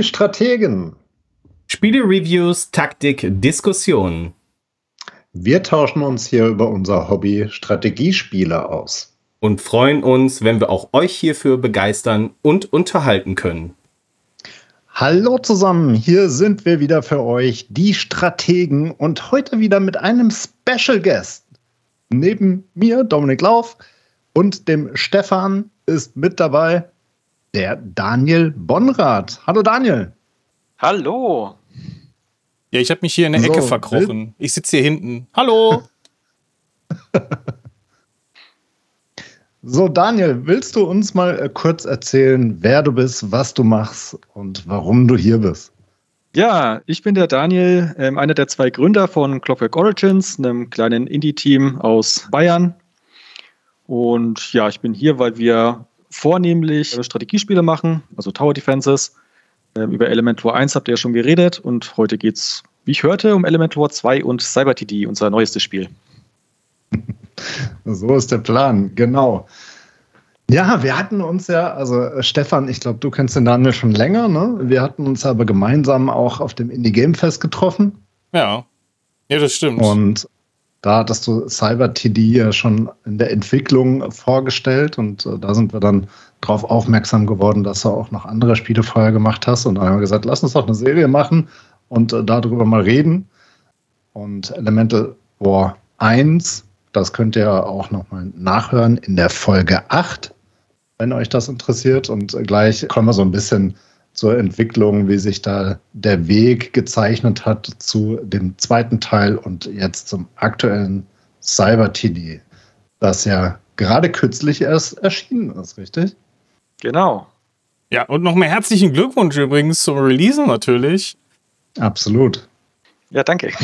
Die Strategen. Spiele-Reviews, Taktik, Diskussionen. Wir tauschen uns hier über unser Hobby Strategiespiele aus. Und freuen uns, wenn wir auch euch hierfür begeistern und unterhalten können. Hallo zusammen, hier sind wir wieder für euch, die Strategen, und heute wieder mit einem Special Guest. Neben mir, Dominik Lauf, und dem Stefan ist mit dabei der Daniel Bonrath. Hallo Daniel. Hallo. Ja, ich habe mich hier in der so, Ecke verkrochen. Ich sitze hier hinten. Hallo. so, Daniel, willst du uns mal äh, kurz erzählen, wer du bist, was du machst und warum du hier bist? Ja, ich bin der Daniel, äh, einer der zwei Gründer von Clockwork Origins, einem kleinen Indie-Team aus Bayern. Und ja, ich bin hier, weil wir vornehmlich Strategiespiele machen, also Tower Defenses. Ähm, über Elementor 1 habt ihr ja schon geredet und heute geht es, wie ich hörte, um Elementor 2 und CyberTD, unser neuestes Spiel. So ist der Plan, genau. Ja, wir hatten uns ja, also äh, Stefan, ich glaube, du kennst den Daniel schon länger, ne? Wir hatten uns aber gemeinsam auch auf dem Indie Game Fest getroffen. Ja. Ja, das stimmt. Und da hattest du CyberTD ja schon in der Entwicklung vorgestellt und äh, da sind wir dann darauf aufmerksam geworden, dass du auch noch andere Spiele vorher gemacht hast und dann haben wir gesagt, lass uns doch eine Serie machen und äh, darüber mal reden. Und Elemental War 1, das könnt ihr auch nochmal nachhören in der Folge 8, wenn euch das interessiert. Und gleich kommen wir so ein bisschen zur Entwicklung, wie sich da der Weg gezeichnet hat zu dem zweiten Teil und jetzt zum aktuellen Cyber TD, das ja gerade kürzlich erst erschienen ist, richtig? Genau. Ja, und noch mehr herzlichen Glückwunsch übrigens zum Release natürlich. Absolut. Ja, danke.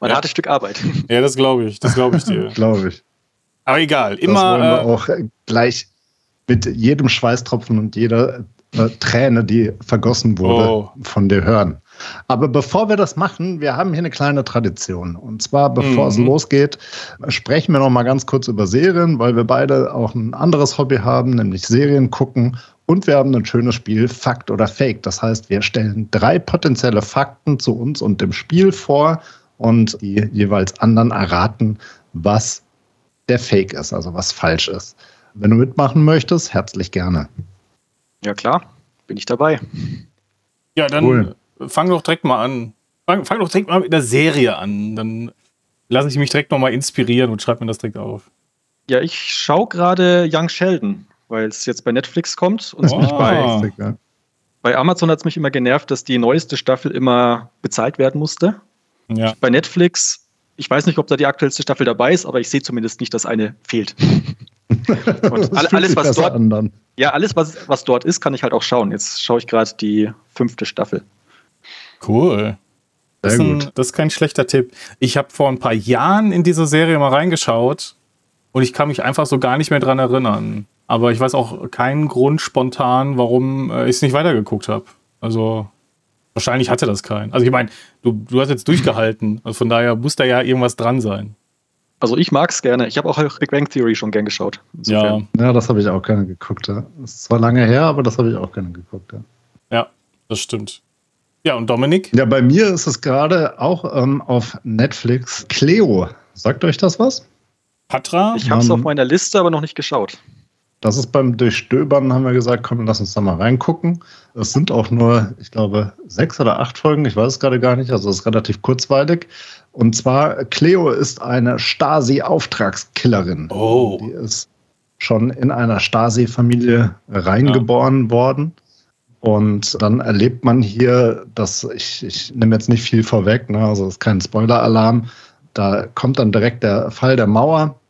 Ein ja. hartes Stück Arbeit. Ja, das glaube ich. Das glaube ich dir. glaube ich. Aber egal, immer. Das wollen wir äh, auch gleich mit jedem Schweißtropfen und jeder äh, Träne, die vergossen wurde, oh. von dir hören. Aber bevor wir das machen, wir haben hier eine kleine Tradition. Und zwar, bevor mhm. es losgeht, sprechen wir noch mal ganz kurz über Serien, weil wir beide auch ein anderes Hobby haben, nämlich Serien gucken. Und wir haben ein schönes Spiel, Fakt oder Fake. Das heißt, wir stellen drei potenzielle Fakten zu uns und dem Spiel vor und die jeweils anderen erraten, was der Fake ist, also was falsch ist. Wenn du mitmachen möchtest, herzlich gerne. Ja, klar, bin ich dabei. Ja, dann cool. fang doch direkt mal an. Fang, fang, doch direkt mal mit der Serie an. Dann lasse ich mich direkt nochmal inspirieren und schreibe mir das direkt auf. Ja, ich schaue gerade Young Sheldon, weil es jetzt bei Netflix kommt und oh. mich bei, bei Amazon hat es mich immer genervt, dass die neueste Staffel immer bezahlt werden musste. Ja. Bei Netflix, ich weiß nicht, ob da die aktuellste Staffel dabei ist, aber ich sehe zumindest nicht, dass eine fehlt. Und alles, was dort, ja, alles, was, was dort ist, kann ich halt auch schauen. Jetzt schaue ich gerade die fünfte Staffel. Cool. Das ist, ein, das ist kein schlechter Tipp. Ich habe vor ein paar Jahren in diese Serie mal reingeschaut und ich kann mich einfach so gar nicht mehr dran erinnern. Aber ich weiß auch keinen Grund spontan, warum äh, ich es nicht weitergeguckt habe. Also wahrscheinlich hatte das keinen. Also ich meine, du, du hast jetzt durchgehalten. Also von daher muss da ja irgendwas dran sein. Also ich mag es gerne. Ich habe auch Big Bang Theory schon gern geschaut. Ja. ja, das habe ich auch gerne geguckt. Ja. Das ist zwar lange her, aber das habe ich auch gerne geguckt. Ja. ja, das stimmt. Ja, und Dominik? Ja, bei mir ist es gerade auch ähm, auf Netflix Cleo. Sagt euch das was? Patra? Ich habe es auf meiner Liste, aber noch nicht geschaut. Das ist beim Durchstöbern, haben wir gesagt, komm, lass uns da mal reingucken. Es sind auch nur, ich glaube, sechs oder acht Folgen, ich weiß es gerade gar nicht, also es ist relativ kurzweilig. Und zwar, Cleo ist eine Stasi-Auftragskillerin. Oh. Die ist schon in einer Stasi-Familie reingeboren ja. worden. Und dann erlebt man hier, dass ich, ich nehme jetzt nicht viel vorweg, ne, also es ist kein Spoiler-Alarm. Da kommt dann direkt der Fall der Mauer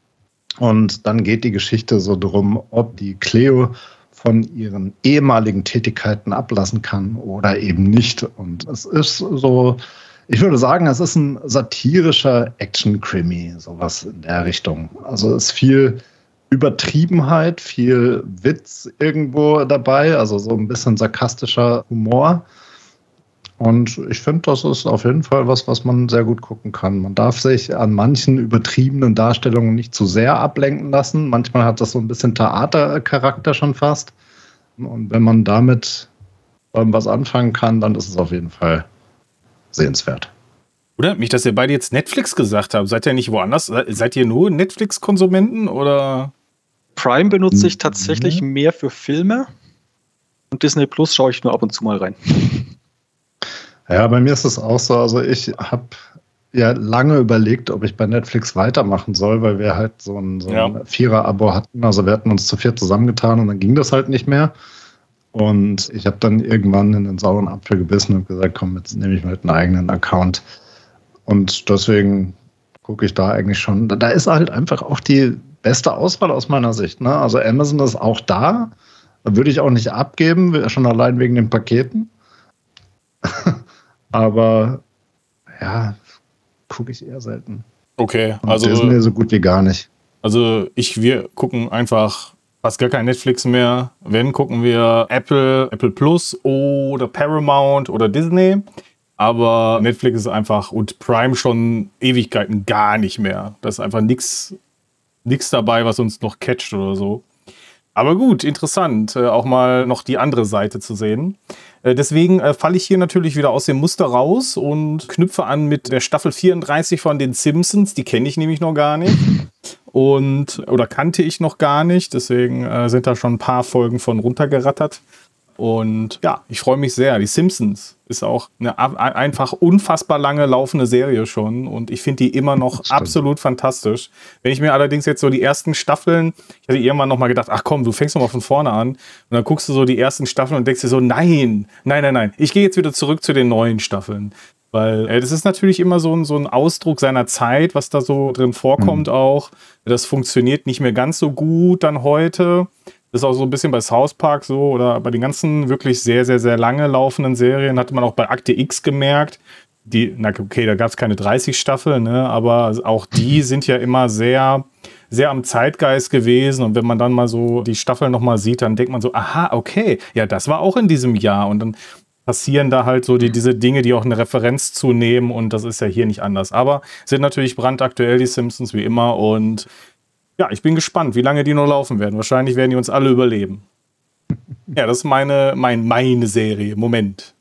und dann geht die Geschichte so drum, ob die Cleo von ihren ehemaligen Tätigkeiten ablassen kann oder eben nicht. Und es ist so, ich würde sagen, es ist ein satirischer Action-Krimi, sowas in der Richtung. Also es ist viel Übertriebenheit, viel Witz irgendwo dabei, also so ein bisschen sarkastischer Humor. Und ich finde, das ist auf jeden Fall was, was man sehr gut gucken kann. Man darf sich an manchen übertriebenen Darstellungen nicht zu sehr ablenken lassen. Manchmal hat das so ein bisschen Theatercharakter schon fast. Und wenn man damit was anfangen kann, dann ist es auf jeden Fall sehenswert. Oder mich, dass ihr beide jetzt Netflix gesagt habt. Seid ihr nicht woanders? Seid ihr nur Netflix-Konsumenten oder? Prime benutze ich tatsächlich mhm. mehr für Filme und Disney Plus schaue ich nur ab und zu mal rein. Ja, bei mir ist es auch so. Also ich habe ja lange überlegt, ob ich bei Netflix weitermachen soll, weil wir halt so ein, so ein ja. Vierer-Abo hatten. Also wir hatten uns zu viert zusammengetan und dann ging das halt nicht mehr. Und ich habe dann irgendwann in den sauren Apfel gebissen und gesagt, komm, jetzt nehme ich mal einen eigenen Account. Und deswegen gucke ich da eigentlich schon. Da ist halt einfach auch die beste Auswahl aus meiner Sicht. Ne? Also Amazon ist auch da. Da würde ich auch nicht abgeben, schon allein wegen den Paketen. Aber ja, gucke ich eher selten. Okay, also. Und Disney so gut wie gar nicht. Also ich, wir gucken einfach fast gar kein Netflix mehr. Wenn, gucken wir Apple, Apple Plus oder Paramount oder Disney. Aber Netflix ist einfach und Prime schon Ewigkeiten gar nicht mehr. Da ist einfach nichts dabei, was uns noch catcht oder so. Aber gut, interessant, äh, auch mal noch die andere Seite zu sehen. Äh, deswegen äh, falle ich hier natürlich wieder aus dem Muster raus und knüpfe an mit der Staffel 34 von den Simpsons. Die kenne ich nämlich noch gar nicht. Und, oder kannte ich noch gar nicht. Deswegen äh, sind da schon ein paar Folgen von runtergerattert. Und ja, ich freue mich sehr. Die Simpsons ist auch eine einfach unfassbar lange laufende Serie schon und ich finde die immer noch absolut fantastisch. Wenn ich mir allerdings jetzt so die ersten Staffeln, ich hatte irgendwann noch mal gedacht, ach komm, du fängst noch mal von vorne an und dann guckst du so die ersten Staffeln und denkst dir so, nein, nein, nein, nein, ich gehe jetzt wieder zurück zu den neuen Staffeln. Weil äh, das ist natürlich immer so ein, so ein Ausdruck seiner Zeit, was da so drin vorkommt mhm. auch. Das funktioniert nicht mehr ganz so gut dann heute. Das ist auch so ein bisschen bei South Park so oder bei den ganzen wirklich sehr, sehr, sehr lange laufenden Serien hatte man auch bei Akte X gemerkt. Die, na okay, da gab es keine 30 Staffeln, ne, aber auch die sind ja immer sehr, sehr am Zeitgeist gewesen. Und wenn man dann mal so die Staffeln nochmal sieht, dann denkt man so, aha, okay, ja, das war auch in diesem Jahr. Und dann passieren da halt so die, diese Dinge, die auch eine Referenz zunehmen. Und das ist ja hier nicht anders. Aber sind natürlich brandaktuell, die Simpsons, wie immer. Und ja, ich bin gespannt, wie lange die noch laufen werden. Wahrscheinlich werden die uns alle überleben. ja, das ist meine, mein, meine Serie. Moment.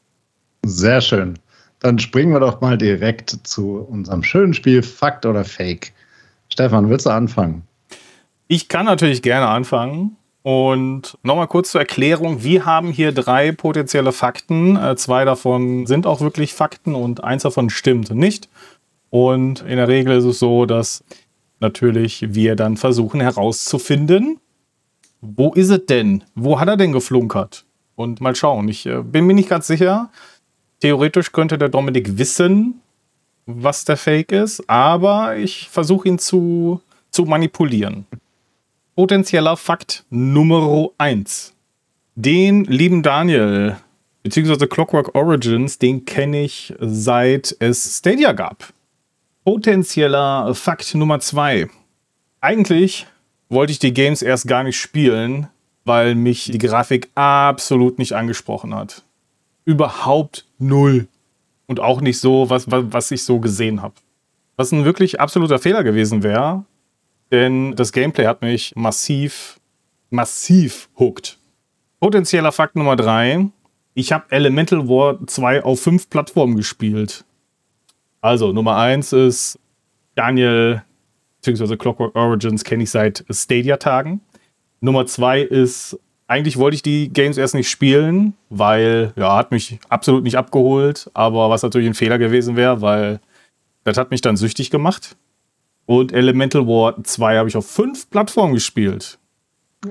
Sehr schön. Dann springen wir doch mal direkt zu unserem schönen Spiel Fakt oder Fake. Stefan, willst du anfangen? Ich kann natürlich gerne anfangen. Und nochmal kurz zur Erklärung. Wir haben hier drei potenzielle Fakten. Äh, zwei davon sind auch wirklich Fakten und eins davon stimmt nicht. Und in der Regel ist es so, dass natürlich wir dann versuchen herauszufinden, wo ist es denn? Wo hat er denn geflunkert? Und mal schauen. Ich äh, bin mir nicht ganz sicher. Theoretisch könnte der Dominik wissen, was der Fake ist, aber ich versuche ihn zu, zu manipulieren. Potenzieller Fakt Nummer 1. Den lieben Daniel, beziehungsweise Clockwork Origins, den kenne ich seit es Stadia gab. Potenzieller Fakt Nummer zwei. Eigentlich wollte ich die Games erst gar nicht spielen, weil mich die Grafik absolut nicht angesprochen hat. Überhaupt null. Und auch nicht so, was, was, ich so gesehen habe. Was ein wirklich absoluter Fehler gewesen wäre, denn das Gameplay hat mich massiv, massiv hooked. Potenzieller Fakt Nummer drei. Ich habe Elemental War 2 auf fünf Plattformen gespielt. Also, Nummer eins ist Daniel, beziehungsweise Clockwork Origins kenne ich seit Stadia-Tagen. Nummer zwei ist, eigentlich wollte ich die Games erst nicht spielen, weil, ja, hat mich absolut nicht abgeholt, aber was natürlich ein Fehler gewesen wäre, weil das hat mich dann süchtig gemacht. Und Elemental War 2 habe ich auf fünf Plattformen gespielt.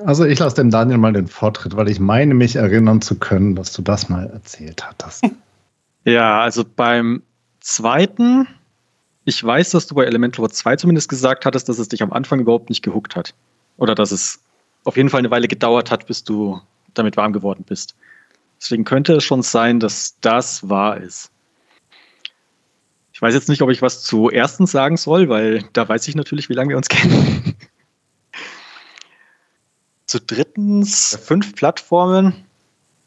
Also ich lasse dem Daniel mal den Vortritt, weil ich meine mich erinnern zu können, dass du das mal erzählt hattest. Ja, also beim zweiten, ich weiß, dass du bei Elemental War 2 zumindest gesagt hattest, dass es dich am Anfang überhaupt nicht gehuckt hat. Oder dass es auf jeden Fall eine Weile gedauert hat, bis du damit warm geworden bist. Deswegen könnte es schon sein, dass das wahr ist. Ich weiß jetzt nicht, ob ich was zu erstens sagen soll, weil da weiß ich natürlich, wie lange wir uns kennen. zu drittens, fünf Plattformen,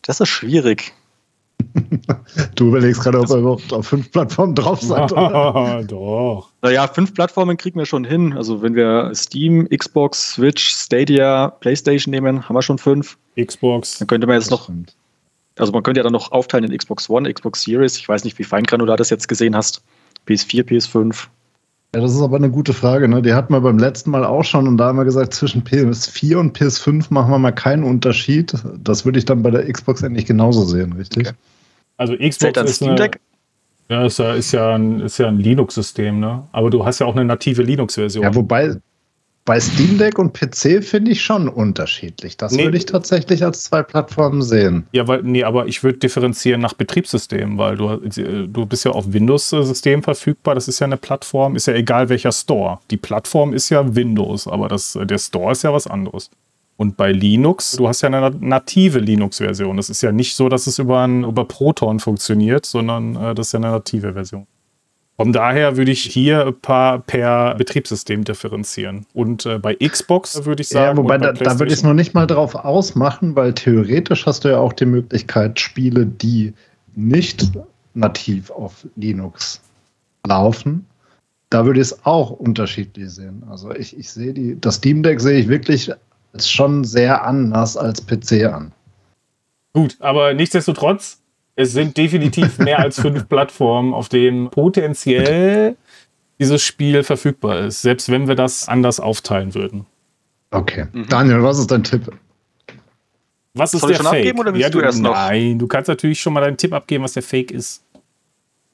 das ist schwierig. Du überlegst gerade, ob er überhaupt auf fünf Plattformen drauf seid. Oder? Doch. Naja, fünf Plattformen kriegen wir schon hin. Also wenn wir Steam, Xbox, Switch, Stadia, PlayStation nehmen, haben wir schon fünf. Xbox. Dann könnte man jetzt noch. Also man könnte ja dann noch aufteilen in Xbox One, Xbox Series. Ich weiß nicht, wie feingranular das jetzt gesehen hast. PS4, PS5. Ja, das ist aber eine gute Frage. Ne? Die hatten wir beim letzten Mal auch schon und da haben wir gesagt, zwischen PS4 und PS5 machen wir mal keinen Unterschied. Das würde ich dann bei der Xbox endlich genauso sehen, richtig? Okay. Also Xbox ist, eine, ja, ist ja, ist ja ein, ist ja ein Linux-System, ne? Aber du hast ja auch eine native Linux-Version. Ja, wobei, bei Steam Deck und PC finde ich schon unterschiedlich. Das nee. würde ich tatsächlich als zwei Plattformen sehen. Ja, weil, nee, aber ich würde differenzieren nach Betriebssystem, weil du, du bist ja auf Windows-System verfügbar. Das ist ja eine Plattform, ist ja egal welcher Store. Die Plattform ist ja Windows, aber das, der Store ist ja was anderes. Und bei Linux, du hast ja eine native Linux-Version. Das ist ja nicht so, dass es über, ein, über Proton funktioniert, sondern äh, das ist ja eine native Version. Von daher würde ich hier paar per Betriebssystem differenzieren. Und äh, bei Xbox würde ich sagen. Ja, wobei da, da würde ich es noch nicht mal drauf ausmachen, weil theoretisch hast du ja auch die Möglichkeit, Spiele, die nicht nativ auf Linux laufen, da würde ich es auch unterschiedlich sehen. Also ich, ich sehe die, das Steam Deck sehe ich wirklich als schon sehr anders als PC an. Gut, aber nichtsdestotrotz, es sind definitiv mehr als fünf Plattformen, auf denen potenziell dieses Spiel verfügbar ist, selbst wenn wir das anders aufteilen würden. Okay. Mhm. Daniel, was ist dein Tipp? Was ist Soll der ich schon Fake? Abgeben, oder ja, du, erst noch? Nein, du kannst natürlich schon mal deinen Tipp abgeben, was der Fake ist.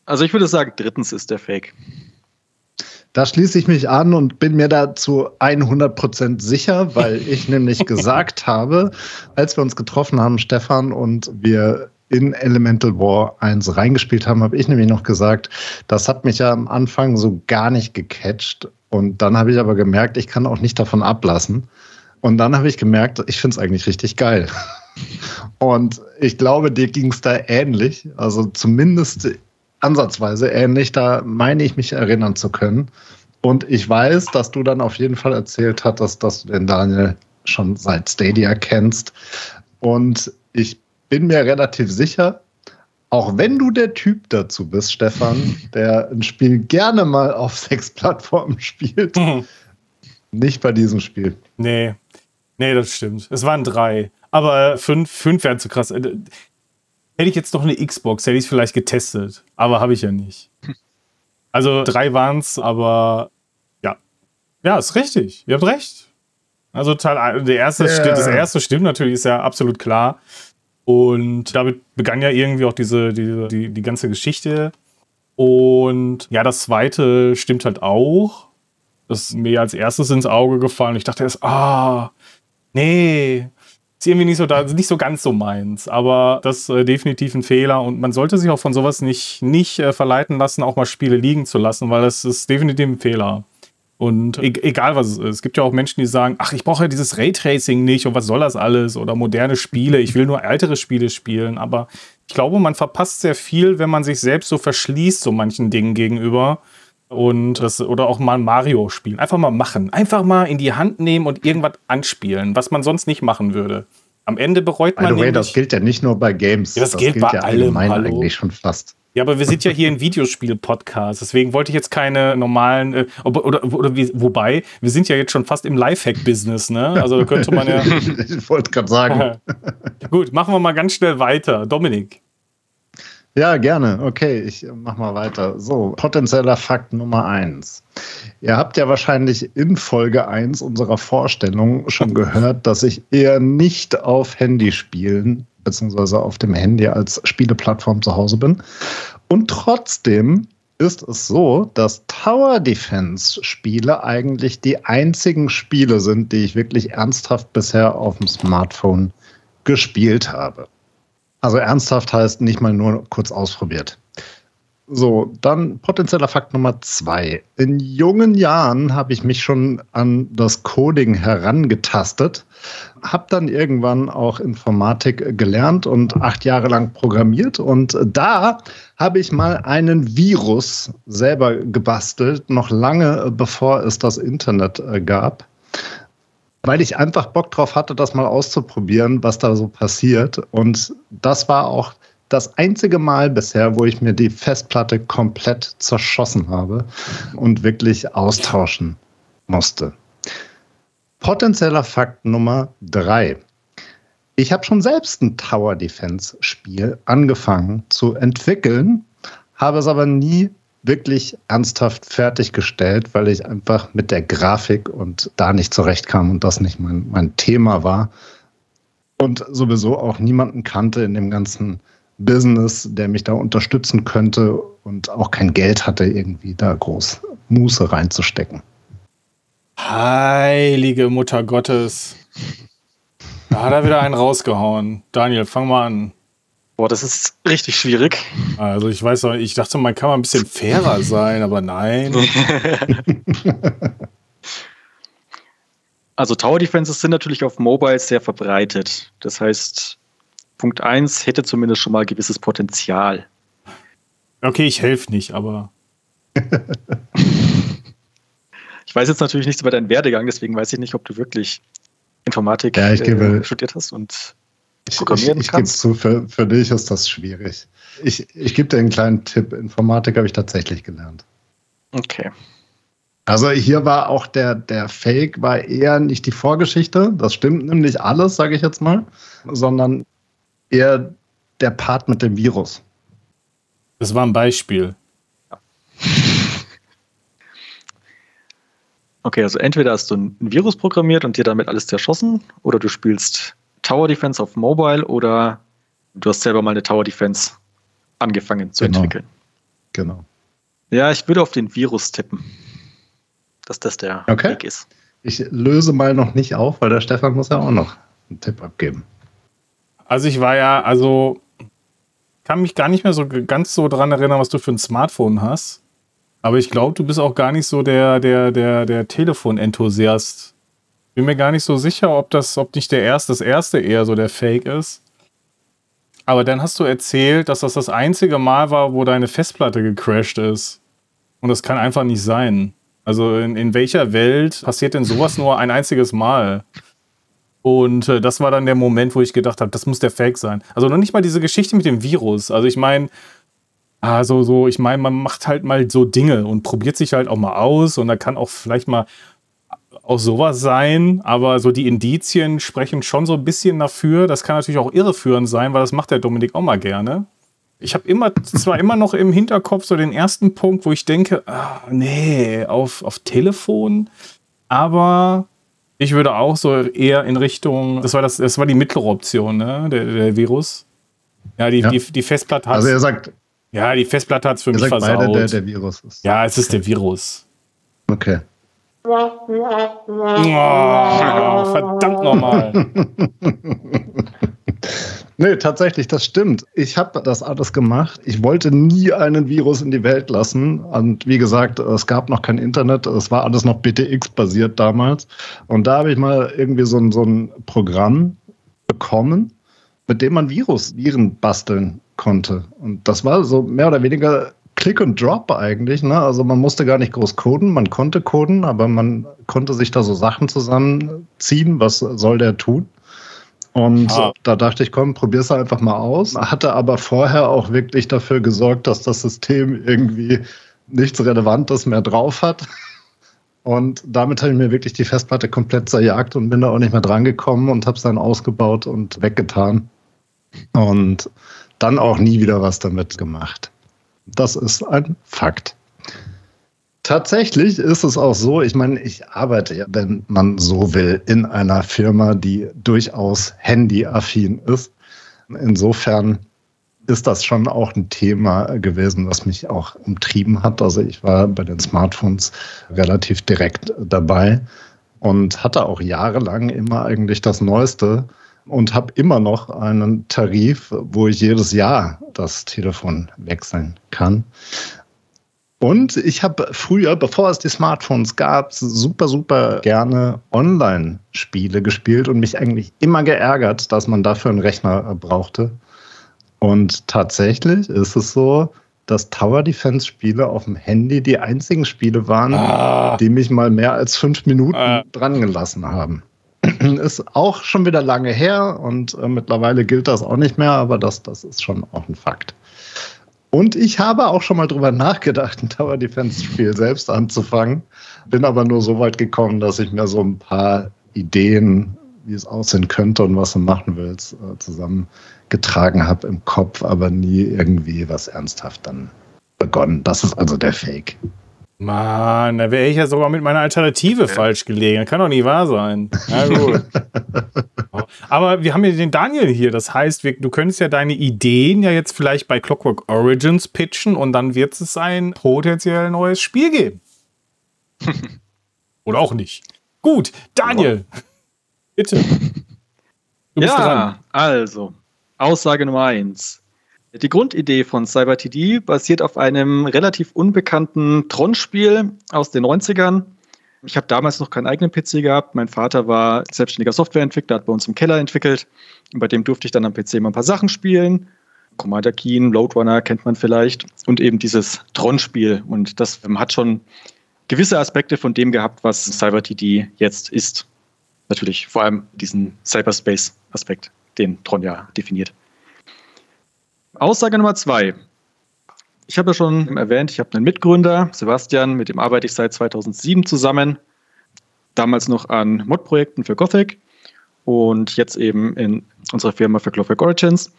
Also ich würde sagen, drittens ist der Fake. Da schließe ich mich an und bin mir dazu 100% sicher, weil ich nämlich gesagt habe, als wir uns getroffen haben, Stefan, und wir in Elemental War 1 reingespielt haben, habe ich nämlich noch gesagt, das hat mich ja am Anfang so gar nicht gecatcht. Und dann habe ich aber gemerkt, ich kann auch nicht davon ablassen. Und dann habe ich gemerkt, ich finde es eigentlich richtig geil. Und ich glaube, dir ging es da ähnlich, also zumindest ansatzweise ähnlich, da meine ich mich erinnern zu können. Und ich weiß, dass du dann auf jeden Fall erzählt hattest, dass du den Daniel schon seit Stadia kennst. Und ich bin mir relativ sicher, auch wenn du der Typ dazu bist, Stefan, der ein Spiel gerne mal auf sechs Plattformen spielt, mhm. nicht bei diesem Spiel. Nee, nee, das stimmt. Es waren drei. Aber fünf, fünf wären zu krass. Äh, hätte ich jetzt noch eine Xbox, hätte ich es vielleicht getestet. Aber habe ich ja nicht. Also drei waren es, aber ja. Ja, ist richtig. Ihr habt recht. Also Teil der erste, yeah. das erste stimmt natürlich, ist ja absolut klar. Und damit begann ja irgendwie auch diese, diese die, die ganze Geschichte. Und ja, das zweite stimmt halt auch. Das ist mir als erstes ins Auge gefallen. Ich dachte erst, ah, nee, ist irgendwie nicht so, da, nicht so ganz so meins. Aber das ist äh, definitiv ein Fehler. Und man sollte sich auch von sowas nicht, nicht äh, verleiten lassen, auch mal Spiele liegen zu lassen, weil das ist definitiv ein Fehler. Und e egal was es ist. Es gibt ja auch Menschen, die sagen, ach, ich brauche ja dieses Raytracing nicht und was soll das alles? Oder moderne Spiele, ich will nur ältere Spiele spielen. Aber ich glaube, man verpasst sehr viel, wenn man sich selbst so verschließt, so manchen Dingen gegenüber. Und das, oder auch mal Mario spielen. Einfach mal machen. Einfach mal in die Hand nehmen und irgendwas anspielen, was man sonst nicht machen würde. Am Ende bereut man. By the way, das gilt ja nicht nur bei Games. Ja, das, das, gilt, gilt bei ja allem. Hallo. eigentlich schon fast. Ja, aber wir sind ja hier ein Videospiel-Podcast, deswegen wollte ich jetzt keine normalen, äh, oder, oder, oder wie, wobei, wir sind ja jetzt schon fast im Lifehack-Business, ne? Also da könnte man ja. ich wollte gerade sagen. Gut, machen wir mal ganz schnell weiter. Dominik. Ja, gerne. Okay, ich mach mal weiter. So, potenzieller Fakt Nummer eins. Ihr habt ja wahrscheinlich in Folge 1 unserer Vorstellung schon gehört, dass ich eher nicht auf Handyspielen beziehungsweise auf dem Handy als Spieleplattform zu Hause bin. Und trotzdem ist es so, dass Tower Defense Spiele eigentlich die einzigen Spiele sind, die ich wirklich ernsthaft bisher auf dem Smartphone gespielt habe. Also ernsthaft heißt nicht mal nur kurz ausprobiert. So, dann potenzieller Fakt Nummer zwei. In jungen Jahren habe ich mich schon an das Coding herangetastet, habe dann irgendwann auch Informatik gelernt und acht Jahre lang programmiert. Und da habe ich mal einen Virus selber gebastelt, noch lange bevor es das Internet äh, gab weil ich einfach Bock drauf hatte, das mal auszuprobieren, was da so passiert. Und das war auch das einzige Mal bisher, wo ich mir die Festplatte komplett zerschossen habe und wirklich austauschen musste. Potenzieller Fakt Nummer drei. Ich habe schon selbst ein Tower Defense Spiel angefangen zu entwickeln, habe es aber nie wirklich ernsthaft fertiggestellt, weil ich einfach mit der Grafik und da nicht zurechtkam und das nicht mein, mein Thema war. Und sowieso auch niemanden kannte in dem ganzen Business, der mich da unterstützen könnte und auch kein Geld hatte, irgendwie da groß Muße reinzustecken. Heilige Mutter Gottes. Da hat er wieder einen rausgehauen. Daniel, fang mal an. Boah, das ist richtig schwierig. Also ich weiß auch, ich dachte, man kann mal ein bisschen fairer sein, aber nein. also Tower Defenses sind natürlich auf Mobile sehr verbreitet. Das heißt, Punkt 1 hätte zumindest schon mal gewisses Potenzial. Okay, ich helfe nicht, aber. ich weiß jetzt natürlich nichts über deinen Werdegang, deswegen weiß ich nicht, ob du wirklich Informatik ja, ich gebe, äh, studiert hast und programmieren ich, ich, ich kannst. Ich gebe zu, für, für dich ist das schwierig. Ich, ich gebe dir einen kleinen Tipp. Informatik habe ich tatsächlich gelernt. Okay. Also hier war auch der, der Fake, war eher nicht die Vorgeschichte, das stimmt nämlich alles, sage ich jetzt mal, sondern eher der Part mit dem Virus. Das war ein Beispiel. Okay, also entweder hast du ein Virus programmiert und dir damit alles zerschossen, oder du spielst Tower Defense auf Mobile, oder du hast selber mal eine Tower Defense angefangen zu genau. entwickeln. Genau. Ja, ich würde auf den Virus tippen, dass das der okay. Weg ist. Ich löse mal noch nicht auf, weil der Stefan muss ja auch noch einen Tipp abgeben. Also ich war ja, also kann mich gar nicht mehr so ganz so dran erinnern, was du für ein Smartphone hast. Aber ich glaube, du bist auch gar nicht so der, der, der, der Telefon-Enthusiast. Bin mir gar nicht so sicher, ob das, ob nicht der erste, das erste eher so der Fake ist. Aber dann hast du erzählt, dass das das einzige Mal war, wo deine Festplatte gecrashed ist. Und das kann einfach nicht sein. Also in, in welcher Welt passiert denn sowas nur ein einziges Mal? Und äh, das war dann der Moment, wo ich gedacht habe, das muss der Fake sein. Also noch nicht mal diese Geschichte mit dem Virus. Also ich meine, also so, ich meine, man macht halt mal so Dinge und probiert sich halt auch mal aus und da kann auch vielleicht mal auch sowas sein, aber so die Indizien sprechen schon so ein bisschen dafür. Das kann natürlich auch irreführend sein, weil das macht der Dominik auch mal gerne. Ich habe immer zwar immer noch im Hinterkopf so den ersten Punkt, wo ich denke, ah, nee, auf, auf Telefon, aber ich würde auch so eher in Richtung, das war das, das war die mittlere Option, ne, der, der Virus. Ja, die, ja. die, die Festplatte hat. Also er sagt, ja, die Festplatte hat es für mich versaut. Beide der, der Virus ist. Ja, es ist der Virus. Okay. Oh, verdammt nochmal. nee, tatsächlich, das stimmt. Ich habe das alles gemacht. Ich wollte nie einen Virus in die Welt lassen. Und wie gesagt, es gab noch kein Internet. Es war alles noch BTX-basiert damals. Und da habe ich mal irgendwie so ein, so ein Programm bekommen, mit dem man Virus, Viren basteln konnte. Und das war so mehr oder weniger Click und Drop eigentlich. Ne? Also man musste gar nicht groß coden, man konnte coden, aber man konnte sich da so Sachen zusammenziehen. Was soll der tun? Und ah. da dachte ich, komm, probier's einfach mal aus. Hatte aber vorher auch wirklich dafür gesorgt, dass das System irgendwie nichts Relevantes mehr drauf hat. Und damit habe ich mir wirklich die Festplatte komplett zerjagt und bin da auch nicht mehr drangekommen und habe es dann ausgebaut und weggetan. Und dann auch nie wieder was damit gemacht. Das ist ein Fakt. Tatsächlich ist es auch so, ich meine, ich arbeite ja, wenn man so will, in einer Firma, die durchaus handyaffin ist. Insofern ist das schon auch ein Thema gewesen, was mich auch umtrieben hat. Also ich war bei den Smartphones relativ direkt dabei und hatte auch jahrelang immer eigentlich das Neueste und habe immer noch einen Tarif, wo ich jedes Jahr das Telefon wechseln kann. Und ich habe früher, bevor es die Smartphones gab, super, super gerne Online-Spiele gespielt und mich eigentlich immer geärgert, dass man dafür einen Rechner brauchte. Und tatsächlich ist es so, dass Tower Defense Spiele auf dem Handy die einzigen Spiele waren, ah. die mich mal mehr als fünf Minuten ah. dran gelassen haben. ist auch schon wieder lange her und äh, mittlerweile gilt das auch nicht mehr, aber das, das ist schon auch ein Fakt. Und ich habe auch schon mal drüber nachgedacht, ein Tower Defense Spiel selbst anzufangen. Bin aber nur so weit gekommen, dass ich mir so ein paar Ideen wie es aussehen könnte und was du machen willst, äh, zusammengetragen habe im Kopf, aber nie irgendwie was ernsthaft dann begonnen. Das ist also der Fake. Mann, da wäre ich ja sogar mit meiner Alternative ja. falsch gelegen. Das kann doch nicht wahr sein. Na gut. Aber wir haben ja den Daniel hier. Das heißt, wir, du könntest ja deine Ideen ja jetzt vielleicht bei Clockwork Origins pitchen und dann wird es ein potenziell neues Spiel geben. Oder auch nicht. Gut, Daniel. Bitte. Du bist ja, dran. also, Aussage Nummer eins. Die Grundidee von CyberTD basiert auf einem relativ unbekannten Tron-Spiel aus den 90ern. Ich habe damals noch keinen eigenen PC gehabt. Mein Vater war selbstständiger Softwareentwickler, hat bei uns im Keller entwickelt. Und bei dem durfte ich dann am PC mal ein paar Sachen spielen. Commander Keen, Loadrunner kennt man vielleicht. Und eben dieses Tron-Spiel. Und das hat schon gewisse Aspekte von dem gehabt, was CyberTD jetzt ist. Natürlich vor allem diesen Cyberspace-Aspekt, den Tron ja definiert. Aussage Nummer zwei. Ich habe ja schon erwähnt, ich habe einen Mitgründer, Sebastian, mit dem arbeite ich seit 2007 zusammen. Damals noch an Mod-Projekten für Gothic und jetzt eben in unserer Firma für Clockwork Origins.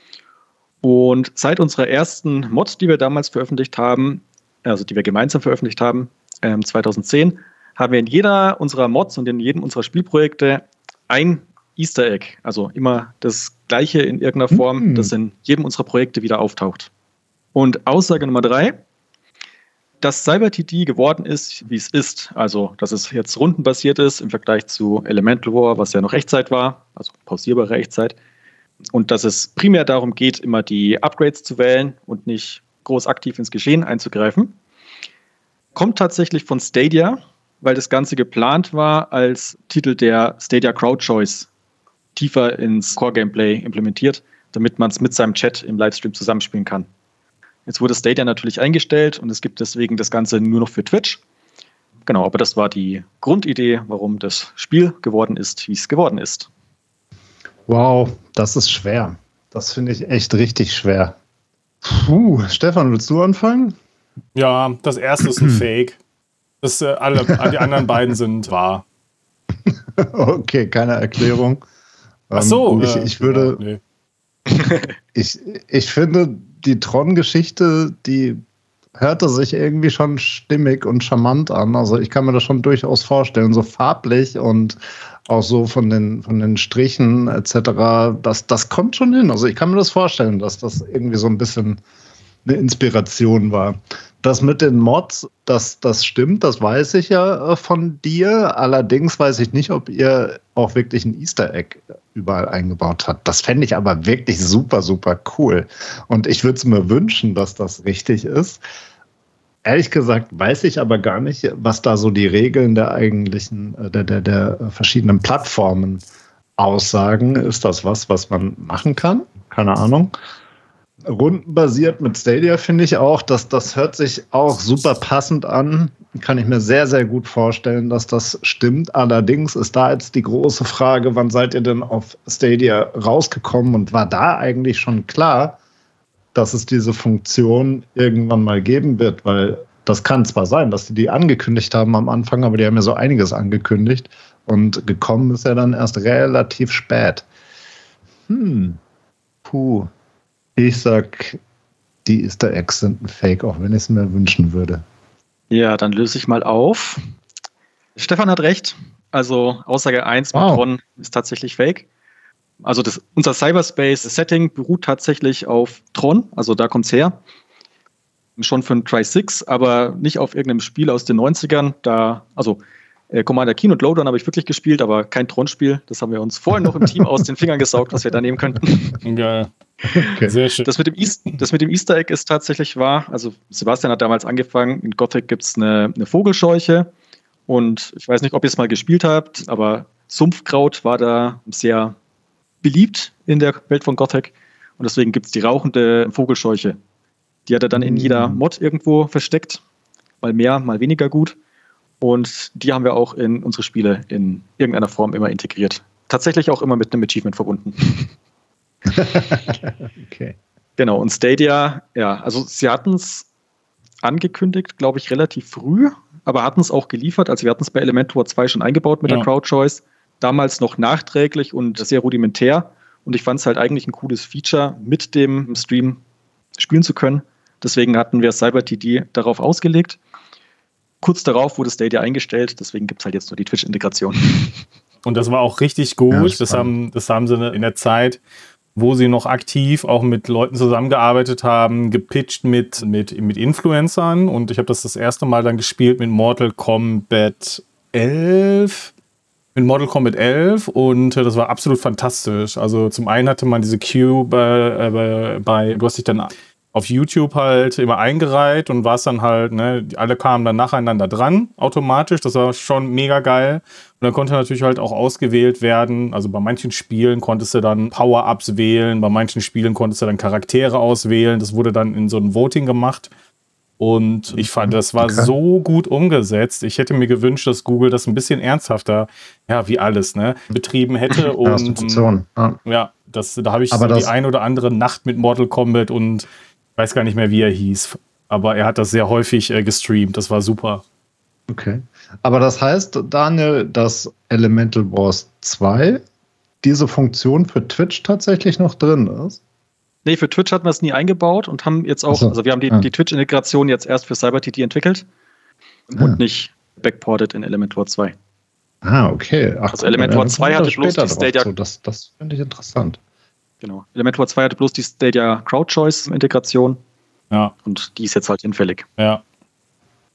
Und seit unserer ersten Mod, die wir damals veröffentlicht haben, also die wir gemeinsam veröffentlicht haben, äh, 2010, haben wir in jeder unserer Mods und in jedem unserer Spielprojekte ein Easter Egg, also immer das Gleiche in irgendeiner Form, mhm. das in jedem unserer Projekte wieder auftaucht. Und Aussage Nummer drei, dass CyberTD geworden ist, wie es ist, also dass es jetzt rundenbasiert ist im Vergleich zu Elemental War, was ja noch Echtzeit war, also pausierbare Echtzeit, und dass es primär darum geht, immer die Upgrades zu wählen und nicht groß aktiv ins Geschehen einzugreifen, kommt tatsächlich von Stadia, weil das Ganze geplant war als Titel der Stadia Crowd Choice tiefer ins Core-Gameplay implementiert, damit man es mit seinem Chat im Livestream zusammenspielen kann. Jetzt wurde Stadia natürlich eingestellt und es gibt deswegen das Ganze nur noch für Twitch. Genau, aber das war die Grundidee, warum das Spiel geworden ist, wie es geworden ist. Wow, das ist schwer. Das finde ich echt richtig schwer. Puh, Stefan, willst du anfangen? Ja, das erste ist ein Fake. Das, äh, alle, die anderen beiden sind wahr. okay, keine Erklärung. Ach so. Ähm, ich, ich würde. Ja, nee. ich, ich finde, die Tron-Geschichte, die hörte sich irgendwie schon stimmig und charmant an. Also ich kann mir das schon durchaus vorstellen, so farblich und auch so von den, von den Strichen etc. Das, das kommt schon hin. Also ich kann mir das vorstellen, dass das irgendwie so ein bisschen eine Inspiration war. Das mit den Mods, das, das stimmt, das weiß ich ja äh, von dir. Allerdings weiß ich nicht, ob ihr auch wirklich ein Easter Egg überall eingebaut habt. Das fände ich aber wirklich super, super cool. Und ich würde es mir wünschen, dass das richtig ist. Ehrlich gesagt weiß ich aber gar nicht, was da so die Regeln der eigentlichen, äh, der, der, der verschiedenen Plattformen aussagen. Ist das was, was man machen kann? Keine Ahnung rundenbasiert mit Stadia finde ich auch, dass das hört sich auch super passend an. Kann ich mir sehr, sehr gut vorstellen, dass das stimmt. Allerdings ist da jetzt die große Frage, wann seid ihr denn auf Stadia rausgekommen und war da eigentlich schon klar, dass es diese Funktion irgendwann mal geben wird? Weil das kann zwar sein, dass die die angekündigt haben am Anfang, aber die haben ja so einiges angekündigt und gekommen ist ja dann erst relativ spät. Hm. Puh. Ich sag, die Easter Eggs sind ein Fake, auch wenn ich es mir wünschen würde. Ja, dann löse ich mal auf. Stefan hat recht. Also Aussage 1 wow. mit Tron ist tatsächlich Fake. Also das, unser Cyberspace-Setting beruht tatsächlich auf Tron, also da kommt es her. Schon für ein Try-6, aber nicht auf irgendeinem Spiel aus den 90ern. Da, also äh, Commander Keen und Lowdown habe ich wirklich gespielt, aber kein Tron-Spiel. Das haben wir uns vorhin noch im Team aus den Fingern gesaugt, was wir da nehmen könnten. Geil. Okay. Sehr schön. Das mit, dem Easter, das mit dem Easter Egg ist tatsächlich wahr. Also Sebastian hat damals angefangen, in Gothic gibt es eine, eine Vogelscheuche. Und ich weiß nicht, ob ihr es mal gespielt habt, aber Sumpfkraut war da sehr beliebt in der Welt von Gothic. Und deswegen gibt es die rauchende Vogelscheuche. Die hat er dann in jeder mm. Mod irgendwo versteckt. Mal mehr, mal weniger gut. Und die haben wir auch in unsere Spiele in irgendeiner Form immer integriert. Tatsächlich auch immer mit einem Achievement verbunden. okay. Genau, und Stadia, ja, also sie hatten es angekündigt, glaube ich, relativ früh, aber hatten es auch geliefert. Also wir hatten es bei Elementor 2 schon eingebaut mit ja. der Crowd Choice. damals noch nachträglich und sehr rudimentär. Und ich fand es halt eigentlich ein cooles Feature, mit dem Stream spielen zu können. Deswegen hatten wir CyberTD darauf ausgelegt. Kurz darauf wurde Stadia eingestellt, deswegen gibt es halt jetzt nur die Twitch-Integration. Und das war auch richtig gut. Ja, das, haben, das haben sie in der Zeit, wo sie noch aktiv auch mit Leuten zusammengearbeitet haben, gepitcht mit, mit, mit Influencern. Und ich habe das das erste Mal dann gespielt mit Mortal Kombat 11 mit Mortal Kombat 11 und äh, das war absolut fantastisch. Also zum einen hatte man diese Queue bei, äh, bei, bei, du hast dich dann auf YouTube halt immer eingereiht und war es dann halt, ne, alle kamen dann nacheinander dran, automatisch. Das war schon mega geil. Und dann konnte natürlich halt auch ausgewählt werden. Also bei manchen Spielen konntest du dann Power-Ups wählen, bei manchen Spielen konntest du dann Charaktere auswählen. Das wurde dann in so einem Voting gemacht. Und ich fand, das war okay. so gut umgesetzt. Ich hätte mir gewünscht, dass Google das ein bisschen ernsthafter, ja, wie alles, ne, betrieben hätte. Und ja, ja das, da habe ich so die ein oder andere Nacht mit Mortal Kombat und weiß gar nicht mehr, wie er hieß. Aber er hat das sehr häufig äh, gestreamt. Das war super. Okay. Aber das heißt, Daniel, dass Elemental Wars 2 diese Funktion für Twitch tatsächlich noch drin ist? Nee, für Twitch hatten wir es nie eingebaut und haben jetzt auch, so. also wir haben die, ja. die Twitch-Integration jetzt erst für CyberTT entwickelt und ja. nicht backported in Elementor 2. Ah, okay. Ach, also Elementor 2 hatte bloß die Stadia. So, das das finde ich interessant. Genau. Elementor 2 hatte bloß die Stadia Crowd Choice Integration. Ja. Und die ist jetzt halt hinfällig. Ja.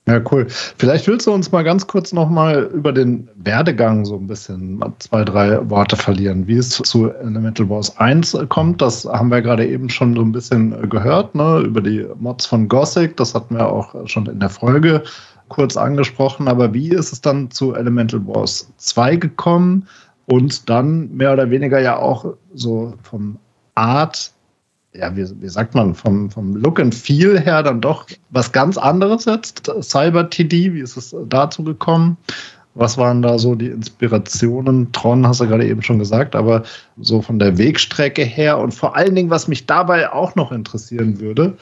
Ja, cool. Vielleicht willst du uns mal ganz kurz nochmal über den Werdegang so ein bisschen zwei, drei Worte verlieren. Wie es zu Elemental Wars 1 kommt, das haben wir gerade eben schon so ein bisschen gehört, ne? über die Mods von Gothic. Das hatten wir auch schon in der Folge kurz angesprochen. Aber wie ist es dann zu Elemental Wars 2 gekommen? Und dann mehr oder weniger ja auch so vom Art ja, wie, wie sagt man, vom, vom Look and Feel her dann doch was ganz anderes jetzt. Cyber TD, wie ist es dazu gekommen? Was waren da so die Inspirationen? Tron hast du gerade eben schon gesagt, aber so von der Wegstrecke her und vor allen Dingen, was mich dabei auch noch interessieren würde,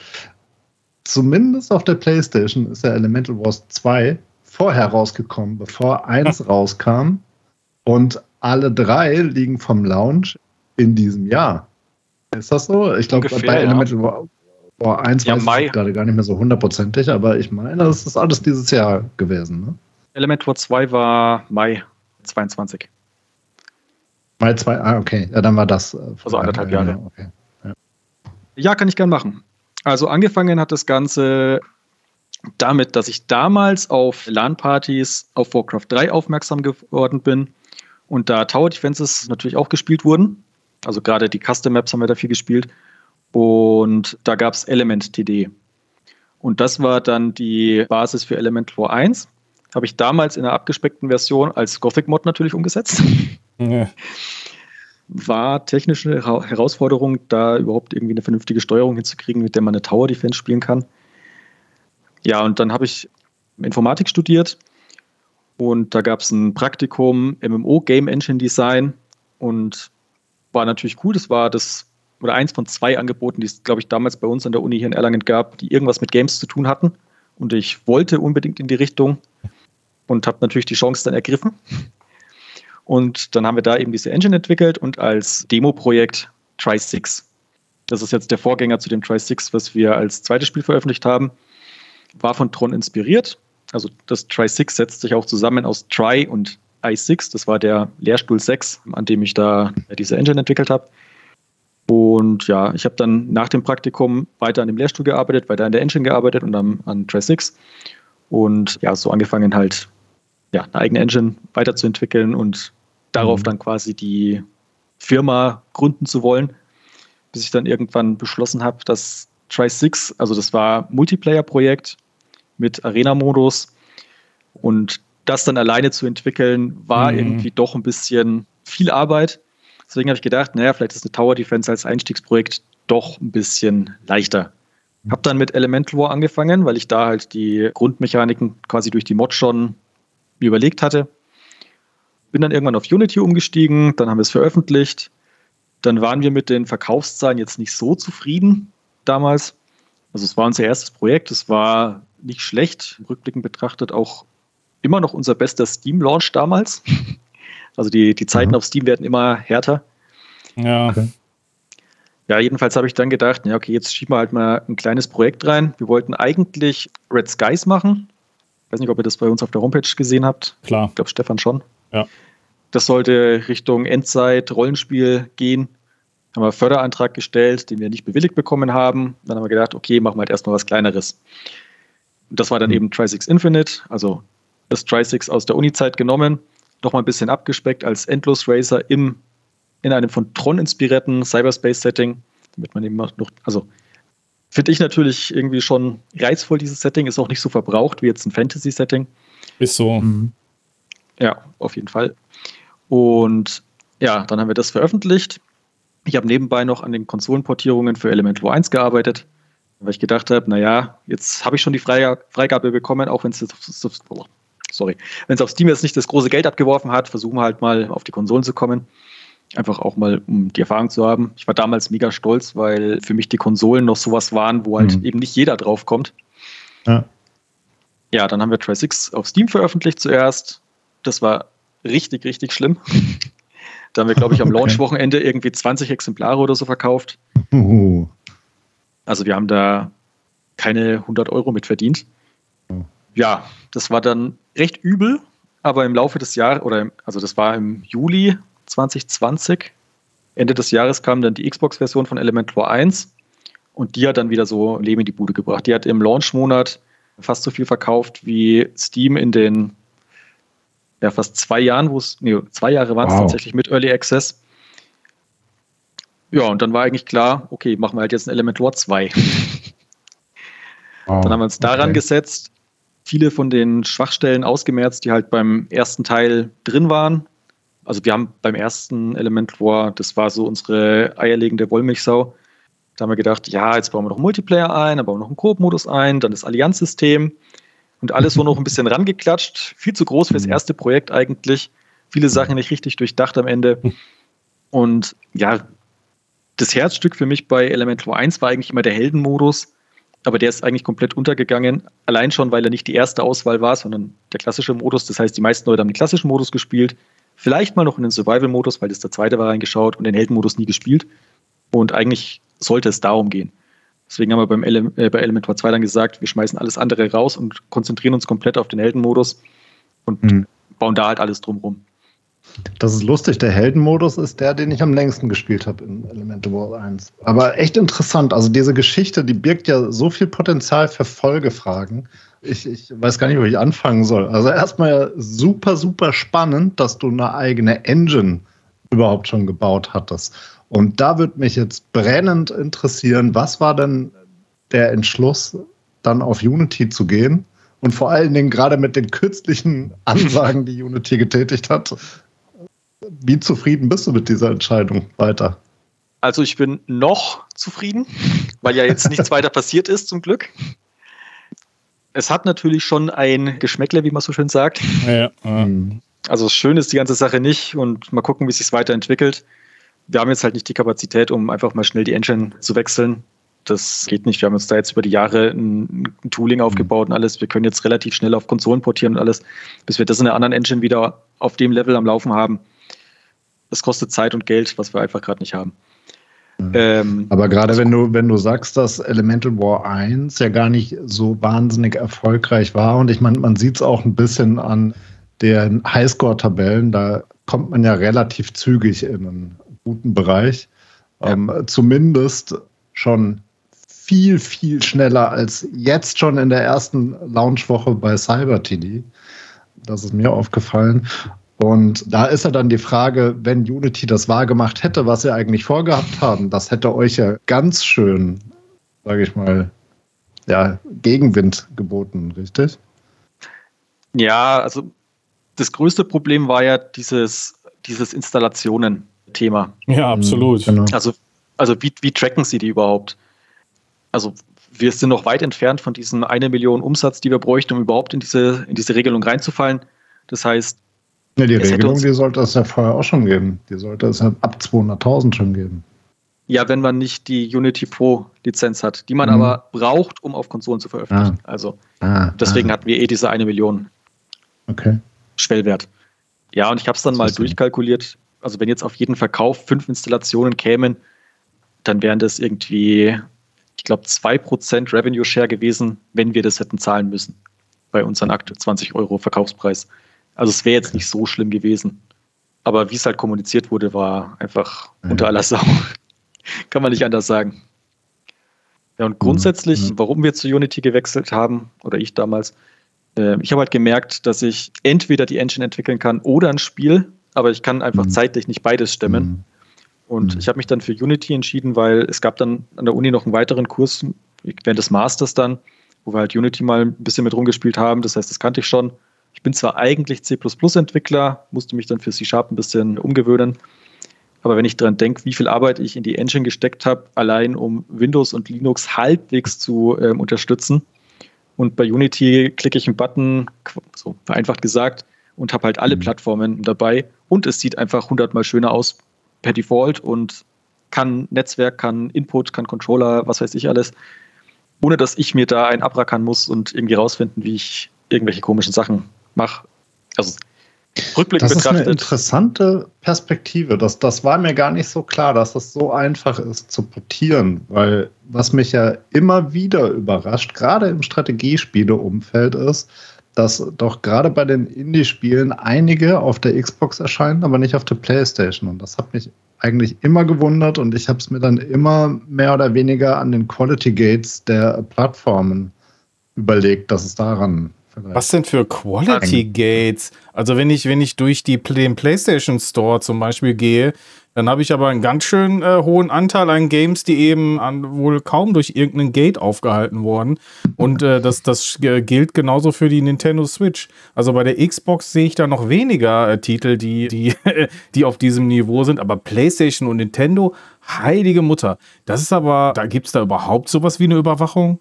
zumindest auf der PlayStation ist ja Elemental Wars 2 vorher rausgekommen, bevor 1 rauskam. Und alle drei liegen vom Launch in diesem Jahr. Ist das so? Ich glaube, bei Elemental ja. War 1 ja, weiß ich gerade gar nicht mehr so hundertprozentig, aber ich meine, das ist alles dieses Jahr gewesen. Ne? Elementor 2 war Mai 22. Mai 2, ah, okay. Ja, dann war das. Äh, also anderthalb Jahre. Ja, okay. ja. ja, kann ich gern machen. Also angefangen hat das Ganze damit, dass ich damals auf LAN-Partys auf Warcraft 3 aufmerksam geworden bin und da Tower Defenses natürlich auch gespielt wurden. Also gerade die Custom Maps haben wir da viel gespielt. Und da gab es Element TD. Und das war dann die Basis für Elementor 1. Habe ich damals in einer abgespeckten Version als Gothic-Mod natürlich umgesetzt. Ja. War technische Herausforderung, da überhaupt irgendwie eine vernünftige Steuerung hinzukriegen, mit der man eine Tower Defense spielen kann. Ja, und dann habe ich Informatik studiert und da gab es ein Praktikum MMO Game Engine Design und war natürlich cool. Das war das oder eins von zwei Angeboten, die es, glaube ich, damals bei uns an der Uni hier in Erlangen gab, die irgendwas mit Games zu tun hatten. Und ich wollte unbedingt in die Richtung und habe natürlich die Chance dann ergriffen. Und dann haben wir da eben diese Engine entwickelt und als Demo-Projekt Try6. Das ist jetzt der Vorgänger zu dem Try6, was wir als zweites Spiel veröffentlicht haben. War von Tron inspiriert. Also das Try6 setzt sich auch zusammen aus Try und i6, das war der Lehrstuhl 6, an dem ich da diese Engine entwickelt habe. Und ja, ich habe dann nach dem Praktikum weiter an dem Lehrstuhl gearbeitet, weiter an der Engine gearbeitet und dann an Try 6. Und ja, so angefangen halt, ja, eine eigene Engine weiterzuentwickeln und darauf mhm. dann quasi die Firma gründen zu wollen, bis ich dann irgendwann beschlossen habe, dass Try 6, also das war Multiplayer-Projekt mit Arena-Modus und das dann alleine zu entwickeln, war mhm. irgendwie doch ein bisschen viel Arbeit. Deswegen habe ich gedacht, naja, vielleicht ist eine Tower Defense als Einstiegsprojekt doch ein bisschen leichter. Habe dann mit Elemental War angefangen, weil ich da halt die Grundmechaniken quasi durch die Mod schon überlegt hatte. Bin dann irgendwann auf Unity umgestiegen, dann haben wir es veröffentlicht. Dann waren wir mit den Verkaufszahlen jetzt nicht so zufrieden damals. Also es war unser erstes Projekt, es war nicht schlecht, rückblickend betrachtet auch immer noch unser bester Steam-Launch damals. Also die, die Zeiten mhm. auf Steam werden immer härter. Ja. Okay. Ja, jedenfalls habe ich dann gedacht, ja, okay, jetzt schieben wir halt mal ein kleines Projekt rein. Wir wollten eigentlich Red Skies machen. Ich weiß nicht, ob ihr das bei uns auf der Homepage gesehen habt. Klar. Ich glaube, Stefan schon. Ja. Das sollte Richtung Endzeit, Rollenspiel gehen. Haben wir einen Förderantrag gestellt, den wir nicht bewilligt bekommen haben. Dann haben wir gedacht, okay, machen wir halt erstmal was Kleineres. Und das war dann mhm. eben Trisix Infinite, also das Trisix aus der Uni-Zeit genommen, nochmal ein bisschen abgespeckt als Endlos Racer im in einem von Tron inspirierten Cyberspace-Setting, damit man eben noch, also finde ich natürlich irgendwie schon reizvoll, dieses Setting, ist auch nicht so verbraucht wie jetzt ein Fantasy-Setting. Ist so. Mhm. Ja, auf jeden Fall. Und ja, dann haben wir das veröffentlicht. Ich habe nebenbei noch an den Konsolenportierungen für Elemental 1 gearbeitet, weil ich gedacht habe, naja, jetzt habe ich schon die Freigabe bekommen, auch wenn es sorry, wenn es auf Steam jetzt nicht das große Geld abgeworfen hat, versuchen wir halt mal auf die Konsolen zu kommen. Einfach auch mal, um die Erfahrung zu haben. Ich war damals mega stolz, weil für mich die Konsolen noch sowas waren, wo halt mhm. eben nicht jeder drauf kommt. Ja. Ja, dann haben wir Try 6 auf Steam veröffentlicht zuerst. Das war richtig, richtig schlimm. da haben wir, glaube ich, am okay. Launch-Wochenende irgendwie 20 Exemplare oder so verkauft. Uh. Also wir haben da keine 100 Euro mit verdient. Oh. Ja, das war dann recht übel, aber im Laufe des Jahres, oder also das war im Juli 2020. Ende des Jahres kam dann die Xbox-Version von Elementor 1 und die hat dann wieder so Leben in die Bude gebracht. Die hat im Launch-Monat fast so viel verkauft wie Steam in den ja, fast zwei Jahren, wo es, nee, zwei Jahre waren es wow. tatsächlich mit Early Access. Ja, und dann war eigentlich klar, okay, machen wir halt jetzt ein Elementor 2. Wow. Dann haben wir uns daran okay. gesetzt, viele von den Schwachstellen ausgemerzt, die halt beim ersten Teil drin waren, also wir haben beim ersten Element War, das war so unsere eierlegende Wollmilchsau, da haben wir gedacht, ja, jetzt bauen wir noch Multiplayer ein, dann bauen wir noch einen Koop-Modus ein, dann das Allianzsystem und alles so noch ein bisschen rangeklatscht. Viel zu groß fürs mhm. erste Projekt eigentlich. Viele Sachen nicht richtig durchdacht am Ende. Und ja, das Herzstück für mich bei Elemental 1 war eigentlich immer der Heldenmodus, aber der ist eigentlich komplett untergegangen. Allein schon, weil er nicht die erste Auswahl war, sondern der klassische Modus. Das heißt, die meisten Leute haben den klassischen Modus gespielt. Vielleicht mal noch in den Survival-Modus, weil das der zweite war reingeschaut und den Heldenmodus nie gespielt. Und eigentlich sollte es darum gehen. Deswegen haben wir beim Ele äh, bei Elementor 2 dann gesagt, wir schmeißen alles andere raus und konzentrieren uns komplett auf den Heldenmodus und mhm. bauen da halt alles drumrum. Das ist lustig. Der Heldenmodus ist der, den ich am längsten gespielt habe in Elementor 1. Aber echt interessant. Also diese Geschichte, die birgt ja so viel Potenzial für Folgefragen ich, ich weiß gar nicht, wo ich anfangen soll. Also erstmal super, super spannend, dass du eine eigene Engine überhaupt schon gebaut hattest. Und da würde mich jetzt brennend interessieren, was war denn der Entschluss, dann auf Unity zu gehen? Und vor allen Dingen gerade mit den kürzlichen Ansagen, die Unity getätigt hat. Wie zufrieden bist du mit dieser Entscheidung weiter? Also ich bin noch zufrieden, weil ja jetzt nichts weiter passiert ist, zum Glück es hat natürlich schon ein Geschmäckle, wie man so schön sagt. Ja, ja. Also schön ist die ganze Sache nicht und mal gucken, wie es sich weiterentwickelt. Wir haben jetzt halt nicht die Kapazität, um einfach mal schnell die Engine zu wechseln. Das geht nicht. Wir haben uns da jetzt über die Jahre ein, ein Tooling aufgebaut und alles. Wir können jetzt relativ schnell auf Konsolen portieren und alles, bis wir das in einer anderen Engine wieder auf dem Level am Laufen haben. Das kostet Zeit und Geld, was wir einfach gerade nicht haben. Ähm, Aber gerade wenn du, wenn du sagst, dass Elemental War 1 ja gar nicht so wahnsinnig erfolgreich war und ich meine, man sieht es auch ein bisschen an den Highscore-Tabellen, da kommt man ja relativ zügig in einen guten Bereich. Ja. Ähm, zumindest schon viel, viel schneller als jetzt schon in der ersten Launchwoche bei CyberTD. Das ist mir aufgefallen. Und da ist ja dann die Frage, wenn Unity das wahrgemacht hätte, was sie eigentlich vorgehabt haben, das hätte euch ja ganz schön, sage ich mal, ja, Gegenwind geboten, richtig? Ja, also das größte Problem war ja dieses, dieses Installationen-Thema. Ja, absolut. Genau. Also, also wie, wie tracken sie die überhaupt? Also wir sind noch weit entfernt von diesen eine Million Umsatz, die wir bräuchten, um überhaupt in diese, in diese Regelung reinzufallen. Das heißt, ja, die Regelung, die sollte es ja vorher auch schon geben. Die sollte es ja ab 200.000 schon geben. Ja, wenn man nicht die Unity Pro Lizenz hat, die man mhm. aber braucht, um auf Konsolen zu veröffentlichen. Ah. Also ah. deswegen ah. hatten wir eh diese eine Million okay. Schwellwert. Ja, und ich habe es dann mal durchkalkuliert. Also wenn jetzt auf jeden Verkauf fünf Installationen kämen, dann wären das irgendwie, ich glaube, 2% Revenue Share gewesen, wenn wir das hätten zahlen müssen. Bei unseren aktuellen 20 Euro Verkaufspreis. Also es wäre jetzt nicht so schlimm gewesen. Aber wie es halt kommuniziert wurde, war einfach ja. unter aller Sau. Kann man nicht anders sagen. Ja, und grundsätzlich, mhm. warum wir zu Unity gewechselt haben, oder ich damals, äh, ich habe halt gemerkt, dass ich entweder die Engine entwickeln kann oder ein Spiel, aber ich kann einfach mhm. zeitlich nicht beides stemmen. Mhm. Und mhm. ich habe mich dann für Unity entschieden, weil es gab dann an der Uni noch einen weiteren Kurs während des Masters dann, wo wir halt Unity mal ein bisschen mit rumgespielt haben. Das heißt, das kannte ich schon. Ich bin zwar eigentlich C++-Entwickler, musste mich dann für C-Sharp ein bisschen umgewöhnen. Aber wenn ich daran denke, wie viel Arbeit ich in die Engine gesteckt habe, allein um Windows und Linux halbwegs zu ähm, unterstützen. Und bei Unity klicke ich einen Button, so vereinfacht gesagt, und habe halt alle mhm. Plattformen dabei. Und es sieht einfach hundertmal schöner aus per Default und kann Netzwerk, kann Input, kann Controller, was weiß ich alles, ohne dass ich mir da einen abrackern muss und irgendwie rausfinden, wie ich irgendwelche komischen Sachen mache. Also Rückblick das betrachtet. ist eine interessante Perspektive. Das, das war mir gar nicht so klar, dass das so einfach ist zu portieren, weil was mich ja immer wieder überrascht, gerade im Strategiespiele-Umfeld ist, dass doch gerade bei den Indie-Spielen einige auf der Xbox erscheinen, aber nicht auf der PlayStation. Und das hat mich eigentlich immer gewundert und ich habe es mir dann immer mehr oder weniger an den Quality Gates der Plattformen überlegt, dass es daran. Was denn für Quality Gates? Also wenn ich, wenn ich durch die, den PlayStation Store zum Beispiel gehe, dann habe ich aber einen ganz schön äh, hohen Anteil an Games, die eben an, wohl kaum durch irgendeinen Gate aufgehalten wurden. Und äh, das, das gilt genauso für die Nintendo Switch. Also bei der Xbox sehe ich da noch weniger äh, Titel, die, die, die auf diesem Niveau sind. Aber PlayStation und Nintendo, heilige Mutter. Das ist aber, da gibt es da überhaupt sowas wie eine Überwachung?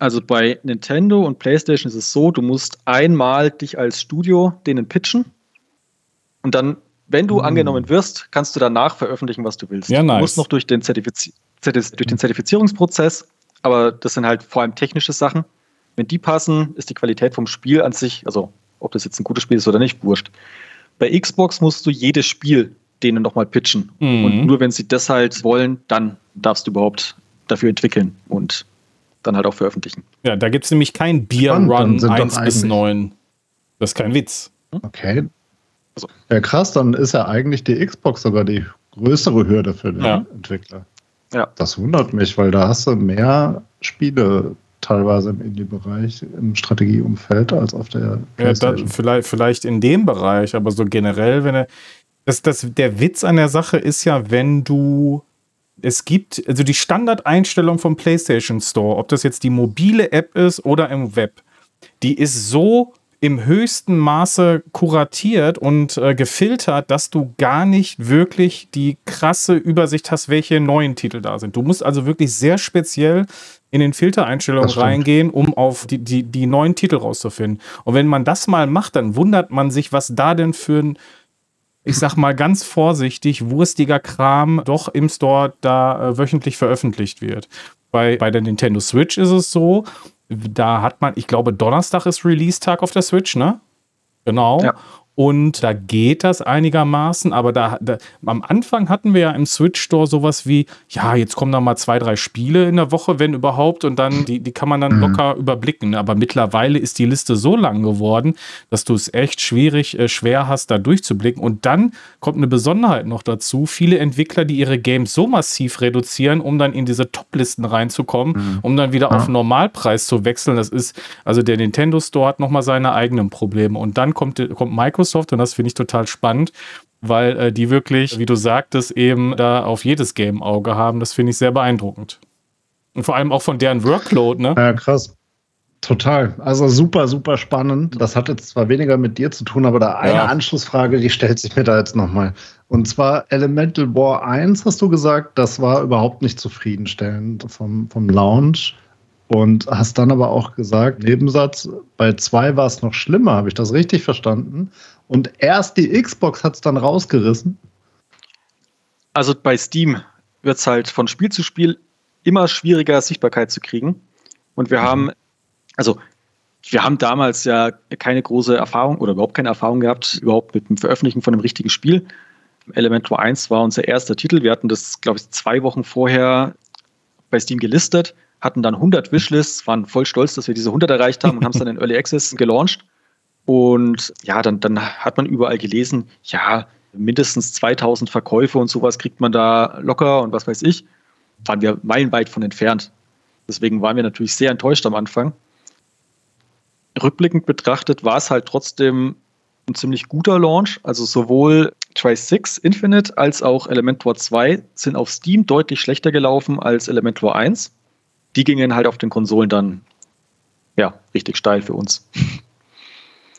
Also bei Nintendo und PlayStation ist es so, du musst einmal dich als Studio denen pitchen und dann, wenn du hm. angenommen wirst, kannst du danach veröffentlichen, was du willst. Ja, nice. Du musst noch durch den, Zertifiz durch den Zertifizierungsprozess, aber das sind halt vor allem technische Sachen. Wenn die passen, ist die Qualität vom Spiel an sich, also ob das jetzt ein gutes Spiel ist oder nicht, wurscht. Bei Xbox musst du jedes Spiel denen nochmal pitchen. Mhm. Und nur wenn sie das halt wollen, dann darfst du überhaupt dafür entwickeln. Und dann halt auch veröffentlichen. Ja, da gibt es nämlich kein Beer Run 1 bis 9. Das ist kein Witz. Okay. Also. Ja, krass, dann ist ja eigentlich die Xbox sogar die größere Hürde für den ja. Entwickler. Ja. Das wundert mich, weil da hast du mehr Spiele teilweise im Indie-Bereich, im Strategieumfeld als auf der PlayStation. Ja, vielleicht, vielleicht in dem Bereich, aber so generell, wenn er. Das, das, der Witz an der Sache ist ja, wenn du es gibt, also die Standardeinstellung vom PlayStation Store, ob das jetzt die mobile App ist oder im Web, die ist so im höchsten Maße kuratiert und äh, gefiltert, dass du gar nicht wirklich die krasse Übersicht hast, welche neuen Titel da sind. Du musst also wirklich sehr speziell in den Filtereinstellungen reingehen, um auf die, die, die neuen Titel rauszufinden. Und wenn man das mal macht, dann wundert man sich, was da denn für ein ich sag mal ganz vorsichtig, wurstiger Kram doch im Store da äh, wöchentlich veröffentlicht wird. Bei, bei der Nintendo Switch ist es so, da hat man, ich glaube, Donnerstag ist Release-Tag auf der Switch, ne? Genau. Ja. Und da geht das einigermaßen, aber da, da, am Anfang hatten wir ja im Switch Store sowas wie, ja, jetzt kommen da mal zwei, drei Spiele in der Woche, wenn überhaupt, und dann, die, die kann man dann mhm. locker überblicken. Aber mittlerweile ist die Liste so lang geworden, dass du es echt schwierig, äh, schwer hast, da durchzublicken. Und dann kommt eine Besonderheit noch dazu. Viele Entwickler, die ihre Games so massiv reduzieren, um dann in diese Top-Listen reinzukommen, mhm. um dann wieder ja. auf Normalpreis zu wechseln. Das ist, also der Nintendo Store hat nochmal seine eigenen Probleme. Und dann kommt, kommt Microsoft Microsoft und das finde ich total spannend, weil äh, die wirklich, wie du sagtest, eben da auf jedes Game Auge haben. Das finde ich sehr beeindruckend. Und vor allem auch von deren Workload, ne? Ja, krass. Total. Also super, super spannend. Das hat jetzt zwar weniger mit dir zu tun, aber da eine ja. Anschlussfrage, die stellt sich mir da jetzt nochmal. Und zwar Elemental War 1, hast du gesagt, das war überhaupt nicht zufriedenstellend vom, vom Launch. Und hast dann aber auch gesagt, Nebensatz, bei 2 war es noch schlimmer, habe ich das richtig verstanden? Und erst die Xbox hat es dann rausgerissen. Also bei Steam wird es halt von Spiel zu Spiel immer schwieriger, Sichtbarkeit zu kriegen. Und wir mhm. haben, also wir haben damals ja keine große Erfahrung oder überhaupt keine Erfahrung gehabt, überhaupt mit dem Veröffentlichen von einem richtigen Spiel. Elementor 1 war unser erster Titel. Wir hatten das, glaube ich, zwei Wochen vorher bei Steam gelistet, hatten dann 100 Wishlists, waren voll stolz, dass wir diese 100 erreicht haben und haben es dann in Early Access gelauncht. Und ja, dann, dann hat man überall gelesen, ja, mindestens 2000 Verkäufe und sowas kriegt man da locker und was weiß ich. Waren wir meilenweit von entfernt. Deswegen waren wir natürlich sehr enttäuscht am Anfang. Rückblickend betrachtet war es halt trotzdem ein ziemlich guter Launch. Also sowohl Tri-6 Infinite als auch Elementor 2 sind auf Steam deutlich schlechter gelaufen als Elementor 1. Die gingen halt auf den Konsolen dann ja richtig steil für uns.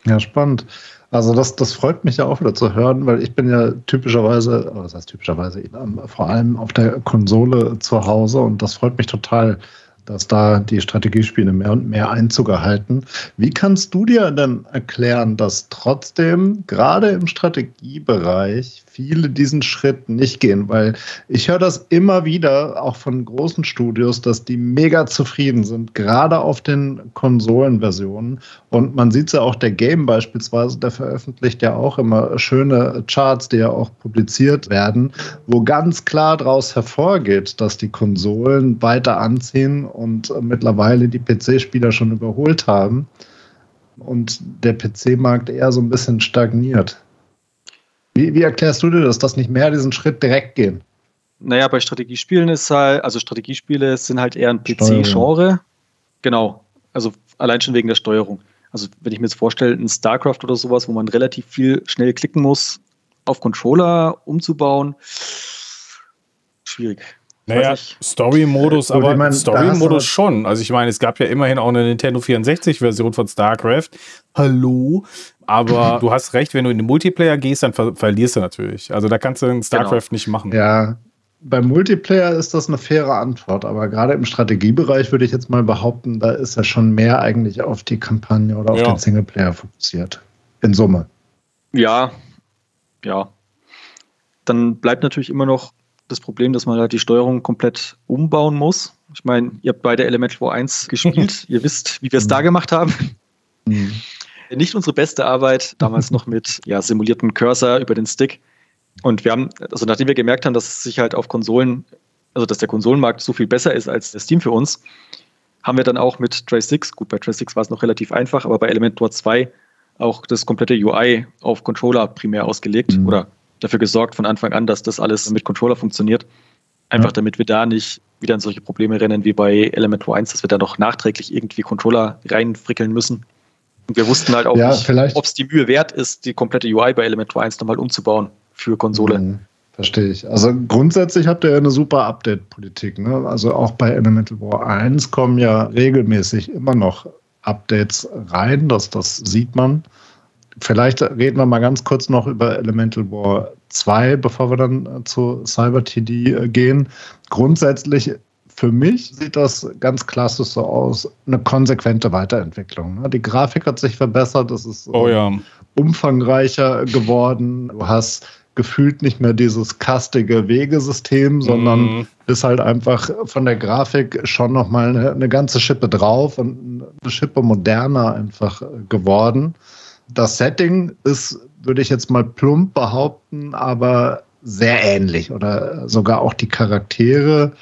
Ja, spannend. Also das, das freut mich ja auch wieder zu hören, weil ich bin ja typischerweise, was heißt typischerweise, vor allem auf der Konsole zu Hause und das freut mich total, dass da die Strategiespiele mehr und mehr Einzug erhalten. Wie kannst du dir denn erklären, dass trotzdem gerade im Strategiebereich viele diesen Schritt nicht gehen? Weil ich höre das immer wieder, auch von großen Studios, dass die mega zufrieden sind, gerade auf den Konsolenversionen. Und man sieht es ja auch, der Game beispielsweise, der veröffentlicht ja auch immer schöne Charts, die ja auch publiziert werden, wo ganz klar daraus hervorgeht, dass die Konsolen weiter anziehen und mittlerweile die PC-Spieler schon überholt haben und der PC-Markt eher so ein bisschen stagniert. Wie, wie erklärst du dir das, dass nicht mehr diesen Schritt direkt gehen? Naja, bei Strategiespielen ist halt, also Strategiespiele sind halt eher ein PC-Genre. Genau. Also allein schon wegen der Steuerung. Also wenn ich mir jetzt vorstelle, ein StarCraft oder sowas, wo man relativ viel schnell klicken muss, auf Controller umzubauen, schwierig. Naja, Story-Modus, aber Story-Modus schon. Also ich meine, es gab ja immerhin auch eine Nintendo 64-Version von StarCraft. Hallo? Aber du hast recht, wenn du in den Multiplayer gehst, dann ver verlierst du natürlich. Also da kannst du in StarCraft genau. nicht machen. Ja, beim Multiplayer ist das eine faire Antwort, aber gerade im Strategiebereich würde ich jetzt mal behaupten, da ist er schon mehr eigentlich auf die Kampagne oder auf ja. den Singleplayer fokussiert. In Summe. Ja, ja. Dann bleibt natürlich immer noch das Problem, dass man halt die Steuerung komplett umbauen muss. Ich meine, ihr habt beide Elemental War 1 gespielt. ihr wisst, wie wir es da gemacht haben. Mhm. Nicht unsere beste Arbeit, damals noch mit ja, simulierten Cursor über den Stick. Und wir haben, also nachdem wir gemerkt haben, dass es sich halt auf Konsolen, also dass der Konsolenmarkt so viel besser ist als das Steam für uns, haben wir dann auch mit Trace 6, gut, bei Trace 6 war es noch relativ einfach, aber bei Elementor 2 auch das komplette UI auf Controller primär ausgelegt mhm. oder dafür gesorgt von Anfang an, dass das alles mit Controller funktioniert. Einfach ja. damit wir da nicht wieder in solche Probleme rennen wie bei Elementor 1, dass wir da noch nachträglich irgendwie Controller reinfrickeln müssen. Und wir wussten halt auch ja, nicht, ob es die Mühe wert ist, die komplette UI bei Elementor 1 nochmal umzubauen für Konsole. Mhm, verstehe ich. Also grundsätzlich habt ihr eine super Update-Politik. Ne? Also auch bei Elemental War 1 kommen ja regelmäßig immer noch Updates rein, das, das sieht man. Vielleicht reden wir mal ganz kurz noch über Elemental War 2, bevor wir dann zu Cyber TD äh, gehen. Grundsätzlich für mich sieht das ganz klassisch so aus, eine konsequente Weiterentwicklung. Ne? Die Grafik hat sich verbessert, es ist oh, ja. umfangreicher geworden. Du hast gefühlt nicht mehr dieses kastige Wegesystem, sondern mm. ist halt einfach von der Grafik schon nochmal eine, eine ganze Schippe drauf und eine Schippe moderner einfach geworden das Setting ist, würde ich jetzt mal plump behaupten, aber sehr ähnlich oder sogar auch die Charaktere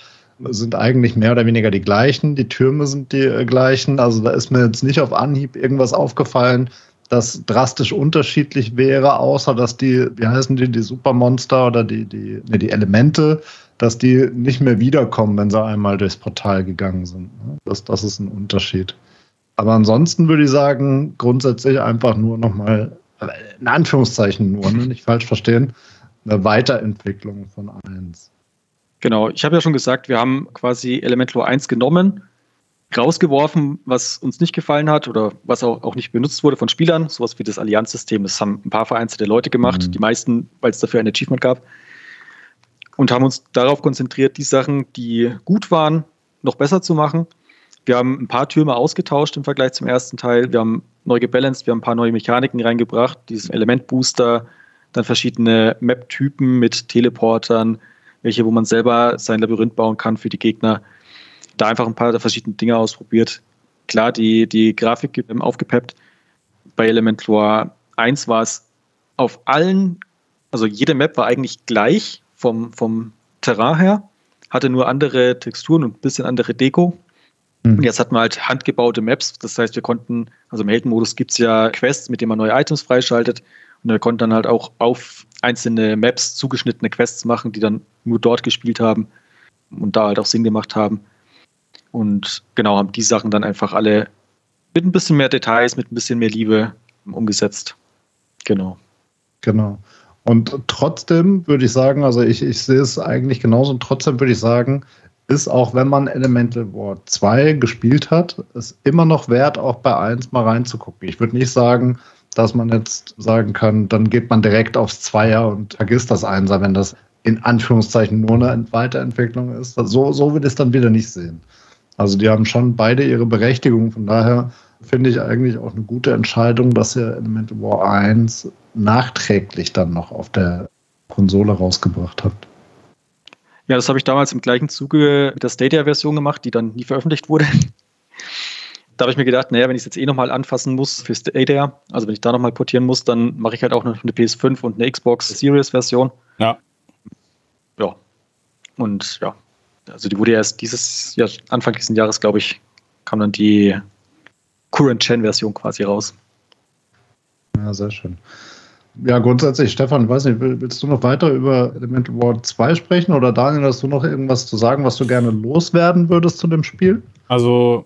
sind eigentlich mehr oder weniger die gleichen. Die Türme sind die äh, gleichen. Also da ist mir jetzt nicht auf Anhieb irgendwas aufgefallen, das drastisch unterschiedlich wäre, außer dass die, wie heißen die, die Supermonster oder die, die, ne, die Elemente, dass die nicht mehr wiederkommen, wenn sie einmal durchs Portal gegangen sind. Das, das ist ein Unterschied. Aber ansonsten würde ich sagen, grundsätzlich einfach nur nochmal, in Anführungszeichen nur, ne, nicht falsch verstehen, eine Weiterentwicklung von 1. Genau, ich habe ja schon gesagt, wir haben quasi Elementor 1 genommen, rausgeworfen, was uns nicht gefallen hat oder was auch, auch nicht benutzt wurde von Spielern, sowas wie das Allianzsystem. Das haben ein paar vereinzelte Leute gemacht, mhm. die meisten, weil es dafür ein Achievement gab. Und haben uns darauf konzentriert, die Sachen, die gut waren, noch besser zu machen. Wir haben ein paar Türme ausgetauscht im Vergleich zum ersten Teil. Wir haben neu gebalanced, wir haben ein paar neue Mechaniken reingebracht, diesen Elementbooster, dann verschiedene Map-Typen mit Teleportern, welche, wo man selber sein Labyrinth bauen kann für die Gegner. Da einfach ein paar der verschiedenen Dinge ausprobiert. klar die, die Grafik aufgepeppt. Bei Elementor 1 war es auf allen, also jede Map war eigentlich gleich vom, vom Terrain her, hatte nur andere Texturen und ein bisschen andere Deko. Mhm. Und jetzt hatten wir halt handgebaute Maps. Das heißt, wir konnten, also im Heldenmodus gibt es ja Quests, mit denen man neue Items freischaltet. Und wir konnten dann halt auch auf einzelne Maps zugeschnittene Quests machen, die dann nur dort gespielt haben und da halt auch Sinn gemacht haben. Und genau, haben die Sachen dann einfach alle mit ein bisschen mehr Details, mit ein bisschen mehr Liebe umgesetzt. Genau. Genau. Und trotzdem würde ich sagen, also ich, ich sehe es eigentlich genauso, und trotzdem würde ich sagen, ist auch wenn man Elemental War 2 gespielt hat, ist immer noch wert, auch bei 1 mal reinzugucken. Ich würde nicht sagen, dass man jetzt sagen kann, dann geht man direkt aufs Zweier und vergisst das Einser, wenn das in Anführungszeichen nur eine Weiterentwicklung ist. So, so will ich es dann wieder nicht sehen. Also die haben schon beide ihre Berechtigung. Von daher finde ich eigentlich auch eine gute Entscheidung, dass ihr Elemental War 1 nachträglich dann noch auf der Konsole rausgebracht habt. Ja, das habe ich damals im gleichen Zuge mit der Stadia-Version gemacht, die dann nie veröffentlicht wurde. Da habe ich mir gedacht, naja, wenn ich es jetzt eh nochmal anfassen muss für Stadia, also wenn ich da nochmal portieren muss, dann mache ich halt auch noch eine PS5 und eine Xbox Series-Version. Ja. Ja. Und ja, also die wurde erst dieses Jahr, Anfang dieses Jahres, glaube ich, kam dann die Current-Gen-Version quasi raus. Ja, sehr schön. Ja, grundsätzlich, Stefan, weiß nicht, willst du noch weiter über Elemental War 2 sprechen oder Daniel, hast du noch irgendwas zu sagen, was du gerne loswerden würdest zu dem Spiel? Also,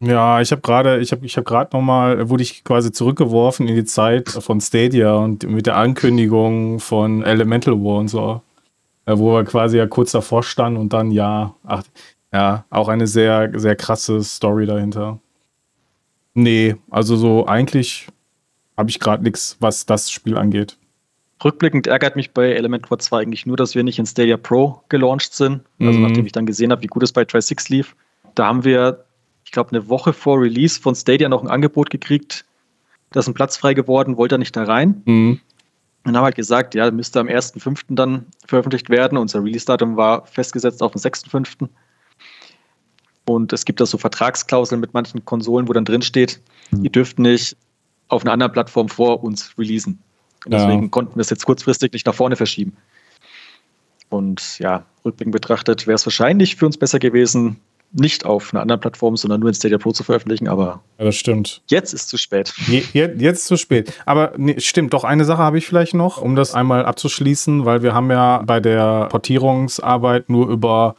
ja, ich habe gerade, ich habe, ich habe gerade noch mal, wurde ich quasi zurückgeworfen in die Zeit von Stadia und mit der Ankündigung von Elemental War und so, äh, wo wir quasi ja kurz davor standen und dann ja, ach, ja, auch eine sehr, sehr krasse Story dahinter. Nee, also so eigentlich habe ich gerade nichts, was das Spiel angeht. Rückblickend ärgert mich bei Elementor 2 eigentlich nur, dass wir nicht in Stadia Pro gelauncht sind. Also mhm. nachdem ich dann gesehen habe, wie gut es bei Try 6 lief. Da haben wir, ich glaube, eine Woche vor Release von Stadia noch ein Angebot gekriegt. Da ist ein Platz frei geworden, wollte er nicht da rein. Mhm. Dann haben wir halt gesagt, ja, müsste am 1.5. dann veröffentlicht werden. Unser Release-Datum war festgesetzt auf den 6.5. Und es gibt da so Vertragsklauseln mit manchen Konsolen, wo dann drin steht, mhm. ihr dürft nicht auf einer anderen Plattform vor uns releasen. Und deswegen ja. konnten wir es jetzt kurzfristig nicht nach vorne verschieben. Und ja, rückblickend betrachtet wäre es wahrscheinlich für uns besser gewesen, nicht auf einer anderen Plattform, sondern nur in Stadia Pro zu veröffentlichen, aber ja, das stimmt. Jetzt ist zu spät. Je, jetzt zu spät. Aber nee, stimmt, doch eine Sache habe ich vielleicht noch, um das einmal abzuschließen, weil wir haben ja bei der Portierungsarbeit nur über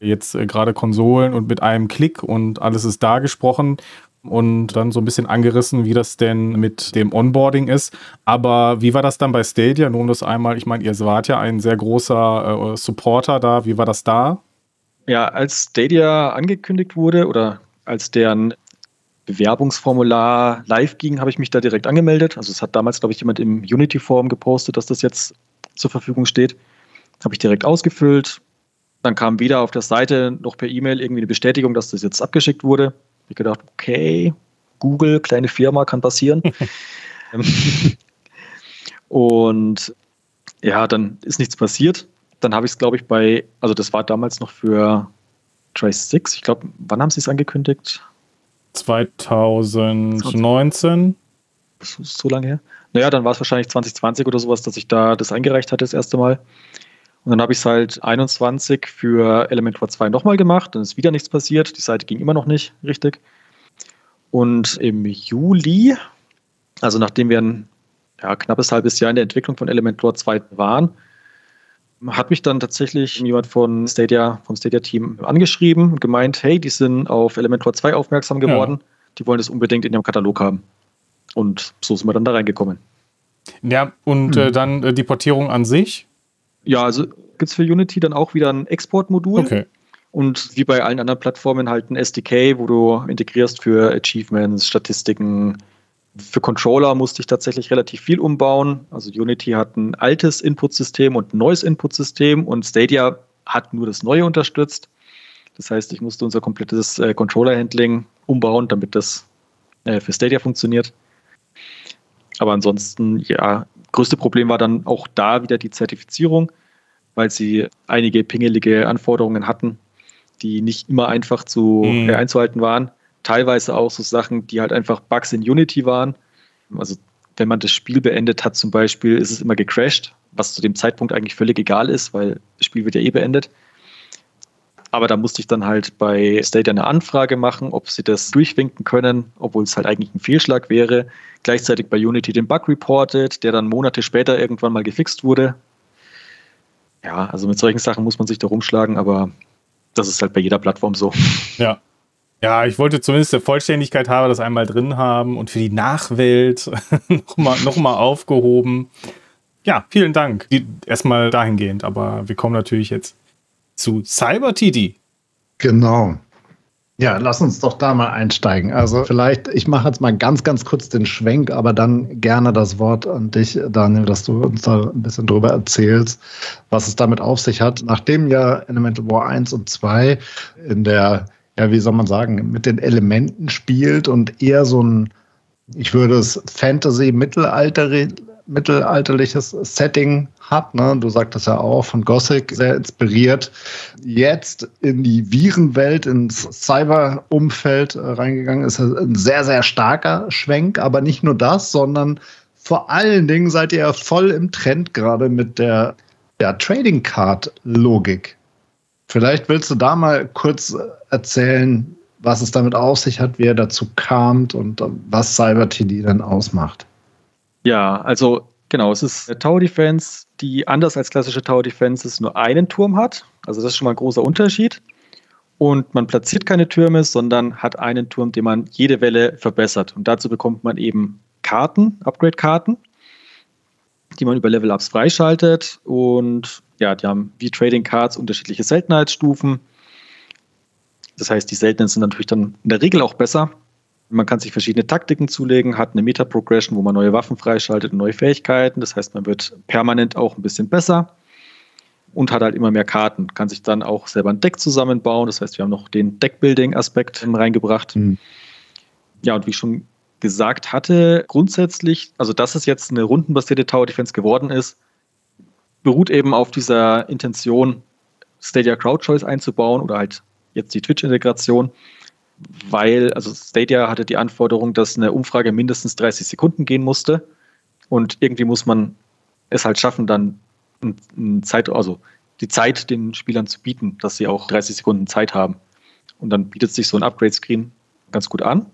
jetzt äh, gerade Konsolen und mit einem Klick und alles ist da gesprochen und dann so ein bisschen angerissen, wie das denn mit dem Onboarding ist. Aber wie war das dann bei Stadia? Nur um das einmal, ich meine, ihr wart ja ein sehr großer äh, Supporter da. Wie war das da? Ja, als Stadia angekündigt wurde oder als deren Bewerbungsformular live ging, habe ich mich da direkt angemeldet. Also es hat damals, glaube ich, jemand im Unity-Forum gepostet, dass das jetzt zur Verfügung steht. Habe ich direkt ausgefüllt. Dann kam wieder auf der Seite noch per E-Mail irgendwie eine Bestätigung, dass das jetzt abgeschickt wurde ich gedacht, okay, Google, kleine Firma, kann passieren. und ja, dann ist nichts passiert. Dann habe ich es, glaube ich, bei, also das war damals noch für Trace 6. Ich glaube, wann haben sie es angekündigt? 2019. So, so lange her. Naja, dann war es wahrscheinlich 2020 oder sowas, dass ich da das eingereicht hatte das erste Mal. Und dann habe ich es halt 21 für Elementor 2 nochmal gemacht, dann ist wieder nichts passiert. Die Seite ging immer noch nicht richtig. Und im Juli, also nachdem wir ein ja, knappes halbes Jahr in der Entwicklung von Elementor 2 waren, hat mich dann tatsächlich jemand von Stadia, vom Stadia-Team angeschrieben und gemeint, hey, die sind auf Elementor 2 aufmerksam geworden, ja. die wollen das unbedingt in ihrem Katalog haben. Und so sind wir dann da reingekommen. Ja, und hm. äh, dann äh, die Portierung an sich? Ja, also gibt es für Unity dann auch wieder ein Exportmodul. Okay. Und wie bei allen anderen Plattformen halt ein SDK, wo du integrierst für Achievements, Statistiken. Für Controller musste ich tatsächlich relativ viel umbauen. Also Unity hat ein altes Inputsystem und ein neues Inputsystem und Stadia hat nur das neue unterstützt. Das heißt, ich musste unser komplettes äh, Controller-Handling umbauen, damit das äh, für Stadia funktioniert. Aber ansonsten, ja, größte Problem war dann auch da wieder die Zertifizierung, weil sie einige pingelige Anforderungen hatten, die nicht immer einfach zu, mhm. äh, einzuhalten waren. Teilweise auch so Sachen, die halt einfach Bugs in Unity waren. Also wenn man das Spiel beendet hat zum Beispiel, ist es immer gecrashed, was zu dem Zeitpunkt eigentlich völlig egal ist, weil das Spiel wird ja eh beendet. Aber da musste ich dann halt bei Stadia eine Anfrage machen, ob sie das durchwinken können, obwohl es halt eigentlich ein Fehlschlag wäre. Gleichzeitig bei Unity den Bug reported, der dann Monate später irgendwann mal gefixt wurde. Ja, also mit solchen Sachen muss man sich da rumschlagen, aber das ist halt bei jeder Plattform so. Ja. Ja, ich wollte zumindest der Vollständigkeit haben, das einmal drin haben und für die Nachwelt nochmal noch mal aufgehoben. Ja, vielen Dank. Erstmal dahingehend, aber wir kommen natürlich jetzt zu CyberTD. Genau. Ja, lass uns doch da mal einsteigen. Also vielleicht, ich mache jetzt mal ganz, ganz kurz den Schwenk, aber dann gerne das Wort an dich, Daniel, dass du uns da ein bisschen drüber erzählst, was es damit auf sich hat. Nachdem ja Elemental War 1 und 2 in der, ja, wie soll man sagen, mit den Elementen spielt und eher so ein, ich würde es Fantasy-Mittelalter mittelalterliches Setting hat. Ne? Du sagtest ja auch von Gothic sehr inspiriert. Jetzt in die Virenwelt, ins Cyber-Umfeld äh, reingegangen ist ein sehr, sehr starker Schwenk. Aber nicht nur das, sondern vor allen Dingen seid ihr ja voll im Trend gerade mit der, der Trading Card Logik. Vielleicht willst du da mal kurz erzählen, was es damit auf sich hat, wie er dazu kam und was CyberTD dann ausmacht. Ja, also genau, es ist eine Tower Defense, die anders als klassische Tower Defenses nur einen Turm hat. Also das ist schon mal ein großer Unterschied. Und man platziert keine Türme, sondern hat einen Turm, den man jede Welle verbessert. Und dazu bekommt man eben Karten, Upgrade-Karten, die man über Level-Ups freischaltet. Und ja, die haben wie Trading Cards unterschiedliche Seltenheitsstufen. Das heißt, die seltenen sind natürlich dann in der Regel auch besser. Man kann sich verschiedene Taktiken zulegen, hat eine Meta-Progression, wo man neue Waffen freischaltet und neue Fähigkeiten. Das heißt, man wird permanent auch ein bisschen besser und hat halt immer mehr Karten. Kann sich dann auch selber ein Deck zusammenbauen. Das heißt, wir haben noch den Deckbuilding-Aspekt reingebracht. Mhm. Ja, und wie ich schon gesagt hatte, grundsätzlich, also dass es jetzt eine rundenbasierte Tower Defense geworden ist, beruht eben auf dieser Intention, Stadia Crowd Choice einzubauen oder halt jetzt die Twitch-Integration weil, also Stadia hatte die Anforderung, dass eine Umfrage mindestens 30 Sekunden gehen musste. Und irgendwie muss man es halt schaffen, dann Zeit, also die Zeit den Spielern zu bieten, dass sie auch 30 Sekunden Zeit haben. Und dann bietet sich so ein Upgrade-Screen ganz gut an.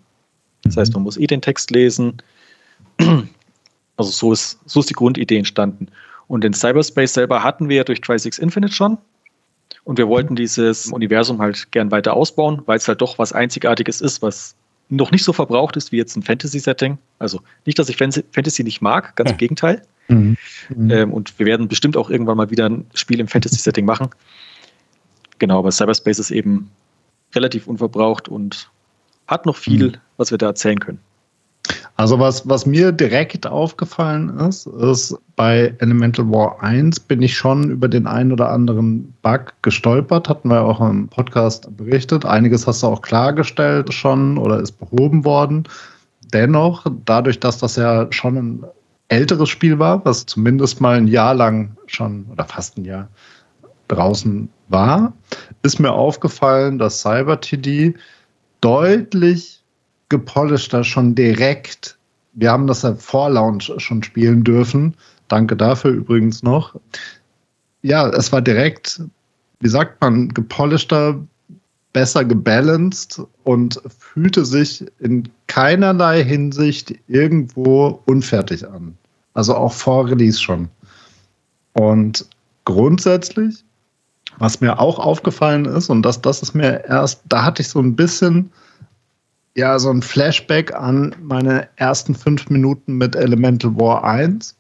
Das heißt, man muss eh den Text lesen. Also so ist, so ist die Grundidee entstanden. Und den Cyberspace selber hatten wir ja durch Tri-6 Infinite schon. Und wir wollten dieses Universum halt gern weiter ausbauen, weil es halt doch was Einzigartiges ist, was noch nicht so verbraucht ist wie jetzt ein Fantasy-Setting. Also nicht, dass ich Fantasy nicht mag, ganz im Gegenteil. Mhm. Mhm. Ähm, und wir werden bestimmt auch irgendwann mal wieder ein Spiel im Fantasy-Setting machen. Genau, aber Cyberspace ist eben relativ unverbraucht und hat noch viel, mhm. was wir da erzählen können. Also was, was mir direkt aufgefallen ist, ist bei Elemental War 1 bin ich schon über den einen oder anderen Bug gestolpert, hatten wir auch im Podcast berichtet. Einiges hast du auch klargestellt schon oder ist behoben worden. Dennoch, dadurch, dass das ja schon ein älteres Spiel war, was zumindest mal ein Jahr lang schon oder fast ein Jahr draußen war, ist mir aufgefallen, dass CyberTD deutlich gepolischter schon direkt. Wir haben das ja vor Launch schon spielen dürfen. Danke dafür übrigens noch. Ja, es war direkt, wie sagt man, gepolischter, besser gebalanced und fühlte sich in keinerlei Hinsicht irgendwo unfertig an. Also auch vor Release schon. Und grundsätzlich, was mir auch aufgefallen ist, und das, das ist mir erst, da hatte ich so ein bisschen ja so ein Flashback an meine ersten fünf Minuten mit Elemental War 1,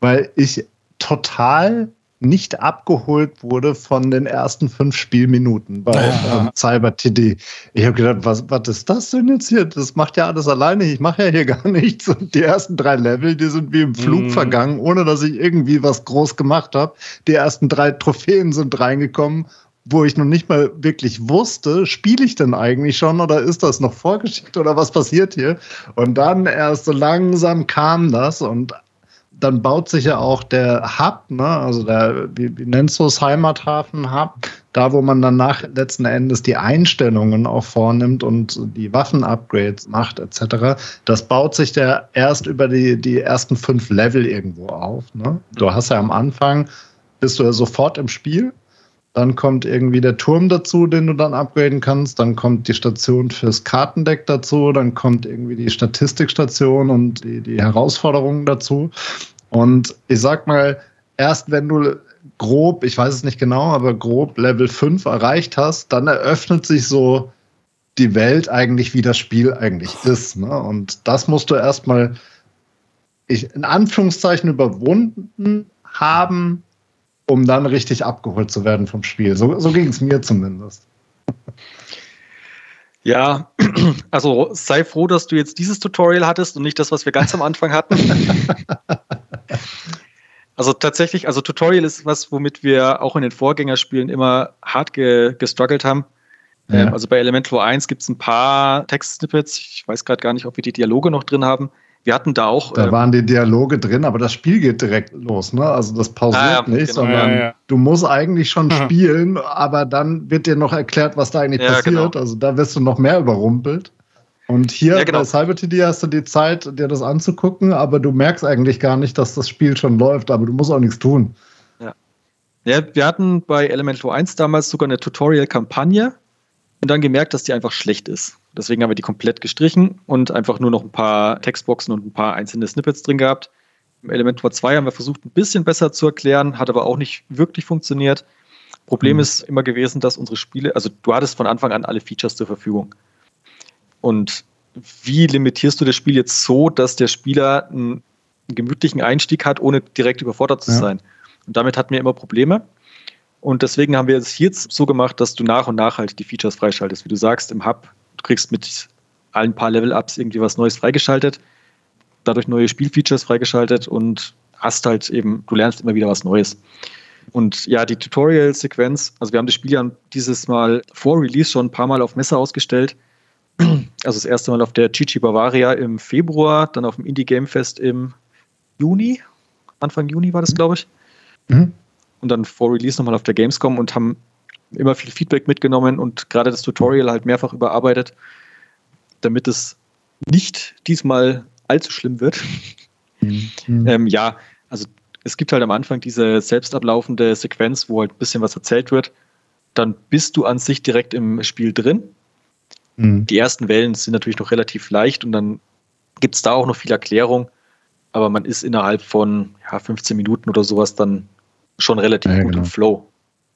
weil ich total nicht abgeholt wurde von den ersten fünf Spielminuten bei ja. ähm, Cyber TD. Ich habe gedacht, was, was ist das denn jetzt hier? Das macht ja alles alleine. Ich mache ja hier gar nichts. Und die ersten drei Level, die sind wie im Flug mm. vergangen, ohne dass ich irgendwie was groß gemacht habe. Die ersten drei Trophäen sind reingekommen wo ich noch nicht mal wirklich wusste, spiele ich denn eigentlich schon oder ist das noch vorgeschickt oder was passiert hier? Und dann erst so langsam kam das und dann baut sich ja auch der Hub, ne, also der, wie, wie nennst du es, Heimathafen-Hub, da, wo man dann nach letzten Endes die Einstellungen auch vornimmt und die Waffen-Upgrades macht, etc., das baut sich ja erst über die, die ersten fünf Level irgendwo auf. Ne? Du hast ja am Anfang, bist du ja sofort im Spiel. Dann kommt irgendwie der Turm dazu, den du dann upgraden kannst. Dann kommt die Station fürs Kartendeck dazu. Dann kommt irgendwie die Statistikstation und die, die Herausforderungen dazu. Und ich sag mal, erst wenn du grob, ich weiß es nicht genau, aber grob Level 5 erreicht hast, dann eröffnet sich so die Welt eigentlich, wie das Spiel eigentlich ist. Ne? Und das musst du erstmal in Anführungszeichen überwunden haben, um dann richtig abgeholt zu werden vom Spiel. So, so ging es mir zumindest. Ja, also sei froh, dass du jetzt dieses Tutorial hattest und nicht das, was wir ganz am Anfang hatten. Also tatsächlich, also Tutorial ist was, womit wir auch in den Vorgängerspielen immer hart ge gestruggelt haben. Ja. Ähm, also bei Elemental 1 gibt es ein paar Text-Snippets. Ich weiß gerade gar nicht, ob wir die Dialoge noch drin haben. Wir hatten da auch. Da ähm, waren die Dialoge drin, aber das Spiel geht direkt los, ne? Also das pausiert ah, ja, nicht, genau, sondern ja, ja. du musst eigentlich schon spielen, aber dann wird dir noch erklärt, was da eigentlich passiert. Genau. Also da wirst du noch mehr überrumpelt. Und hier ja, genau. bei CyberTD hast du die Zeit, dir das anzugucken, aber du merkst eigentlich gar nicht, dass das Spiel schon läuft, aber du musst auch nichts tun. Ja, ja wir hatten bei Elemental 1 damals sogar eine Tutorial-Kampagne und dann gemerkt, dass die einfach schlecht ist. Deswegen haben wir die komplett gestrichen und einfach nur noch ein paar Textboxen und ein paar einzelne Snippets drin gehabt. Im Elementor 2 haben wir versucht, ein bisschen besser zu erklären, hat aber auch nicht wirklich funktioniert. Problem mhm. ist immer gewesen, dass unsere Spiele, also du hattest von Anfang an alle Features zur Verfügung. Und wie limitierst du das Spiel jetzt so, dass der Spieler einen, einen gemütlichen Einstieg hat, ohne direkt überfordert zu ja. sein? Und damit hatten wir immer Probleme. Und deswegen haben wir es jetzt so gemacht, dass du nach und nach halt die Features freischaltest. Wie du sagst, im Hub, du kriegst mit allen paar Level-Ups irgendwie was Neues freigeschaltet, dadurch neue Spielfeatures freigeschaltet und hast halt eben, du lernst immer wieder was Neues. Und ja, die Tutorial-Sequenz, also wir haben das Spiel ja dieses Mal vor Release schon ein paar Mal auf Messer ausgestellt also das erste Mal auf der Chichi Bavaria im Februar, dann auf dem Indie Game Fest im Juni, Anfang Juni war das, glaube ich. Mhm. Und dann vor Release nochmal auf der Gamescom und haben immer viel Feedback mitgenommen und gerade das Tutorial halt mehrfach überarbeitet, damit es nicht diesmal allzu schlimm wird. Mhm. ähm, ja, also es gibt halt am Anfang diese selbst ablaufende Sequenz, wo halt ein bisschen was erzählt wird. Dann bist du an sich direkt im Spiel drin Mhm. Die ersten Wellen sind natürlich noch relativ leicht und dann gibt es da auch noch viel Erklärung, aber man ist innerhalb von ja, 15 Minuten oder sowas dann schon relativ ja, gut genau. im Flow.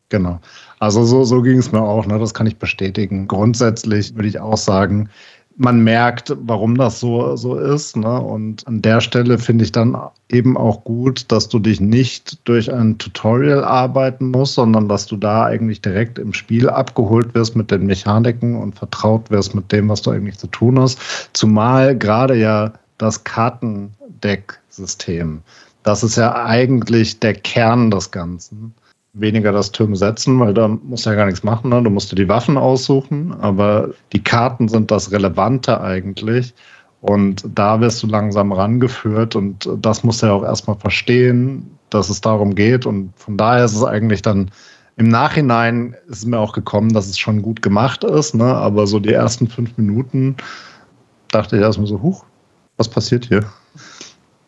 Genau. Also so, so ging es mir auch, ne? das kann ich bestätigen. Grundsätzlich würde ich auch sagen, man merkt, warum das so, so ist. Ne? Und an der Stelle finde ich dann eben auch gut, dass du dich nicht durch ein Tutorial arbeiten musst, sondern dass du da eigentlich direkt im Spiel abgeholt wirst mit den Mechaniken und vertraut wirst mit dem, was du eigentlich zu tun hast. Zumal gerade ja das Kartendeck-System, das ist ja eigentlich der Kern des Ganzen weniger das Türme setzen, weil da musst du ja gar nichts machen. Ne? Du musst dir die Waffen aussuchen, aber die Karten sind das Relevante eigentlich. Und da wirst du langsam rangeführt und das musst du ja auch erstmal verstehen, dass es darum geht. Und von daher ist es eigentlich dann im Nachhinein ist mir auch gekommen, dass es schon gut gemacht ist, ne? aber so die ersten fünf Minuten dachte ich erstmal so, huch, was passiert hier?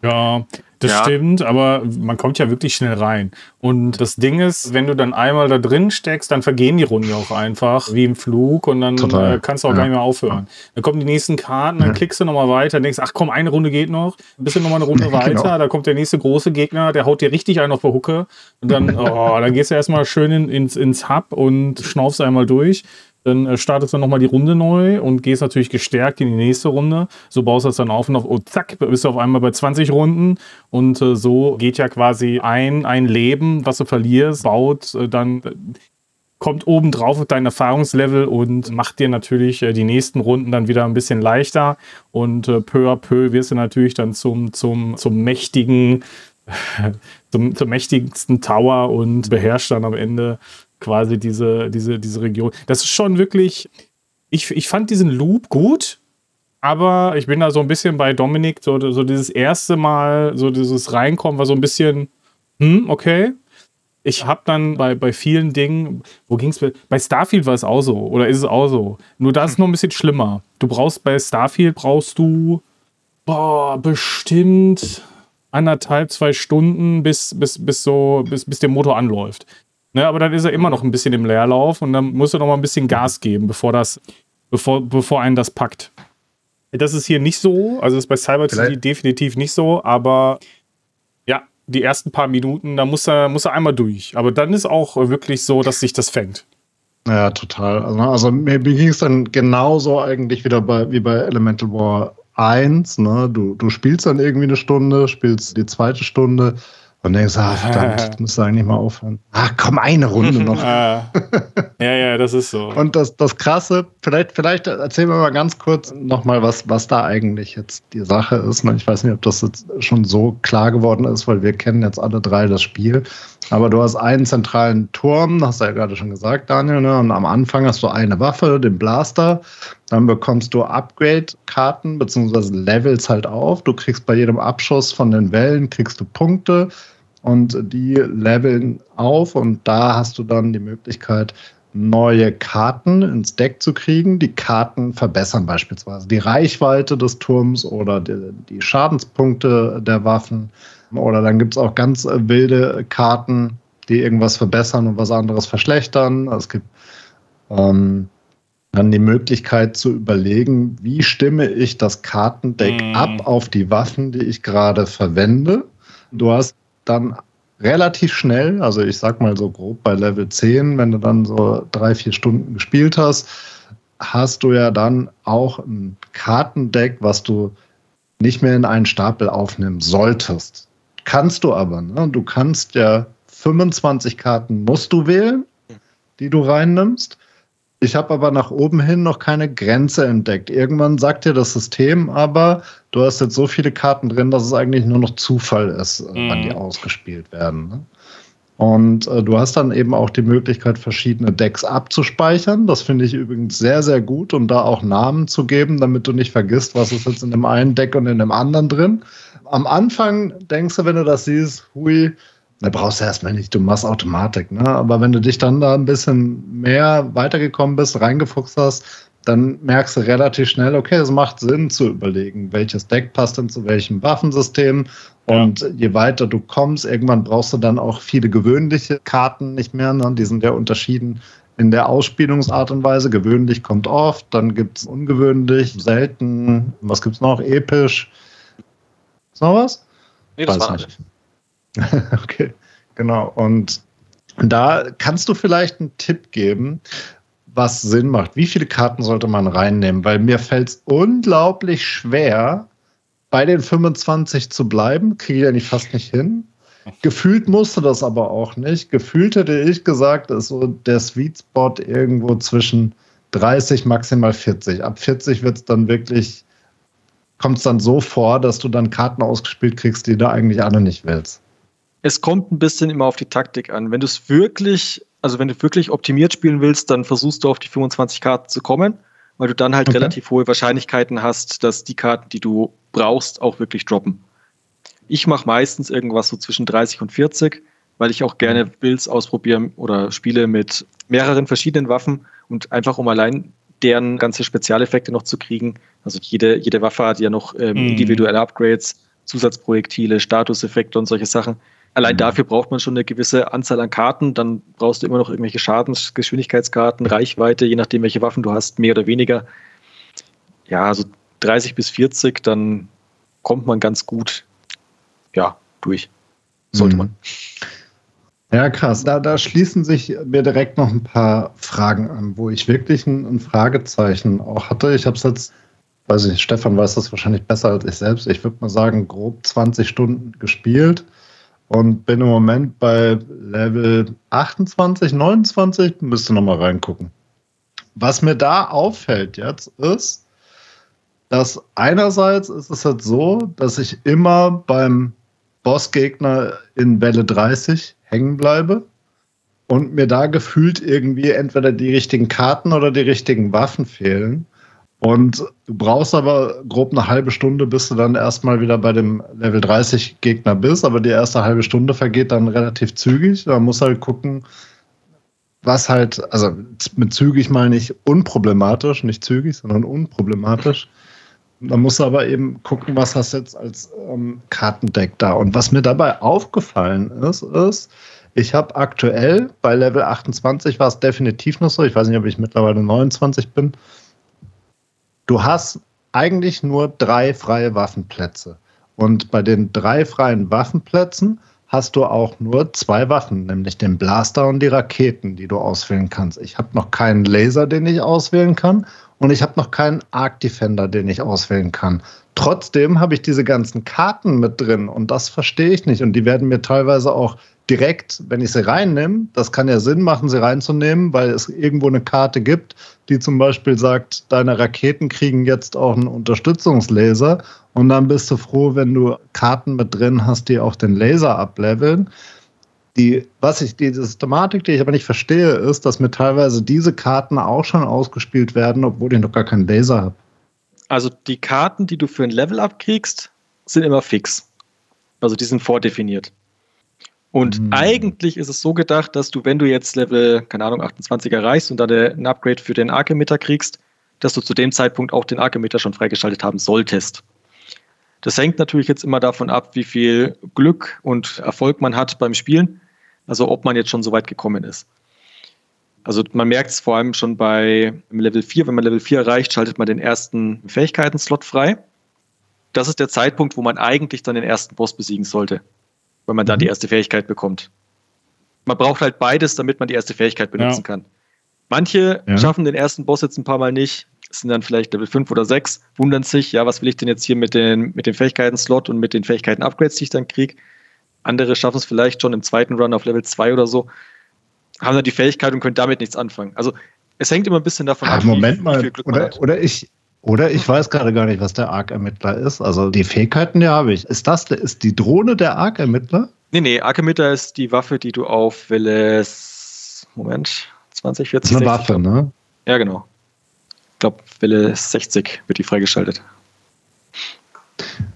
Ja, das ja. stimmt, aber man kommt ja wirklich schnell rein. Und das Ding ist, wenn du dann einmal da drin steckst, dann vergehen die Runden auch einfach, wie im Flug, und dann äh, kannst du auch ja. gar nicht mehr aufhören. Dann kommen die nächsten Karten, dann ja. klickst du nochmal weiter, denkst, ach komm, eine Runde geht noch, ein bisschen nochmal eine Runde genau. weiter, genau. da kommt der nächste große Gegner, der haut dir richtig einen auf der Hucke. Und dann, oh, dann gehst du erstmal schön in, ins, ins Hub und schnaufst einmal durch. Dann äh, startest du nochmal die Runde neu und gehst natürlich gestärkt in die nächste Runde. So baust du das dann auf und auf, oh, zack, bist du auf einmal bei 20 Runden. Und äh, so geht ja quasi ein, ein Leben, was du verlierst, baut äh, dann äh, kommt oben drauf auf dein Erfahrungslevel und macht dir natürlich äh, die nächsten Runden dann wieder ein bisschen leichter. Und äh, peu à peu wirst du natürlich dann zum, zum, zum mächtigen, zum, zum mächtigsten Tower und beherrscht dann am Ende quasi diese, diese, diese Region. Das ist schon wirklich, ich, ich fand diesen Loop gut, aber ich bin da so ein bisschen bei Dominik, so, so dieses erste Mal, so dieses Reinkommen war so ein bisschen, hm, okay. Ich habe dann bei, bei vielen Dingen, wo ging es? Bei Starfield war es auch so, oder ist es auch so? Nur da ist es noch ein bisschen schlimmer. Du brauchst bei Starfield brauchst du boah, bestimmt anderthalb, zwei Stunden, bis, bis, bis, so, bis, bis der Motor anläuft. Ne, aber dann ist er immer noch ein bisschen im Leerlauf und dann musst du noch mal ein bisschen Gas geben, bevor das, bevor, bevor einen das packt. Das ist hier nicht so, also ist bei Cyber City definitiv nicht so, aber ja, die ersten paar Minuten, da muss er, muss er einmal durch. Aber dann ist auch wirklich so, dass sich das fängt. Ja, total. Also, also mir ging es dann genauso eigentlich wieder bei, wie bei Elemental War 1. Ne? Du, du spielst dann irgendwie eine Stunde, spielst die zweite Stunde und denkst, ah, verdammt, das müsste eigentlich mal aufhören. Ah, komm, eine Runde noch. ja, ja, das ist so. Und das, das Krasse, vielleicht, vielleicht erzählen wir mal ganz kurz nochmal, was, was da eigentlich jetzt die Sache ist. Ich weiß nicht, ob das jetzt schon so klar geworden ist, weil wir kennen jetzt alle drei das Spiel. Aber du hast einen zentralen Turm, hast du ja gerade schon gesagt, Daniel, ne? und am Anfang hast du eine Waffe, den Blaster. Dann bekommst du Upgrade-Karten bzw. Levels halt auf. Du kriegst bei jedem Abschuss von den Wellen kriegst du Punkte und die leveln auf und da hast du dann die Möglichkeit, neue Karten ins Deck zu kriegen. Die Karten verbessern beispielsweise die Reichweite des Turms oder die, die Schadenspunkte der Waffen. Oder dann gibt es auch ganz wilde Karten, die irgendwas verbessern und was anderes verschlechtern. Es gibt ähm, dann die Möglichkeit zu überlegen, wie stimme ich das Kartendeck mm. ab auf die Waffen, die ich gerade verwende. Du hast dann relativ schnell, also ich sag mal so grob bei Level 10, wenn du dann so drei, vier Stunden gespielt hast, hast du ja dann auch ein Kartendeck, was du nicht mehr in einen Stapel aufnehmen solltest. Kannst du aber, ne? Du kannst ja 25 Karten musst du wählen, die du reinnimmst. Ich habe aber nach oben hin noch keine Grenze entdeckt. Irgendwann sagt dir das System aber, du hast jetzt so viele Karten drin, dass es eigentlich nur noch Zufall ist, mhm. wann die ausgespielt werden. Ne? Und äh, du hast dann eben auch die Möglichkeit, verschiedene Decks abzuspeichern. Das finde ich übrigens sehr, sehr gut, um da auch Namen zu geben, damit du nicht vergisst, was ist jetzt in dem einen Deck und in dem anderen drin. Am Anfang denkst du, wenn du das siehst, hui, da brauchst du erstmal nicht, du machst Automatik, ne? Aber wenn du dich dann da ein bisschen mehr weitergekommen bist, reingefuchst hast, dann merkst du relativ schnell, okay, es macht Sinn zu überlegen, welches Deck passt denn zu welchem Waffensystem. Und ja. je weiter du kommst, irgendwann brauchst du dann auch viele gewöhnliche Karten nicht mehr. Ne? Die sind ja unterschieden in der Ausspielungsart und Weise. Gewöhnlich kommt oft, dann gibt es ungewöhnlich, selten. Was gibt es noch? Episch. Ist noch was? Nee, das Weiß war nicht. okay, genau. Und da kannst du vielleicht einen Tipp geben, was Sinn macht. Wie viele Karten sollte man reinnehmen? Weil mir fällt es unglaublich schwer, bei den 25 zu bleiben. Kriege ich ja nicht fast nicht hin. Gefühlt musste das aber auch nicht. Gefühlt hätte ich gesagt, ist so der Sweet Spot irgendwo zwischen 30, maximal 40. Ab 40 wird es dann wirklich, kommt es dann so vor, dass du dann Karten ausgespielt kriegst, die du eigentlich alle nicht willst es kommt ein bisschen immer auf die Taktik an. Wenn du es wirklich, also wenn du wirklich optimiert spielen willst, dann versuchst du auf die 25 Karten zu kommen, weil du dann halt okay. relativ hohe Wahrscheinlichkeiten hast, dass die Karten, die du brauchst, auch wirklich droppen. Ich mache meistens irgendwas so zwischen 30 und 40, weil ich auch gerne Builds ausprobiere oder spiele mit mehreren verschiedenen Waffen und einfach um allein deren ganze Spezialeffekte noch zu kriegen. Also jede, jede Waffe hat ja noch ähm, mm. individuelle Upgrades, Zusatzprojektile, Statuseffekte und solche Sachen. Allein mhm. dafür braucht man schon eine gewisse Anzahl an Karten. Dann brauchst du immer noch irgendwelche Schadensgeschwindigkeitskarten, Reichweite, je nachdem, welche Waffen du hast, mehr oder weniger. Ja, so 30 bis 40, dann kommt man ganz gut ja, durch. Sollte mhm. man. Ja, krass. Da, da schließen sich mir direkt noch ein paar Fragen an, wo ich wirklich ein, ein Fragezeichen auch hatte. Ich habe es jetzt, weiß ich, Stefan weiß das wahrscheinlich besser als ich selbst. Ich würde mal sagen, grob 20 Stunden gespielt und bin im Moment bei Level 28, 29, müsste nochmal reingucken. Was mir da auffällt jetzt ist, dass einerseits ist es halt so, dass ich immer beim Bossgegner in Welle 30 hängen bleibe und mir da gefühlt irgendwie entweder die richtigen Karten oder die richtigen Waffen fehlen. Und du brauchst aber grob eine halbe Stunde, bis du dann erstmal wieder bei dem Level 30 Gegner bist. Aber die erste halbe Stunde vergeht dann relativ zügig. Da muss halt gucken, was halt, also mit zügig mal nicht unproblematisch, nicht zügig, sondern unproblematisch. Musst du aber eben gucken, was hast du jetzt als ähm, Kartendeck da. Und was mir dabei aufgefallen ist, ist, ich habe aktuell bei Level 28 war es definitiv noch so, ich weiß nicht, ob ich mittlerweile 29 bin, du hast eigentlich nur drei freie Waffenplätze. Und bei den drei freien Waffenplätzen hast du auch nur zwei Waffen, nämlich den Blaster und die Raketen, die du auswählen kannst. Ich habe noch keinen Laser, den ich auswählen kann und ich habe noch keinen Arc Defender, den ich auswählen kann. Trotzdem habe ich diese ganzen Karten mit drin und das verstehe ich nicht und die werden mir teilweise auch direkt, wenn ich sie reinnehme, das kann ja Sinn machen, sie reinzunehmen, weil es irgendwo eine Karte gibt, die zum Beispiel sagt, deine Raketen kriegen jetzt auch einen Unterstützungslaser und dann bist du froh, wenn du Karten mit drin hast, die auch den Laser ableveln. Die, was ich, die Systematik, die ich aber nicht verstehe, ist, dass mir teilweise diese Karten auch schon ausgespielt werden, obwohl ich noch gar keinen Laser habe. Also die Karten, die du für ein Level abkriegst, sind immer fix. Also die sind vordefiniert. Und mhm. eigentlich ist es so gedacht, dass du, wenn du jetzt Level, keine Ahnung, 28 erreichst und dann ein Upgrade für den Archimeter kriegst, dass du zu dem Zeitpunkt auch den Archimeter schon freigeschaltet haben solltest. Das hängt natürlich jetzt immer davon ab, wie viel Glück und Erfolg man hat beim Spielen, also ob man jetzt schon so weit gekommen ist. Also man merkt es vor allem schon bei Level 4, wenn man Level 4 erreicht, schaltet man den ersten Fähigkeiten-Slot frei. Das ist der Zeitpunkt, wo man eigentlich dann den ersten Boss besiegen sollte wenn man da die mhm. erste Fähigkeit bekommt. Man braucht halt beides, damit man die erste Fähigkeit benutzen ja. kann. Manche ja. schaffen den ersten Boss jetzt ein paar Mal nicht, sind dann vielleicht Level 5 oder 6, wundern sich, ja, was will ich denn jetzt hier mit den, mit den Fähigkeiten-Slot und mit den Fähigkeiten-Upgrades, die ich dann kriege. Andere schaffen es vielleicht schon im zweiten Run auf Level 2 oder so, haben dann die Fähigkeit und können damit nichts anfangen. Also es hängt immer ein bisschen davon ah, ab, Moment wie, mal. Wie viel Glück oder. Oder ich, oder ich weiß gerade gar nicht, was der Arc-Ermittler ist. Also die Fähigkeiten, die habe ich. Ist das ist die Drohne der Arc-Ermittler? Nee, nee, Arc-Ermittler ist die Waffe, die du auf Welle Moment, 20, 40, Eine 60, Waffe, ne? Ja, genau. Ich glaube, Welle 60 wird die freigeschaltet.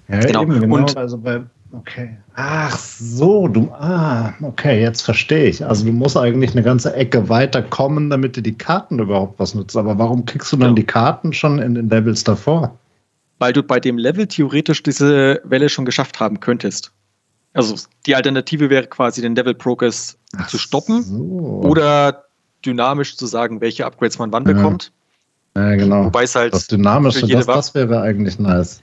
Ja, genau. Eben, genau. Und also bei Okay. Ach so, du. Ah, okay, jetzt verstehe ich. Also du musst eigentlich eine ganze Ecke weiterkommen, damit dir die Karten überhaupt was nutzen. Aber warum kriegst du dann ja. die Karten schon in den Levels davor? Weil du bei dem Level theoretisch diese Welle schon geschafft haben könntest. Also die Alternative wäre quasi den Level Progress Ach zu stoppen so. oder dynamisch zu sagen, welche Upgrades man wann ja. bekommt. Ja, genau. Wobei es halt das Dynamische, das, das wäre eigentlich nice.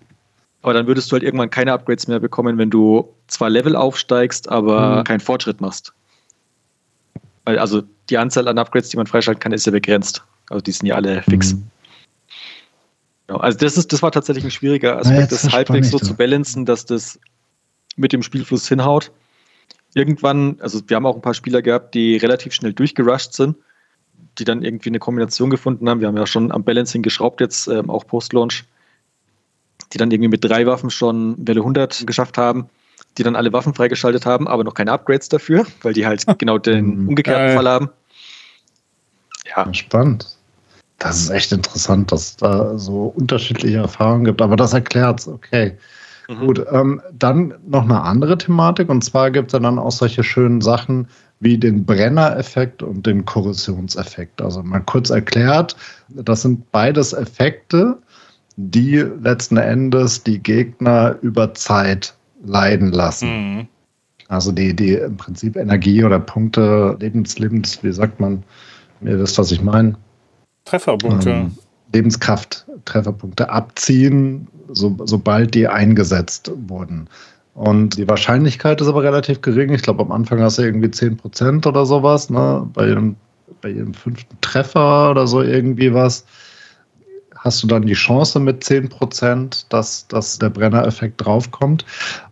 Aber dann würdest du halt irgendwann keine Upgrades mehr bekommen, wenn du zwar Level aufsteigst, aber mhm. keinen Fortschritt machst. Also die Anzahl an Upgrades, die man freischalten kann, ist ja begrenzt. Also die sind ja alle fix. Mhm. Genau. Also das ist, das war tatsächlich ein schwieriger Aspekt, das halbwegs so zu balancen, dass das mit dem Spielfluss hinhaut. Irgendwann, also wir haben auch ein paar Spieler gehabt, die relativ schnell durchgerusht sind, die dann irgendwie eine Kombination gefunden haben. Wir haben ja schon am Balancing geschraubt jetzt, ähm, auch Post-Launch die dann irgendwie mit drei Waffen schon Welle 100 geschafft haben, die dann alle Waffen freigeschaltet haben, aber noch keine Upgrades dafür, weil die halt genau den mhm. umgekehrten Fall haben. Ja. Spannend. Das ist echt interessant, dass es da so unterschiedliche Erfahrungen gibt, aber das erklärt es, okay. Mhm. Gut, ähm, dann noch eine andere Thematik und zwar gibt es ja dann auch solche schönen Sachen wie den Brenner-Effekt und den Korrosionseffekt. Also mal kurz erklärt, das sind beides Effekte, die letzten Endes die Gegner über Zeit leiden lassen. Mhm. Also die, die im Prinzip Energie oder Punkte, Lebens, Lebens, wie sagt man, ihr wisst, was ich meine. Trefferpunkte. Ähm, Lebenskraft, Trefferpunkte abziehen, so, sobald die eingesetzt wurden. Und die Wahrscheinlichkeit ist aber relativ gering. Ich glaube, am Anfang hast du irgendwie 10% oder sowas, ne? Bei jedem, bei jedem fünften Treffer oder so irgendwie was hast du dann die Chance mit 10 Prozent, dass, dass der Brenner-Effekt draufkommt.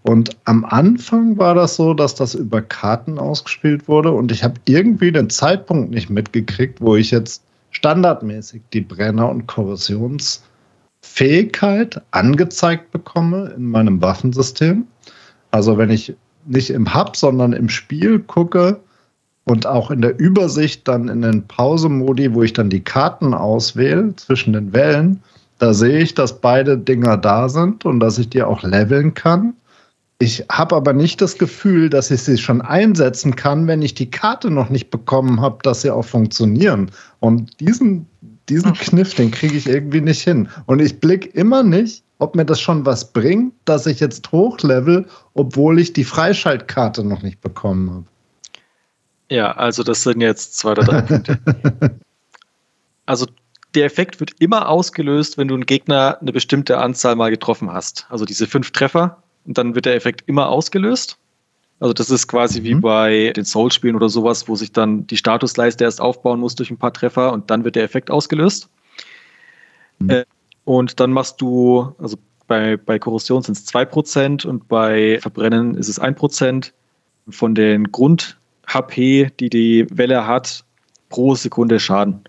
Und am Anfang war das so, dass das über Karten ausgespielt wurde und ich habe irgendwie den Zeitpunkt nicht mitgekriegt, wo ich jetzt standardmäßig die Brenner- und Korrosionsfähigkeit angezeigt bekomme in meinem Waffensystem. Also wenn ich nicht im Hub, sondern im Spiel gucke, und auch in der Übersicht dann in den Pause-Modi, wo ich dann die Karten auswähle zwischen den Wellen, Da sehe ich, dass beide Dinger da sind und dass ich die auch leveln kann. Ich habe aber nicht das Gefühl, dass ich sie schon einsetzen kann, wenn ich die Karte noch nicht bekommen habe, dass sie auch funktionieren. Und diesen, diesen Kniff, den kriege ich irgendwie nicht hin. Und ich blicke immer nicht, ob mir das schon was bringt, dass ich jetzt hochlevel, obwohl ich die Freischaltkarte noch nicht bekommen habe. Ja, also das sind jetzt zwei oder drei Punkte. Also der Effekt wird immer ausgelöst, wenn du einen Gegner eine bestimmte Anzahl mal getroffen hast. Also diese fünf Treffer und dann wird der Effekt immer ausgelöst. Also das ist quasi mhm. wie bei den Souls-Spielen oder sowas, wo sich dann die Statusleiste erst aufbauen muss durch ein paar Treffer und dann wird der Effekt ausgelöst. Mhm. Äh, und dann machst du, also bei, bei Korrosion sind es 2% und bei Verbrennen ist es 1% von den Grund-HP, die die Welle hat, pro Sekunde Schaden.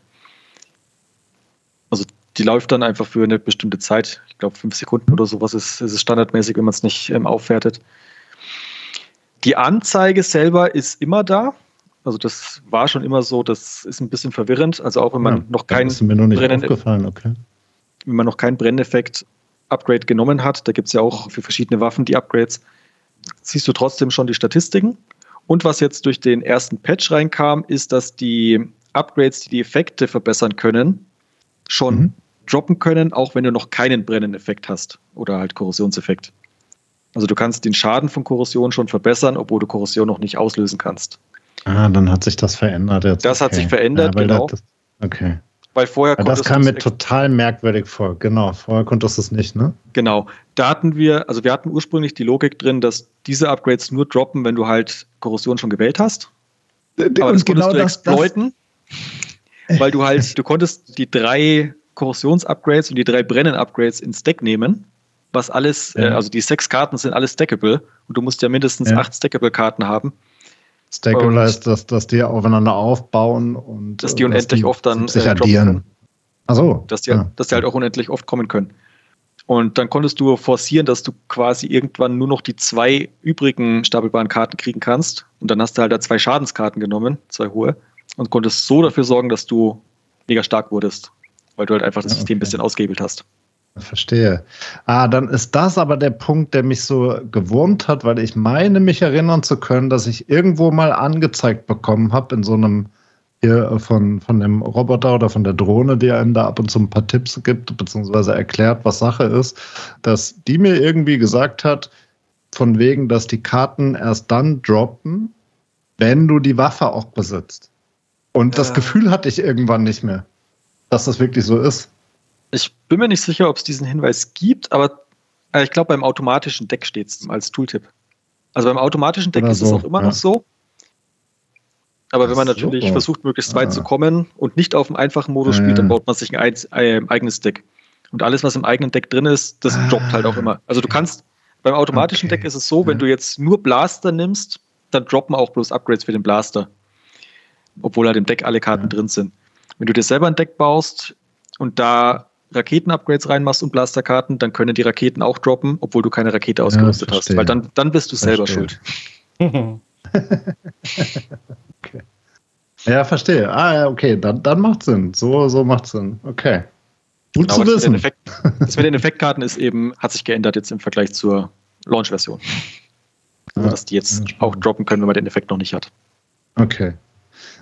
Also die läuft dann einfach für eine bestimmte Zeit. Ich glaube, fünf Sekunden oder sowas ist, ist es standardmäßig, wenn man es nicht ähm, aufwertet. Die Anzeige selber ist immer da. Also das war schon immer so, das ist ein bisschen verwirrend. Also auch wenn man ja, noch keinen Brennen, okay. wenn man noch keinen Brenneffekt Upgrade genommen hat, da gibt es ja auch für verschiedene Waffen die Upgrades, siehst du trotzdem schon die Statistiken. Und was jetzt durch den ersten Patch reinkam, ist, dass die Upgrades, die die Effekte verbessern können, schon mhm. droppen können, auch wenn du noch keinen Brenneffekt hast oder halt Korrosionseffekt. Also du kannst den Schaden von Korrosion schon verbessern, obwohl du Korrosion noch nicht auslösen kannst. Ah, dann hat sich das verändert jetzt. Das okay. hat sich verändert, ja, genau. Das, okay. Weil vorher ja, Das kam mir total merkwürdig vor. Genau, vorher konntest du es nicht, ne? Genau. Da hatten wir, also wir hatten ursprünglich die Logik drin, dass diese Upgrades nur droppen, wenn du halt Korrosion schon gewählt hast. Aber das konntest genau du exploiten. Das, weil du halt, du konntest die drei Korrosions-Upgrades und die drei Brennen-Upgrades ins Deck nehmen, was alles, ja. äh, also die sechs Karten sind alles stackable und du musst ja mindestens ja. acht Stackable-Karten haben. Stackable heißt, dass, dass die aufeinander aufbauen und dass die unendlich dass die oft dann sich äh, addieren. Ach so. Dass die, ja. dass die halt auch unendlich oft kommen können. Und dann konntest du forcieren, dass du quasi irgendwann nur noch die zwei übrigen stapelbaren Karten kriegen kannst. Und dann hast du halt da zwei Schadenskarten genommen, zwei hohe und konntest so dafür sorgen, dass du mega stark wurdest, weil du halt einfach das System ein bisschen ausgehebelt hast. Verstehe. Ah, dann ist das aber der Punkt, der mich so gewurmt hat, weil ich meine, mich erinnern zu können, dass ich irgendwo mal angezeigt bekommen habe in so einem hier von, von dem Roboter oder von der Drohne, die einem da ab und zu ein paar Tipps gibt, beziehungsweise erklärt, was Sache ist, dass die mir irgendwie gesagt hat, von wegen, dass die Karten erst dann droppen, wenn du die Waffe auch besitzt. Und das äh, Gefühl hatte ich irgendwann nicht mehr, dass das wirklich so ist. Ich bin mir nicht sicher, ob es diesen Hinweis gibt, aber äh, ich glaube, beim automatischen Deck steht es als Tooltip. Also beim automatischen Deck Oder ist so, es auch immer ja. noch so. Aber wenn man natürlich so. versucht, möglichst weit ah. zu kommen und nicht auf dem einfachen Modus ja, spielt, dann baut man sich ein, ein, eigenes Deck. Und alles, was im eigenen Deck drin ist, das ah. droppt halt auch immer. Also du kannst, beim automatischen okay. Deck ist es so, wenn ja. du jetzt nur Blaster nimmst, dann droppen auch bloß Upgrades für den Blaster obwohl halt im Deck alle Karten ja. drin sind. Wenn du dir selber ein Deck baust und da Raketen-Upgrades reinmachst und Blasterkarten, dann können die Raketen auch droppen, obwohl du keine Rakete ausgerüstet ja, hast. Weil dann, dann bist du selber schuld. okay. Ja, verstehe. Ah, ja, okay, dann, dann macht Sinn. So, so macht Sinn. Okay. Gut genau, zu wissen. Effekt, das mit den Effektkarten ist eben, hat sich geändert jetzt im Vergleich zur Launch-Version. Also, dass die jetzt auch droppen können, wenn man den Effekt noch nicht hat. Okay.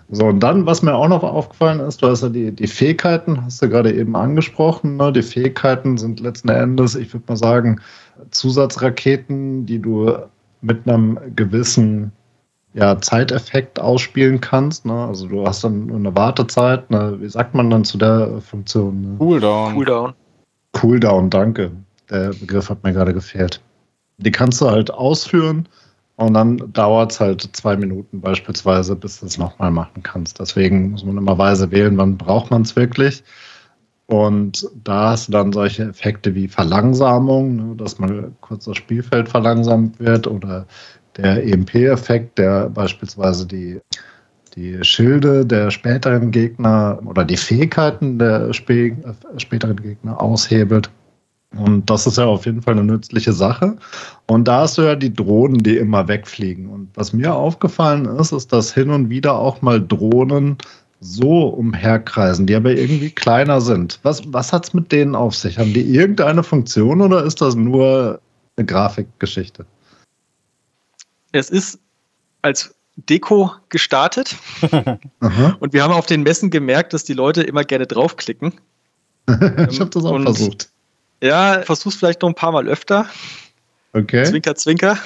So, und dann, was mir auch noch aufgefallen ist, du hast ja die, die Fähigkeiten, hast du gerade eben angesprochen. Ne? Die Fähigkeiten sind letzten Endes, ich würde mal sagen, Zusatzraketen, die du mit einem gewissen ja, Zeiteffekt ausspielen kannst. Ne? Also du hast dann eine Wartezeit. Ne? Wie sagt man dann zu der Funktion? Ne? Cooldown. Cooldown. Cooldown, danke. Der Begriff hat mir gerade gefehlt. Die kannst du halt ausführen und dann dauert es halt zwei Minuten beispielsweise, bis du es nochmal machen kannst. Deswegen muss man immer weise wählen, wann braucht man es wirklich. Und da hast du dann solche Effekte wie Verlangsamung, ne, dass mal kurz das Spielfeld verlangsamt wird oder der EMP-Effekt, der beispielsweise die, die Schilde der späteren Gegner oder die Fähigkeiten der späteren Gegner aushebelt. Und das ist ja auf jeden Fall eine nützliche Sache. Und da hast du ja die Drohnen, die immer wegfliegen. Und was mir aufgefallen ist, ist, dass hin und wieder auch mal Drohnen so umherkreisen, die aber irgendwie kleiner sind. Was, was hat es mit denen auf sich? Haben die irgendeine Funktion oder ist das nur eine Grafikgeschichte? Es ist als Deko gestartet und wir haben auf den Messen gemerkt, dass die Leute immer gerne draufklicken. ich habe das auch und, versucht. Ja, versuch's vielleicht noch ein paar Mal öfter. Okay. Zwinker, zwinker.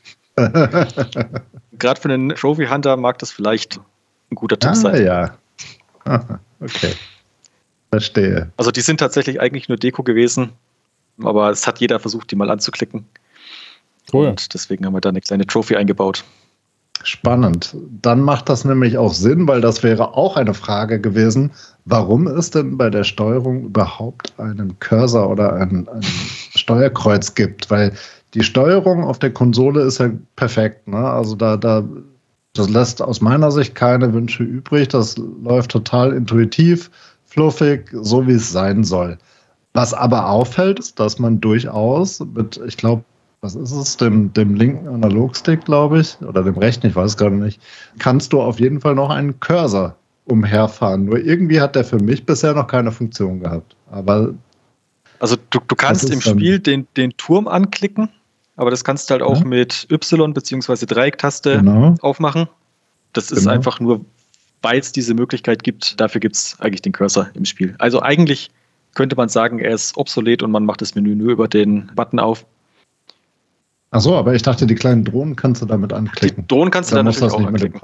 Gerade für einen Trophy Hunter mag das vielleicht ein guter Tipp ah, sein. ja. okay. Verstehe. Also die sind tatsächlich eigentlich nur Deko gewesen, aber es hat jeder versucht, die mal anzuklicken. Cool. Und deswegen haben wir da eine kleine Trophy eingebaut. Spannend. Dann macht das nämlich auch Sinn, weil das wäre auch eine Frage gewesen, warum es denn bei der Steuerung überhaupt einen Cursor oder ein, ein Steuerkreuz gibt. Weil die Steuerung auf der Konsole ist ja perfekt. Ne? Also da, da, das lässt aus meiner Sicht keine Wünsche übrig. Das läuft total intuitiv, fluffig, so wie es sein soll. Was aber auffällt, ist, dass man durchaus mit, ich glaube, was ist es, dem, dem linken Analogstick, glaube ich, oder dem rechten, ich weiß gerade nicht, kannst du auf jeden Fall noch einen Cursor umherfahren. Nur irgendwie hat der für mich bisher noch keine Funktion gehabt. Aber also du, du kannst im Spiel den, den Turm anklicken, aber das kannst du halt auch ja. mit Y bzw. Dreiecktaste genau. aufmachen. Das ist genau. einfach nur, weil es diese Möglichkeit gibt, dafür gibt es eigentlich den Cursor im Spiel. Also eigentlich könnte man sagen, er ist obsolet und man macht das Menü nur über den Button auf. Ach so, aber ich dachte, die kleinen Drohnen kannst du damit anklicken. Die Drohnen kannst du dann natürlich auch anklicken.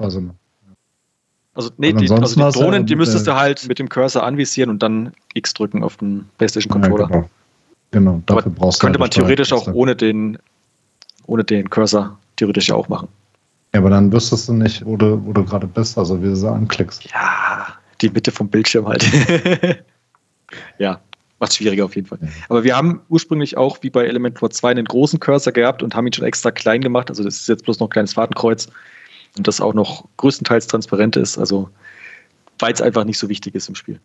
Also, nee, die, also die Drohnen, ja, die müsstest du halt mit dem Cursor anvisieren und dann X drücken auf den PlayStation-Controller. Ja, genau. genau, dafür aber brauchst du Könnte man theoretisch auch ohne den, ohne den Cursor theoretisch ja auch machen. Ja, aber dann wüsstest du nicht, wo du, wo du gerade bist, also wie du sie anklickst. Ja, die Mitte vom Bildschirm halt. ja, macht es schwieriger auf jeden Fall. Aber wir haben ursprünglich auch, wie bei Elementor 2, einen großen Cursor gehabt und haben ihn schon extra klein gemacht. Also das ist jetzt bloß noch ein kleines Fahrtenkreuz und das auch noch größtenteils transparent ist. Also weil es einfach nicht so wichtig ist im Spiel.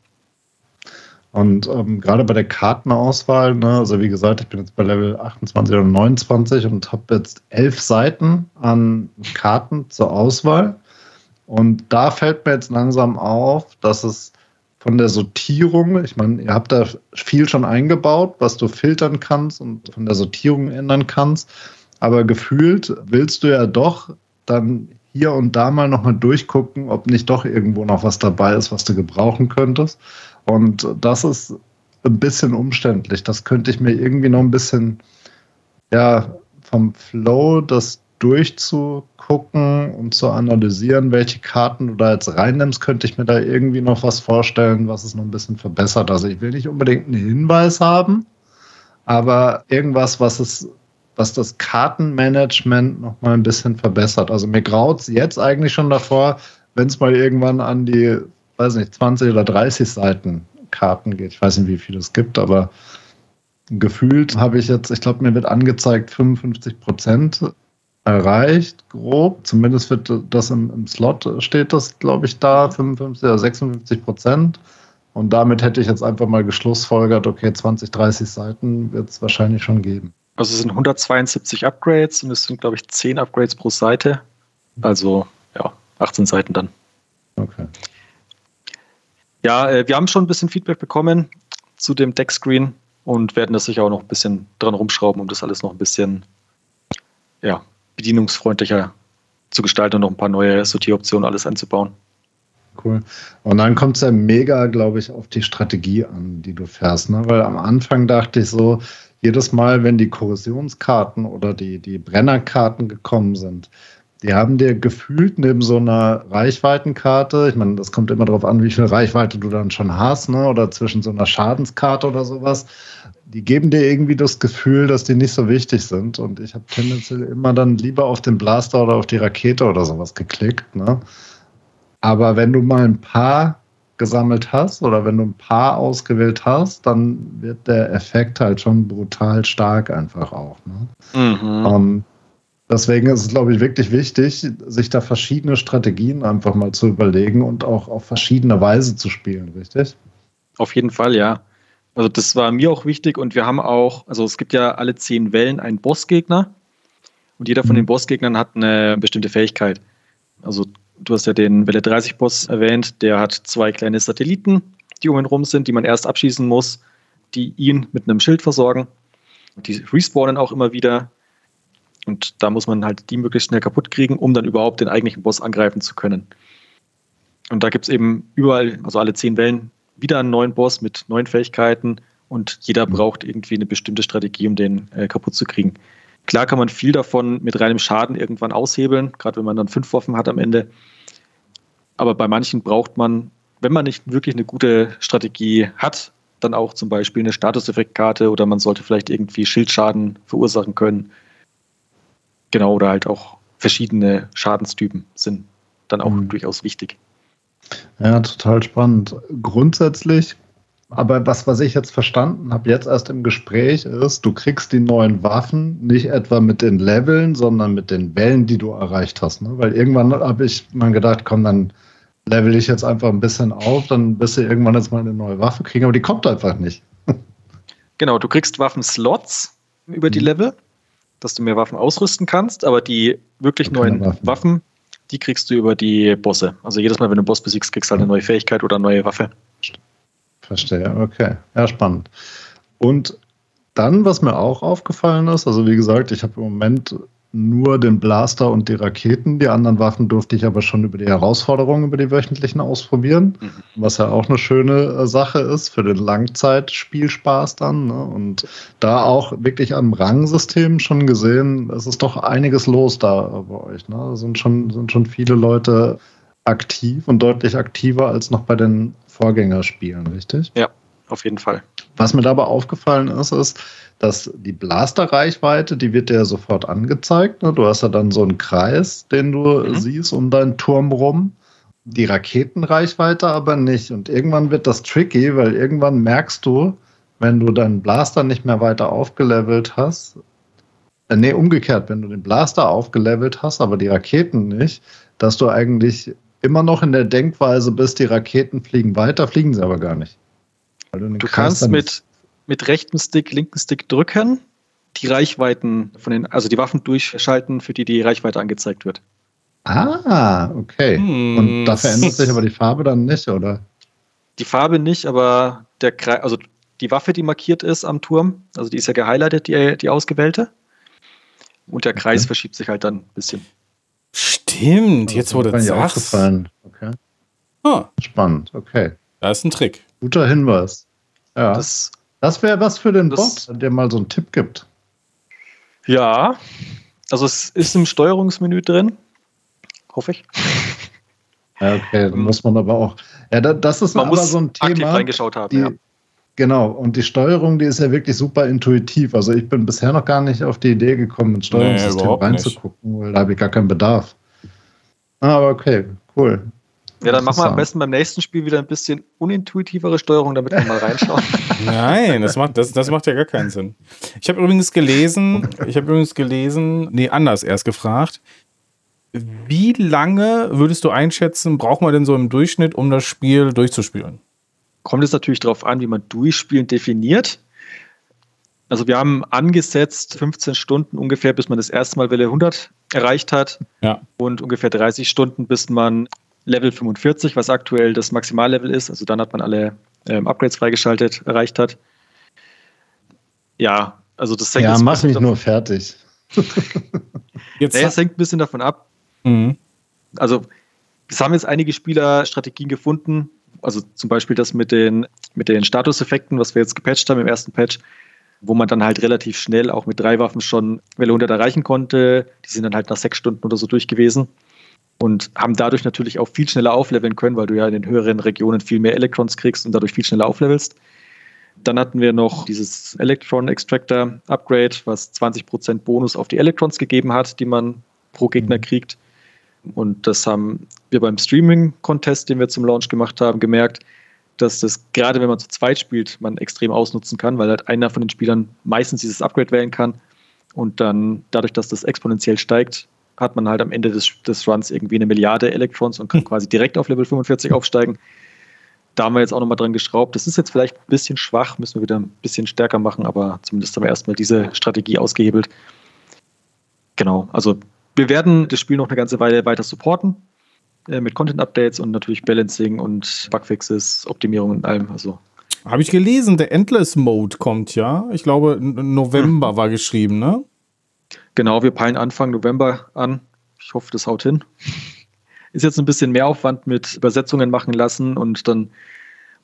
Und ähm, gerade bei der Kartenauswahl, ne, also wie gesagt, ich bin jetzt bei Level 28 oder 29 und habe jetzt elf Seiten an Karten zur Auswahl. Und da fällt mir jetzt langsam auf, dass es von der Sortierung, ich meine, ihr habt da viel schon eingebaut, was du filtern kannst und von der Sortierung ändern kannst. Aber gefühlt willst du ja doch dann hier und da mal nochmal durchgucken, ob nicht doch irgendwo noch was dabei ist, was du gebrauchen könntest. Und das ist ein bisschen umständlich. Das könnte ich mir irgendwie noch ein bisschen, ja, vom Flow das durchzugucken und zu analysieren, welche Karten du da jetzt reinnimmst, könnte ich mir da irgendwie noch was vorstellen, was es noch ein bisschen verbessert. Also ich will nicht unbedingt einen Hinweis haben, aber irgendwas, was es, was das Kartenmanagement noch mal ein bisschen verbessert. Also mir graut es jetzt eigentlich schon davor, wenn es mal irgendwann an die, weiß nicht, 20 oder 30 Seiten Karten geht. Ich weiß nicht, wie viele es gibt, aber gefühlt habe ich jetzt, ich glaube, mir wird angezeigt 55 Prozent erreicht, grob. Zumindest wird das im, im Slot, steht das, glaube ich, da, 55 oder 56 Prozent. Und damit hätte ich jetzt einfach mal geschlussfolgert, okay, 20, 30 Seiten wird es wahrscheinlich schon geben. Also es sind 172 Upgrades und es sind, glaube ich, 10 Upgrades pro Seite. Also ja, 18 Seiten dann. Okay. Ja, äh, wir haben schon ein bisschen Feedback bekommen zu dem Deckscreen und werden das sicher auch noch ein bisschen dran rumschrauben, um das alles noch ein bisschen ja, bedienungsfreundlicher zu gestalten und noch ein paar neue Sortieroptionen alles einzubauen. Cool. Und dann kommt es ja mega, glaube ich, auf die Strategie an, die du fährst. Ne? Weil am Anfang dachte ich so, jedes Mal, wenn die Korrosionskarten oder die, die Brennerkarten gekommen sind, die haben dir gefühlt neben so einer Reichweitenkarte, ich meine, das kommt immer darauf an, wie viel Reichweite du dann schon hast, ne? oder zwischen so einer Schadenskarte oder sowas, die geben dir irgendwie das Gefühl, dass die nicht so wichtig sind. Und ich habe tendenziell immer dann lieber auf den Blaster oder auf die Rakete oder sowas geklickt. Ne? Aber wenn du mal ein paar gesammelt hast oder wenn du ein paar ausgewählt hast, dann wird der Effekt halt schon brutal stark einfach auch. Ne? Mhm. Um, ähm, deswegen ist es, glaube ich, wirklich wichtig, sich da verschiedene Strategien einfach mal zu überlegen und auch auf verschiedene Weise zu spielen, richtig? Auf jeden Fall, ja. Also das war mir auch wichtig und wir haben auch, also es gibt ja alle zehn Wellen einen Bossgegner und jeder von mhm. den Bossgegnern hat eine bestimmte Fähigkeit. Also Du hast ja den Welle 30 Boss erwähnt, der hat zwei kleine Satelliten, die um ihn rum sind, die man erst abschießen muss, die ihn mit einem Schild versorgen. Die respawnen auch immer wieder. Und da muss man halt die möglichst schnell kaputt kriegen, um dann überhaupt den eigentlichen Boss angreifen zu können. Und da gibt es eben überall, also alle zehn Wellen, wieder einen neuen Boss mit neuen Fähigkeiten und jeder braucht irgendwie eine bestimmte Strategie, um den äh, kaputt zu kriegen. Klar kann man viel davon mit reinem Schaden irgendwann aushebeln, gerade wenn man dann fünf Waffen hat am Ende. Aber bei manchen braucht man, wenn man nicht wirklich eine gute Strategie hat, dann auch zum Beispiel eine Statuseffektkarte oder man sollte vielleicht irgendwie Schildschaden verursachen können. Genau, oder halt auch verschiedene Schadenstypen sind dann auch mhm. durchaus wichtig. Ja, total spannend. Grundsätzlich aber was, was ich jetzt verstanden habe, jetzt erst im Gespräch, ist, du kriegst die neuen Waffen nicht etwa mit den Leveln, sondern mit den Wellen, die du erreicht hast. Ne? Weil irgendwann habe ich mal gedacht, komm, dann level ich jetzt einfach ein bisschen auf, dann wirst du irgendwann jetzt mal eine neue Waffe kriegen, aber die kommt einfach nicht. Genau, du kriegst Waffenslots über die mhm. Level, dass du mehr Waffen ausrüsten kannst, aber die wirklich neuen Waffen. Waffen, die kriegst du über die Bosse. Also jedes Mal, wenn du einen Boss besiegst, kriegst du halt eine neue Fähigkeit oder eine neue Waffe. Verstehe, okay. Ja, spannend. Und dann, was mir auch aufgefallen ist, also wie gesagt, ich habe im Moment nur den Blaster und die Raketen. Die anderen Waffen durfte ich aber schon über die Herausforderungen, über die wöchentlichen ausprobieren, mhm. was ja auch eine schöne äh, Sache ist für den Langzeitspielspaß dann. Ne? Und da auch wirklich am Rangsystem schon gesehen, es ist doch einiges los da bei euch. Ne? Sind, schon, sind schon viele Leute aktiv und deutlich aktiver als noch bei den Vorgängerspielen, richtig? Ja, auf jeden Fall. Was mir dabei aufgefallen ist, ist, dass die Blasterreichweite, die wird dir sofort angezeigt. Ne? Du hast ja dann so einen Kreis, den du mhm. siehst um deinen Turm rum. Die Raketenreichweite aber nicht. Und irgendwann wird das tricky, weil irgendwann merkst du, wenn du deinen Blaster nicht mehr weiter aufgelevelt hast, äh, nee, umgekehrt, wenn du den Blaster aufgelevelt hast, aber die Raketen nicht, dass du eigentlich immer noch in der Denkweise bist, die Raketen fliegen weiter, fliegen sie aber gar nicht. Du, du kannst mit, mit rechten Stick, linken Stick drücken, die Reichweiten von den, also die Waffen durchschalten, für die die Reichweite angezeigt wird. Ah, okay. Hm. Und da verändert sich aber die Farbe dann nicht, oder? Die Farbe nicht, aber der Kreis, also die Waffe, die markiert ist am Turm, also die ist ja gehighlightet, die, die ausgewählte. Und der Kreis okay. verschiebt sich halt dann ein bisschen. Stimmt, jetzt wurde es aufgefallen. Okay. Ah. Spannend, okay. Da ist ein Trick. Guter Hinweis. Ja. Das, das wäre was für den das, Bot, der mal so einen Tipp gibt. Ja, also es ist im Steuerungsmenü drin. Hoffe ich. Ja, okay, dann muss man aber auch. Ja, das ist man aber so ein Thema. Aktiv reingeschaut haben, die, ja. Genau, und die Steuerung, die ist ja wirklich super intuitiv. Also ich bin bisher noch gar nicht auf die Idee gekommen, ins Steuerungssystem nee, reinzugucken, weil da habe ich gar keinen Bedarf. Aber okay, cool. Ja, dann machen wir am besten beim nächsten Spiel wieder ein bisschen unintuitivere Steuerung, damit wir mal reinschauen. Nein, das macht, das, das macht ja gar keinen Sinn. Ich habe übrigens gelesen, ich habe übrigens gelesen, nee, anders erst gefragt. Wie lange würdest du einschätzen, braucht man denn so im Durchschnitt, um das Spiel durchzuspielen? Kommt es natürlich darauf an, wie man Durchspielen definiert. Also wir haben angesetzt 15 Stunden ungefähr, bis man das erste Mal Welle 100 erreicht hat. Ja. Und ungefähr 30 Stunden, bis man Level 45, was aktuell das Maximallevel ist, also dann hat man alle ähm, Upgrades freigeschaltet, erreicht hat. Ja, also das hängt Ja, mach mich nur fertig. jetzt naja, es hängt ein bisschen davon ab. Mhm. Also, es haben jetzt einige Spieler Strategien gefunden, also zum Beispiel das mit den, mit den Statuseffekten, was wir jetzt gepatcht haben im ersten Patch, wo man dann halt relativ schnell auch mit drei Waffen schon Welle 100 erreichen konnte. Die sind dann halt nach sechs Stunden oder so durch gewesen und haben dadurch natürlich auch viel schneller aufleveln können, weil du ja in den höheren Regionen viel mehr Electrons kriegst und dadurch viel schneller auflevelst. Dann hatten wir noch dieses Electron Extractor Upgrade, was 20% Bonus auf die Electrons gegeben hat, die man pro Gegner mhm. kriegt. Und das haben wir beim Streaming-Contest, den wir zum Launch gemacht haben, gemerkt, dass das gerade wenn man zu zweit spielt, man extrem ausnutzen kann, weil halt einer von den Spielern meistens dieses Upgrade wählen kann und dann dadurch, dass das exponentiell steigt, hat man halt am Ende des, des Runs irgendwie eine Milliarde Electrons und kann hm. quasi direkt auf Level 45 aufsteigen. Da haben wir jetzt auch nochmal dran geschraubt. Das ist jetzt vielleicht ein bisschen schwach, müssen wir wieder ein bisschen stärker machen, aber zumindest haben wir erstmal diese Strategie ausgehebelt. Genau, also wir werden das Spiel noch eine ganze Weile weiter supporten äh, mit Content-Updates und natürlich Balancing und Bugfixes, Optimierung und allem. Also habe ich gelesen, der Endless Mode kommt ja. Ich glaube, November hm. war geschrieben, ne? Genau, wir peilen Anfang November an. Ich hoffe, das haut hin. Ist jetzt ein bisschen mehr Aufwand mit Übersetzungen machen lassen und dann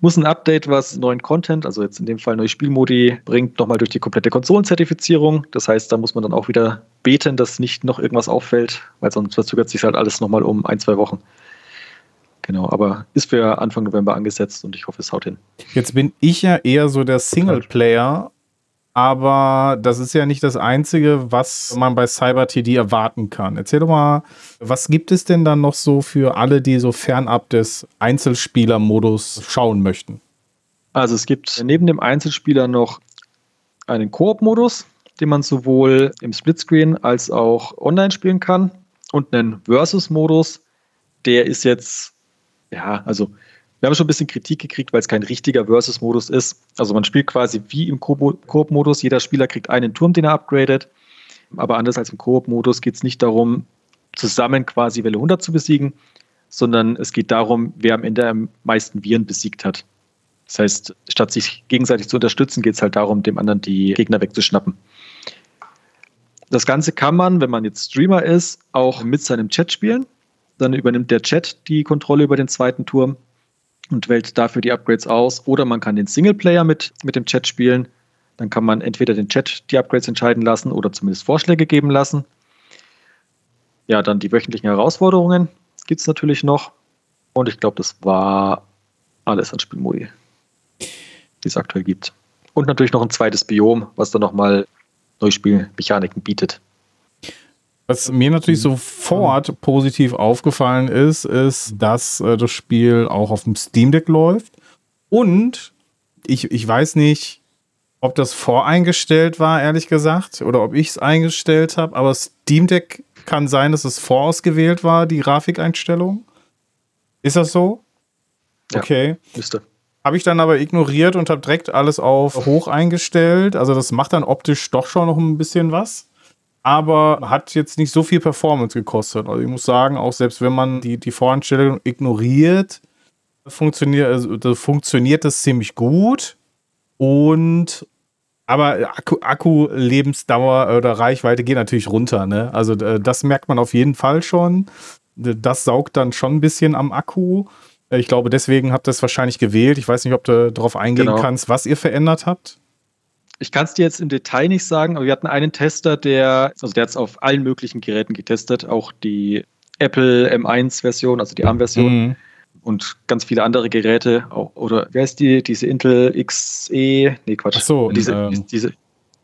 muss ein Update, was neuen Content, also jetzt in dem Fall neue Spielmodi bringt, nochmal durch die komplette Konsolenzertifizierung. Das heißt, da muss man dann auch wieder beten, dass nicht noch irgendwas auffällt, weil sonst verzögert sich halt alles nochmal um ein, zwei Wochen. Genau, aber ist für Anfang November angesetzt und ich hoffe, es haut hin. Jetzt bin ich ja eher so der Singleplayer, aber das ist ja nicht das Einzige, was man bei Cyber TD erwarten kann. Erzähl doch mal, was gibt es denn dann noch so für alle, die so fernab des Einzelspielermodus schauen möchten? Also es gibt neben dem Einzelspieler noch einen Koop-Modus, den man sowohl im Splitscreen als auch online spielen kann und einen Versus-Modus, der ist jetzt ja, also wir haben schon ein bisschen Kritik gekriegt, weil es kein richtiger Versus-Modus ist. Also man spielt quasi wie im Koop-Modus. Jeder Spieler kriegt einen Turm, den er upgradet. Aber anders als im Koop-Modus geht es nicht darum, zusammen quasi Welle 100 zu besiegen, sondern es geht darum, wer am Ende am meisten Viren besiegt hat. Das heißt, statt sich gegenseitig zu unterstützen, geht es halt darum, dem anderen die Gegner wegzuschnappen. Das Ganze kann man, wenn man jetzt Streamer ist, auch mit seinem Chat spielen. Dann übernimmt der Chat die Kontrolle über den zweiten Turm und wählt dafür die Upgrades aus. Oder man kann den Singleplayer mit, mit dem Chat spielen. Dann kann man entweder den Chat die Upgrades entscheiden lassen oder zumindest Vorschläge geben lassen. Ja, dann die wöchentlichen Herausforderungen gibt es natürlich noch. Und ich glaube, das war alles an Spielmodi, die es aktuell gibt. Und natürlich noch ein zweites Biom, was dann nochmal neue Spielmechaniken bietet. Was mir natürlich sofort positiv aufgefallen ist, ist, dass äh, das Spiel auch auf dem Steam Deck läuft. Und ich, ich weiß nicht, ob das voreingestellt war, ehrlich gesagt, oder ob ich es eingestellt habe, aber Steam Deck kann sein, dass es vorausgewählt war, die Grafikeinstellung. Ist das so? Ja, okay. Müsste. Habe ich dann aber ignoriert und habe direkt alles auf hoch eingestellt. Also das macht dann optisch doch schon noch ein bisschen was aber hat jetzt nicht so viel Performance gekostet. Also ich muss sagen, auch selbst wenn man die, die Voreinstellung ignoriert, funktioniert, also, funktioniert das ziemlich gut. Und aber Akku, Akku, Lebensdauer oder Reichweite geht natürlich runter. Ne? Also das merkt man auf jeden Fall schon. Das saugt dann schon ein bisschen am Akku. Ich glaube, deswegen habt ihr es wahrscheinlich gewählt. Ich weiß nicht, ob du darauf eingehen genau. kannst, was ihr verändert habt ich kann es dir jetzt im Detail nicht sagen, aber wir hatten einen Tester, der, also der hat es auf allen möglichen Geräten getestet, auch die Apple M1-Version, also die ARM-Version. Mhm. Und ganz viele andere Geräte, oder wer ist die, diese Intel XE, nee, Quatsch. Ach so, diese, ähm, diese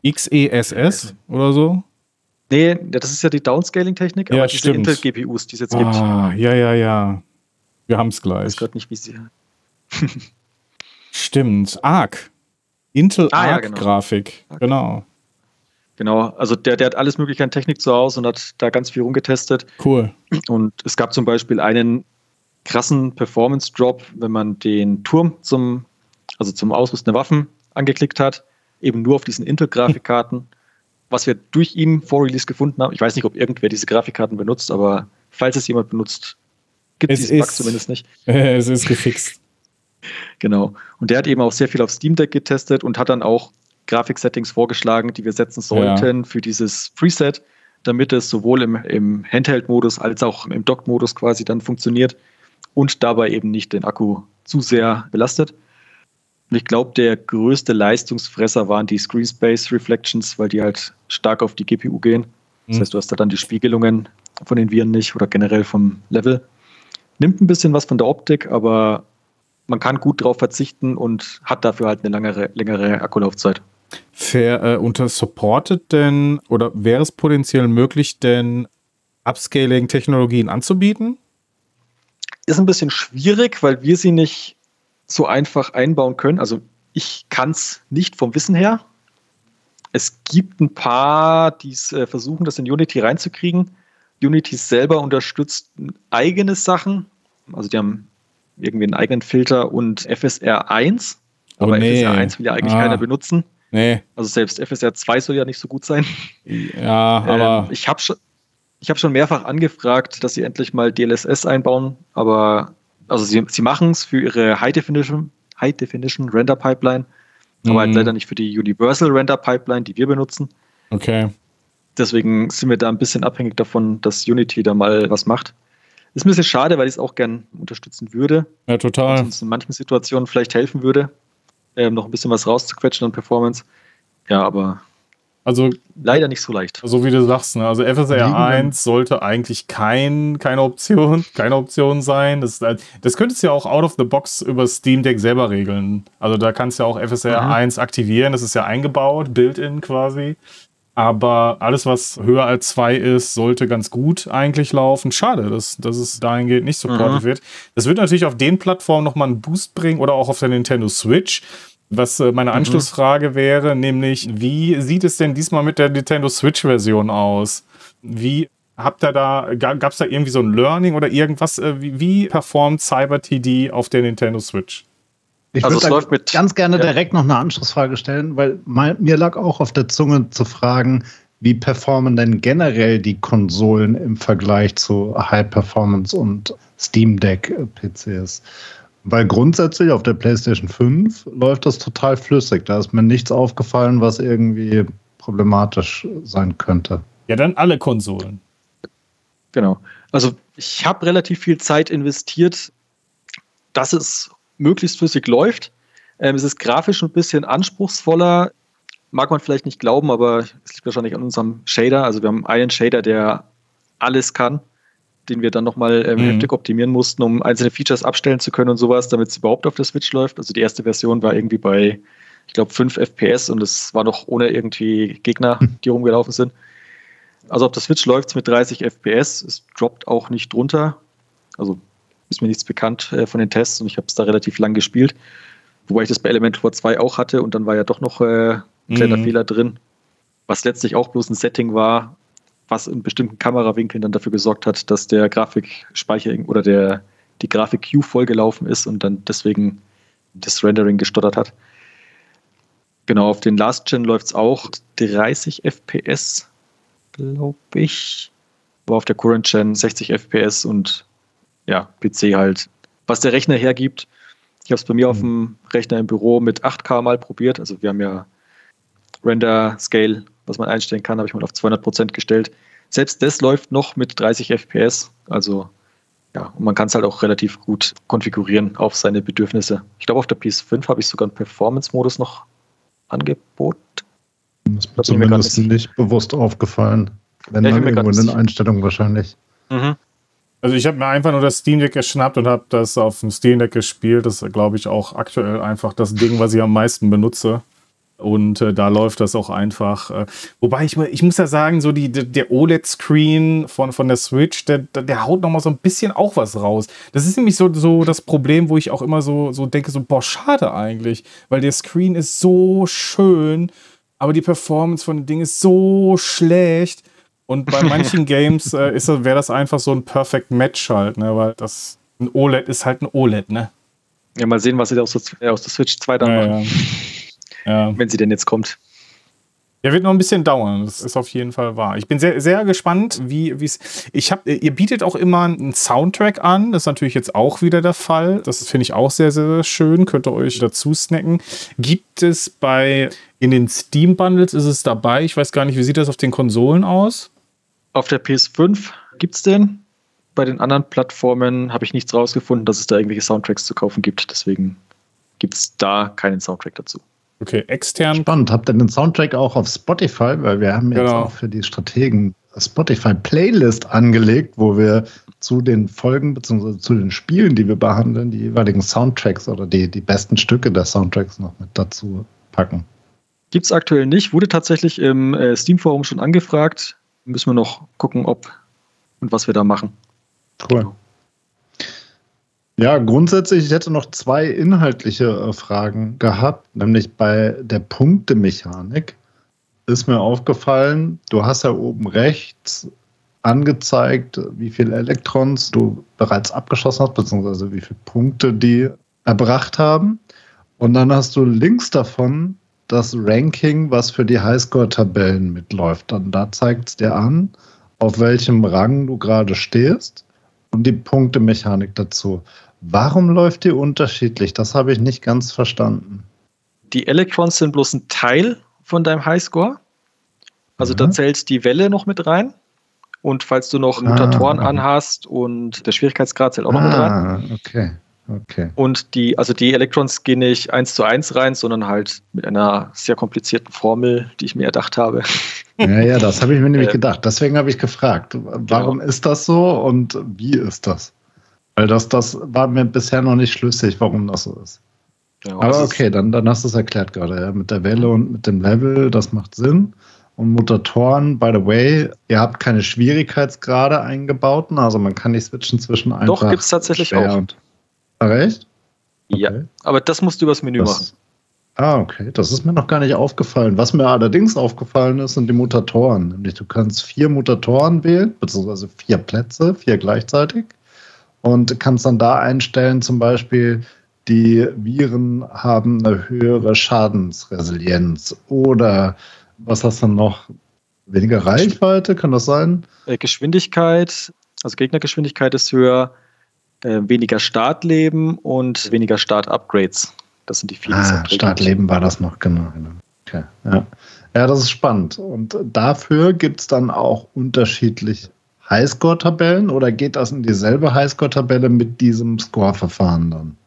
XESS oder so? Nee, das ist ja die Downscaling-Technik, aber ja, diese Intel-GPUs, die es jetzt ah, gibt. Ja, ja, ja. Wir haben es gleich. Ich weiß gerade nicht, wie sie. stimmt. Arc. Intel ah, Arc ja, genau. Grafik, genau. Genau, also der, der hat alles mögliche an Technik zu Hause und hat da ganz viel rumgetestet. Cool. Und es gab zum Beispiel einen krassen Performance-Drop, wenn man den Turm zum, also zum Ausrüsten der Waffen angeklickt hat, eben nur auf diesen Intel-Grafikkarten. Was wir durch ihn vor Release gefunden haben, ich weiß nicht, ob irgendwer diese Grafikkarten benutzt, aber falls es jemand benutzt, gibt es diesen Bug zumindest nicht. Es ist gefixt. Genau. Und der hat eben auch sehr viel auf Steam Deck getestet und hat dann auch Grafik-Settings vorgeschlagen, die wir setzen sollten ja. für dieses Preset, damit es sowohl im, im Handheld-Modus als auch im Dock-Modus quasi dann funktioniert und dabei eben nicht den Akku zu sehr belastet. Und ich glaube, der größte Leistungsfresser waren die Screen Space Reflections, weil die halt stark auf die GPU gehen. Das mhm. heißt, du hast da dann die Spiegelungen von den Viren nicht oder generell vom Level. Nimmt ein bisschen was von der Optik, aber man kann gut darauf verzichten und hat dafür halt eine längere, längere Akkulaufzeit. Fair, äh, unter supported denn oder wäre es potenziell möglich, denn Upscaling-Technologien anzubieten? Ist ein bisschen schwierig, weil wir sie nicht so einfach einbauen können. Also ich kann es nicht vom Wissen her. Es gibt ein paar, die es äh, versuchen, das in Unity reinzukriegen. Unity selber unterstützt eigene Sachen. Also die haben irgendwie einen eigenen Filter und FSR 1. Aber oh, nee. FSR 1 will ja eigentlich ah. keiner benutzen. Nee. Also selbst FSR 2 soll ja nicht so gut sein. Ja, aber. Ähm, ich habe schon, Ich habe schon mehrfach angefragt, dass sie endlich mal DLSS einbauen, aber also sie, sie machen es für ihre High Definition, High Definition Render Pipeline, mhm. aber halt mhm. leider nicht für die Universal Render Pipeline, die wir benutzen. Okay. Deswegen sind wir da ein bisschen abhängig davon, dass Unity da mal was macht. Ist ein bisschen schade, weil ich es auch gern unterstützen würde. Ja, total. Und uns in manchen Situationen vielleicht helfen würde, ähm, noch ein bisschen was rauszuquetschen an Performance. Ja, aber also leider nicht so leicht. So wie du sagst, ne? also FSR 1 sollte eigentlich kein, keine Option, keine Option sein. Das, das könntest du ja auch out of the box über Steam Deck selber regeln. Also da kannst du ja auch FSR mhm. 1 aktivieren, das ist ja eingebaut, Built-in quasi. Aber alles, was höher als 2 ist, sollte ganz gut eigentlich laufen. Schade, dass, dass es dahingehend nicht supported mhm. wird. Das wird natürlich auf den Plattformen nochmal einen Boost bringen oder auch auf der Nintendo Switch. Was äh, meine mhm. Anschlussfrage wäre, nämlich, wie sieht es denn diesmal mit der Nintendo Switch-Version aus? Wie habt ihr da, gab es da irgendwie so ein Learning oder irgendwas? Äh, wie, wie performt CyberTD auf der Nintendo Switch? Ich also würde ganz gerne ja. direkt noch eine Anschlussfrage stellen, weil mein, mir lag auch auf der Zunge zu fragen, wie performen denn generell die Konsolen im Vergleich zu High Performance und Steam Deck PCs? Weil grundsätzlich auf der PlayStation 5 läuft das total flüssig. Da ist mir nichts aufgefallen, was irgendwie problematisch sein könnte. Ja, dann alle Konsolen. Genau. Also ich habe relativ viel Zeit investiert, dass es möglichst flüssig läuft. Ähm, es ist grafisch ein bisschen anspruchsvoller. Mag man vielleicht nicht glauben, aber es liegt wahrscheinlich an unserem Shader. Also wir haben einen Shader, der alles kann den wir dann nochmal ähm, mhm. heftig optimieren mussten, um einzelne Features abstellen zu können und sowas, damit es überhaupt auf der Switch läuft. Also die erste Version war irgendwie bei, ich glaube, 5 FPS und es war noch ohne irgendwie Gegner, hm. die rumgelaufen sind. Also auf der Switch läuft es mit 30 FPS, es droppt auch nicht drunter. Also ist mir nichts bekannt äh, von den Tests und ich habe es da relativ lang gespielt. Wobei ich das bei Elementor 2 auch hatte und dann war ja doch noch äh, ein kleiner mhm. Fehler drin, was letztlich auch bloß ein Setting war, was in bestimmten Kamerawinkeln dann dafür gesorgt hat, dass der Grafikspeicher oder der, die Grafik-Queue vollgelaufen ist und dann deswegen das Rendering gestottert hat. Genau, auf den Last Gen läuft es auch 30 FPS, glaube ich. Aber auf der Current Gen 60 FPS und ja, PC halt, was der Rechner hergibt. Ich habe es bei mir auf dem Rechner im Büro mit 8K mal probiert. Also wir haben ja Render Scale was man einstellen kann, habe ich mal auf 200 Prozent gestellt. Selbst das läuft noch mit 30 FPS. Also ja, und man kann es halt auch relativ gut konfigurieren auf seine Bedürfnisse. Ich glaube, auf der PS5 habe ich sogar einen Performance-Modus noch angeboten. Das ist mir zumindest nicht, nicht bewusst aufgefallen. Wenn ja, dann irgendwo in den Einstellungen wahrscheinlich. Mhm. Also ich habe mir einfach nur das Steam Deck geschnappt und habe das auf dem Steam Deck gespielt. Das ist, glaube ich, auch aktuell einfach das Ding, was ich am meisten benutze. Und äh, da läuft das auch einfach. Äh, wobei ich, ich muss ja sagen, so die, der OLED-Screen von, von der Switch, der, der haut noch mal so ein bisschen auch was raus. Das ist nämlich so, so das Problem, wo ich auch immer so, so denke, so, boah, schade eigentlich. Weil der Screen ist so schön, aber die Performance von dem Ding ist so schlecht. Und bei manchen Games äh, wäre das einfach so ein Perfect Match halt, ne? Weil das ein OLED ist halt ein OLED, ne? Ja, mal sehen, was sie aus der, aus der Switch 2 dann ja, machen. Ja. Ja. Wenn sie denn jetzt kommt. Der wird noch ein bisschen dauern, das ist auf jeden Fall wahr. Ich bin sehr, sehr gespannt, wie es. Ich habe, ihr bietet auch immer einen Soundtrack an. Das ist natürlich jetzt auch wieder der Fall. Das finde ich auch sehr, sehr schön. Könnt ihr euch dazu snacken. Gibt es bei in den Steam Bundles ist es dabei? Ich weiß gar nicht, wie sieht das auf den Konsolen aus? Auf der PS5 gibt es den. Bei den anderen Plattformen habe ich nichts rausgefunden, dass es da irgendwelche Soundtracks zu kaufen gibt. Deswegen gibt es da keinen Soundtrack dazu. Okay, extern. Spannend. Habt ihr den Soundtrack auch auf Spotify? Weil wir haben jetzt genau. auch für die Strategen Spotify-Playlist angelegt, wo wir zu den Folgen bzw. zu den Spielen, die wir behandeln, die jeweiligen Soundtracks oder die, die besten Stücke der Soundtracks noch mit dazu packen. Gibt es aktuell nicht. Wurde tatsächlich im äh, Steam-Forum schon angefragt. Müssen wir noch gucken, ob und was wir da machen. Cool. Ja, grundsätzlich, ich hätte noch zwei inhaltliche äh, Fragen gehabt, nämlich bei der Punktemechanik ist mir aufgefallen, du hast ja oben rechts angezeigt, wie viele Elektrons du bereits abgeschossen hast, beziehungsweise wie viele Punkte die erbracht haben. Und dann hast du links davon das Ranking, was für die Highscore-Tabellen mitläuft. Dann da zeigt es dir an, auf welchem Rang du gerade stehst und die Punktemechanik dazu. Warum läuft die unterschiedlich? Das habe ich nicht ganz verstanden. Die Electrons sind bloß ein Teil von deinem Highscore. Also mhm. da zählt die Welle noch mit rein. Und falls du noch Mutatoren ah. anhast und der Schwierigkeitsgrad zählt auch noch ah, mit rein. Ah, okay. Okay. Und die, also die Elektrons gehen nicht eins zu eins rein, sondern halt mit einer sehr komplizierten Formel, die ich mir erdacht habe. Ja, ja, das habe ich mir nämlich äh, gedacht. Deswegen habe ich gefragt, warum genau. ist das so und wie ist das? Weil das, das war mir bisher noch nicht schlüssig, warum das so ist. Ja, Aber okay, dann, dann hast du es erklärt gerade. Ja. Mit der Welle und mit dem Level, das macht Sinn. Und Mutatoren, by the way, ihr habt keine Schwierigkeitsgrade eingebauten, also man kann nicht switchen zwischen einfach. Doch, gibt es tatsächlich auch. Ach, echt? Okay. Ja, aber das musst du übers Menü das, machen. Ah, okay. Das ist mir noch gar nicht aufgefallen. Was mir allerdings aufgefallen ist, sind die Mutatoren. Nämlich du kannst vier Mutatoren wählen, beziehungsweise vier Plätze, vier gleichzeitig. Und kannst dann da einstellen, zum Beispiel, die Viren haben eine höhere Schadensresilienz oder was hast du noch? Weniger Reichweite, kann das sein? Äh, Geschwindigkeit, also Gegnergeschwindigkeit ist höher, äh, weniger Startleben und weniger Start-Upgrades. Das sind die vielen. Ah, Startleben war das noch, genau. genau. Okay, ja. ja, das ist spannend. Und dafür gibt es dann auch unterschiedlich Highscore-Tabellen oder geht das in dieselbe Highscore-Tabelle mit diesem Score-Verfahren dann?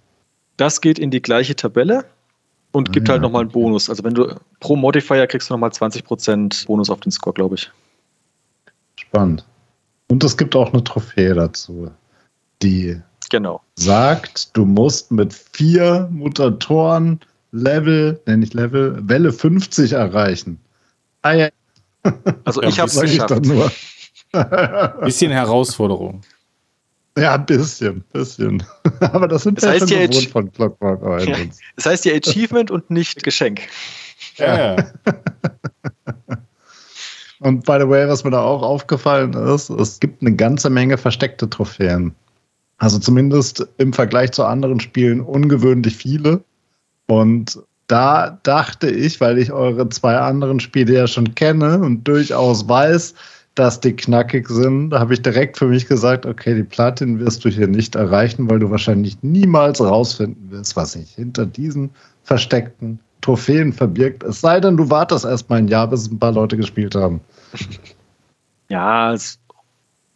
Das geht in die gleiche Tabelle und gibt ah, halt nochmal einen Bonus. Also wenn du pro Modifier kriegst du nochmal 20% Bonus auf den Score, glaube ich. Spannend. Und es gibt auch eine Trophäe dazu, die genau. sagt, du musst mit vier Mutatoren Level, nenne ich Level, Welle 50 erreichen. Ah ja. Also ich habe es geschafft. Nur. bisschen Herausforderung. Ja, ein bisschen, bisschen. Aber das sind das heißt ja schon von Clockwork Orange. Ja, das heißt ja Achievement und nicht Geschenk. Ja. und by the way, was mir da auch aufgefallen ist, es gibt eine ganze Menge versteckte Trophäen. Also zumindest im Vergleich zu anderen Spielen ungewöhnlich viele. Und da dachte ich, weil ich eure zwei anderen Spiele ja schon kenne und durchaus weiß, dass die knackig sind, habe ich direkt für mich gesagt, okay, die Platin wirst du hier nicht erreichen, weil du wahrscheinlich niemals rausfinden wirst, was sich hinter diesen versteckten Trophäen verbirgt. Es sei denn, du wartest erst mal ein Jahr, bis ein paar Leute gespielt haben. Ja,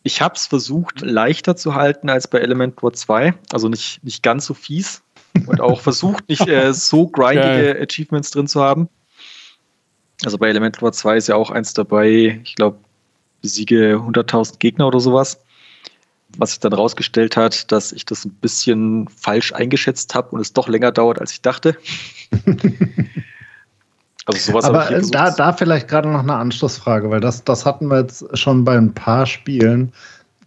ich habe es versucht, leichter zu halten als bei Elementor 2. Also nicht, nicht ganz so fies. Und auch versucht, nicht äh, so grindige Geil. Achievements drin zu haben. Also bei Elementor 2 ist ja auch eins dabei, ich glaube, besiege 100.000 Gegner oder sowas. Was sich dann rausgestellt hat, dass ich das ein bisschen falsch eingeschätzt habe und es doch länger dauert, als ich dachte. also sowas Aber da, da vielleicht gerade noch eine Anschlussfrage, weil das, das hatten wir jetzt schon bei ein paar Spielen.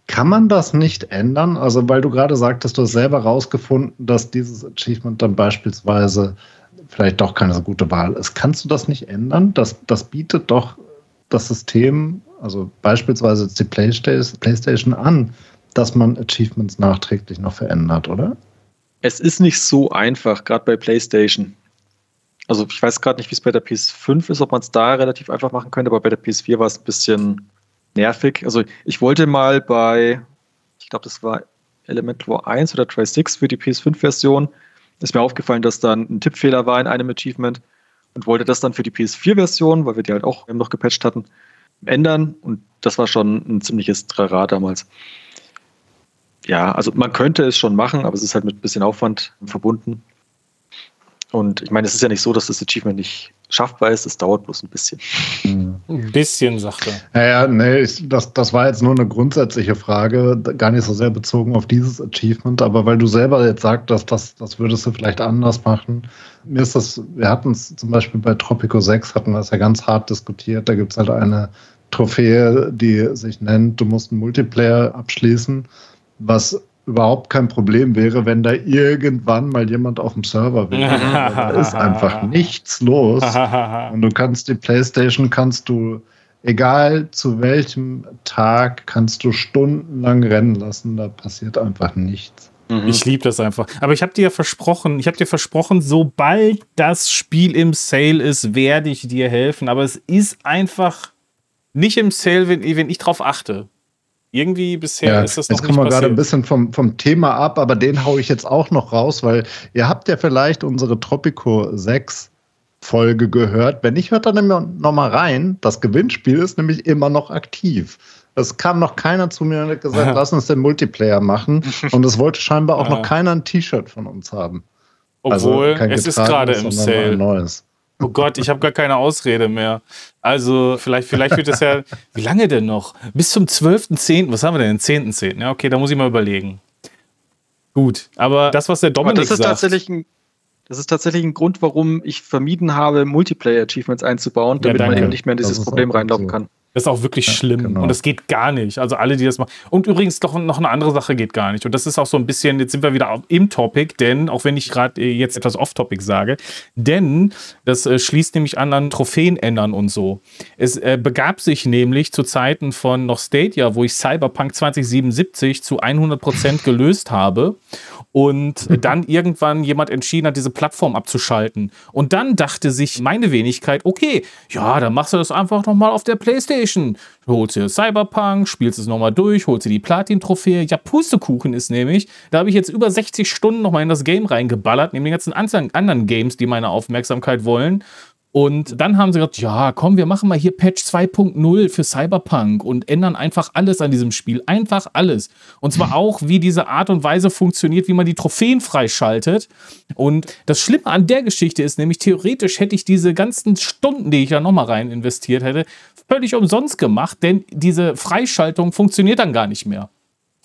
Kann man das nicht ändern? Also, weil du gerade sagtest, du hast selber rausgefunden, dass dieses Achievement dann beispielsweise vielleicht doch keine so gute Wahl ist. Kannst du das nicht ändern? Das, das bietet doch das System also beispielsweise die PlayStation an, dass man Achievements nachträglich noch verändert, oder? Es ist nicht so einfach, gerade bei PlayStation. Also ich weiß gerade nicht, wie es bei der PS5 ist, ob man es da relativ einfach machen könnte, aber bei der PS4 war es ein bisschen nervig. Also ich wollte mal bei, ich glaube, das war Elementor 1 oder Try 6 für die PS5-Version, ist mir aufgefallen, dass da ein Tippfehler war in einem Achievement und wollte das dann für die PS4-Version, weil wir die halt auch noch gepatcht hatten, ändern und das war schon ein ziemliches Trara damals. Ja, also man könnte es schon machen, aber es ist halt mit ein bisschen Aufwand verbunden. Und ich meine, es ist ja nicht so, dass das Achievement nicht schaffbar ist, es dauert bloß ein bisschen. Ein bisschen, sagt er. Naja, nee, ich, das, das war jetzt nur eine grundsätzliche Frage, gar nicht so sehr bezogen auf dieses Achievement, aber weil du selber jetzt sagst, dass das, das würdest du vielleicht anders machen. Mir ist das, wir hatten es zum Beispiel bei Tropico 6, hatten wir es ja ganz hart diskutiert, da gibt es halt eine Trophäe, die sich nennt, du musst einen Multiplayer abschließen, was überhaupt kein Problem wäre, wenn da irgendwann mal jemand auf dem Server wäre. da ist einfach nichts los. Und du kannst die PlayStation, kannst du, egal zu welchem Tag, kannst du stundenlang rennen lassen. Da passiert einfach nichts. Mhm. Ich liebe das einfach. Aber ich habe dir versprochen, ich habe dir versprochen, sobald das Spiel im Sale ist, werde ich dir helfen. Aber es ist einfach nicht im Sale, wenn, wenn ich drauf achte. Irgendwie bisher ja, ist das noch jetzt kommen wir gerade ein bisschen vom, vom Thema ab, aber den haue ich jetzt auch noch raus, weil ihr habt ja vielleicht unsere Tropico 6 Folge gehört. Wenn nicht, hört dann noch mal rein. Das Gewinnspiel ist nämlich immer noch aktiv. Es kam noch keiner zu mir und hat gesagt, ja. lass uns den Multiplayer machen. Und es wollte scheinbar auch ja. noch keiner ein T-Shirt von uns haben. Obwohl, also es ist gerade im Sale. Neues. Oh Gott, ich habe gar keine Ausrede mehr. Also, vielleicht, vielleicht wird es ja. Wie lange denn noch? Bis zum 12.10. Was haben wir denn? Den 10.10. Ja, okay, da muss ich mal überlegen. Gut, aber das, was der Dominik aber das ist sagt, Tatsächlich ein, das ist tatsächlich ein Grund, warum ich vermieden habe, Multiplayer-Achievements einzubauen, damit ja, man eben nicht mehr in dieses Problem reinlaufen kann. Das ist auch wirklich ja, schlimm genau. und das geht gar nicht. Also alle, die das machen. Und übrigens doch noch eine andere Sache geht gar nicht. Und das ist auch so ein bisschen, jetzt sind wir wieder im Topic, denn auch wenn ich gerade äh, jetzt etwas off-Topic sage, denn das äh, schließt nämlich an an Trophäen ändern und so. Es äh, begab sich nämlich zu Zeiten von noch Stadia, wo ich Cyberpunk 2077 zu 100% gelöst habe und dann irgendwann jemand entschieden hat, diese Plattform abzuschalten. Und dann dachte sich meine Wenigkeit, okay, ja, dann machst du das einfach nochmal auf der Playstation. Du holst dir Cyberpunk, spielst es nochmal durch, holst dir die Platin-Trophäe. Ja, Pustekuchen ist nämlich, da habe ich jetzt über 60 Stunden nochmal in das Game reingeballert, neben den ganzen anderen Games, die meine Aufmerksamkeit wollen. Und dann haben sie gesagt, ja, komm, wir machen mal hier Patch 2.0 für Cyberpunk und ändern einfach alles an diesem Spiel. Einfach alles. Und zwar auch, wie diese Art und Weise funktioniert, wie man die Trophäen freischaltet. Und das Schlimme an der Geschichte ist nämlich, theoretisch hätte ich diese ganzen Stunden, die ich da nochmal rein investiert hätte, völlig umsonst gemacht, denn diese Freischaltung funktioniert dann gar nicht mehr.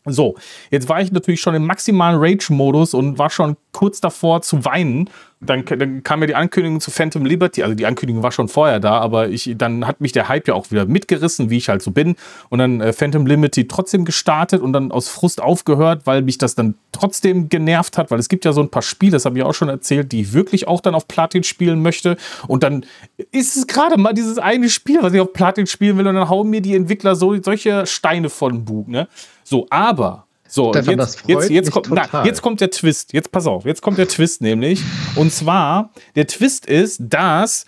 So, jetzt war ich natürlich schon im maximalen Rage-Modus und war schon kurz davor zu weinen. Dann, dann, kam mir die Ankündigung zu Phantom Liberty, also die Ankündigung war schon vorher da, aber ich, dann hat mich der Hype ja auch wieder mitgerissen, wie ich halt so bin. Und dann äh, Phantom Liberty trotzdem gestartet und dann aus Frust aufgehört, weil mich das dann trotzdem genervt hat, weil es gibt ja so ein paar Spiele, das habe ich auch schon erzählt, die ich wirklich auch dann auf Platin spielen möchte. Und dann ist es gerade mal dieses eine Spiel, was ich auf Platin spielen will, und dann hauen mir die Entwickler so solche Steine von Bug, ne? So, aber so, Stefan, jetzt, jetzt, jetzt, kommt, na, jetzt kommt der Twist. Jetzt pass auf, jetzt kommt der Twist nämlich. Und zwar, der Twist ist, dass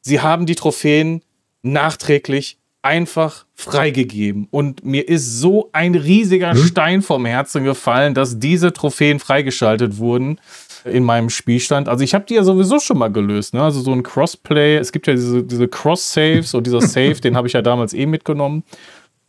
sie haben die Trophäen nachträglich einfach freigegeben. Und mir ist so ein riesiger hm? Stein vom Herzen gefallen, dass diese Trophäen freigeschaltet wurden in meinem Spielstand. Also ich habe die ja sowieso schon mal gelöst. Ne? Also so ein Crossplay. Es gibt ja diese, diese Cross-Saves und dieser Save, den habe ich ja damals eh mitgenommen.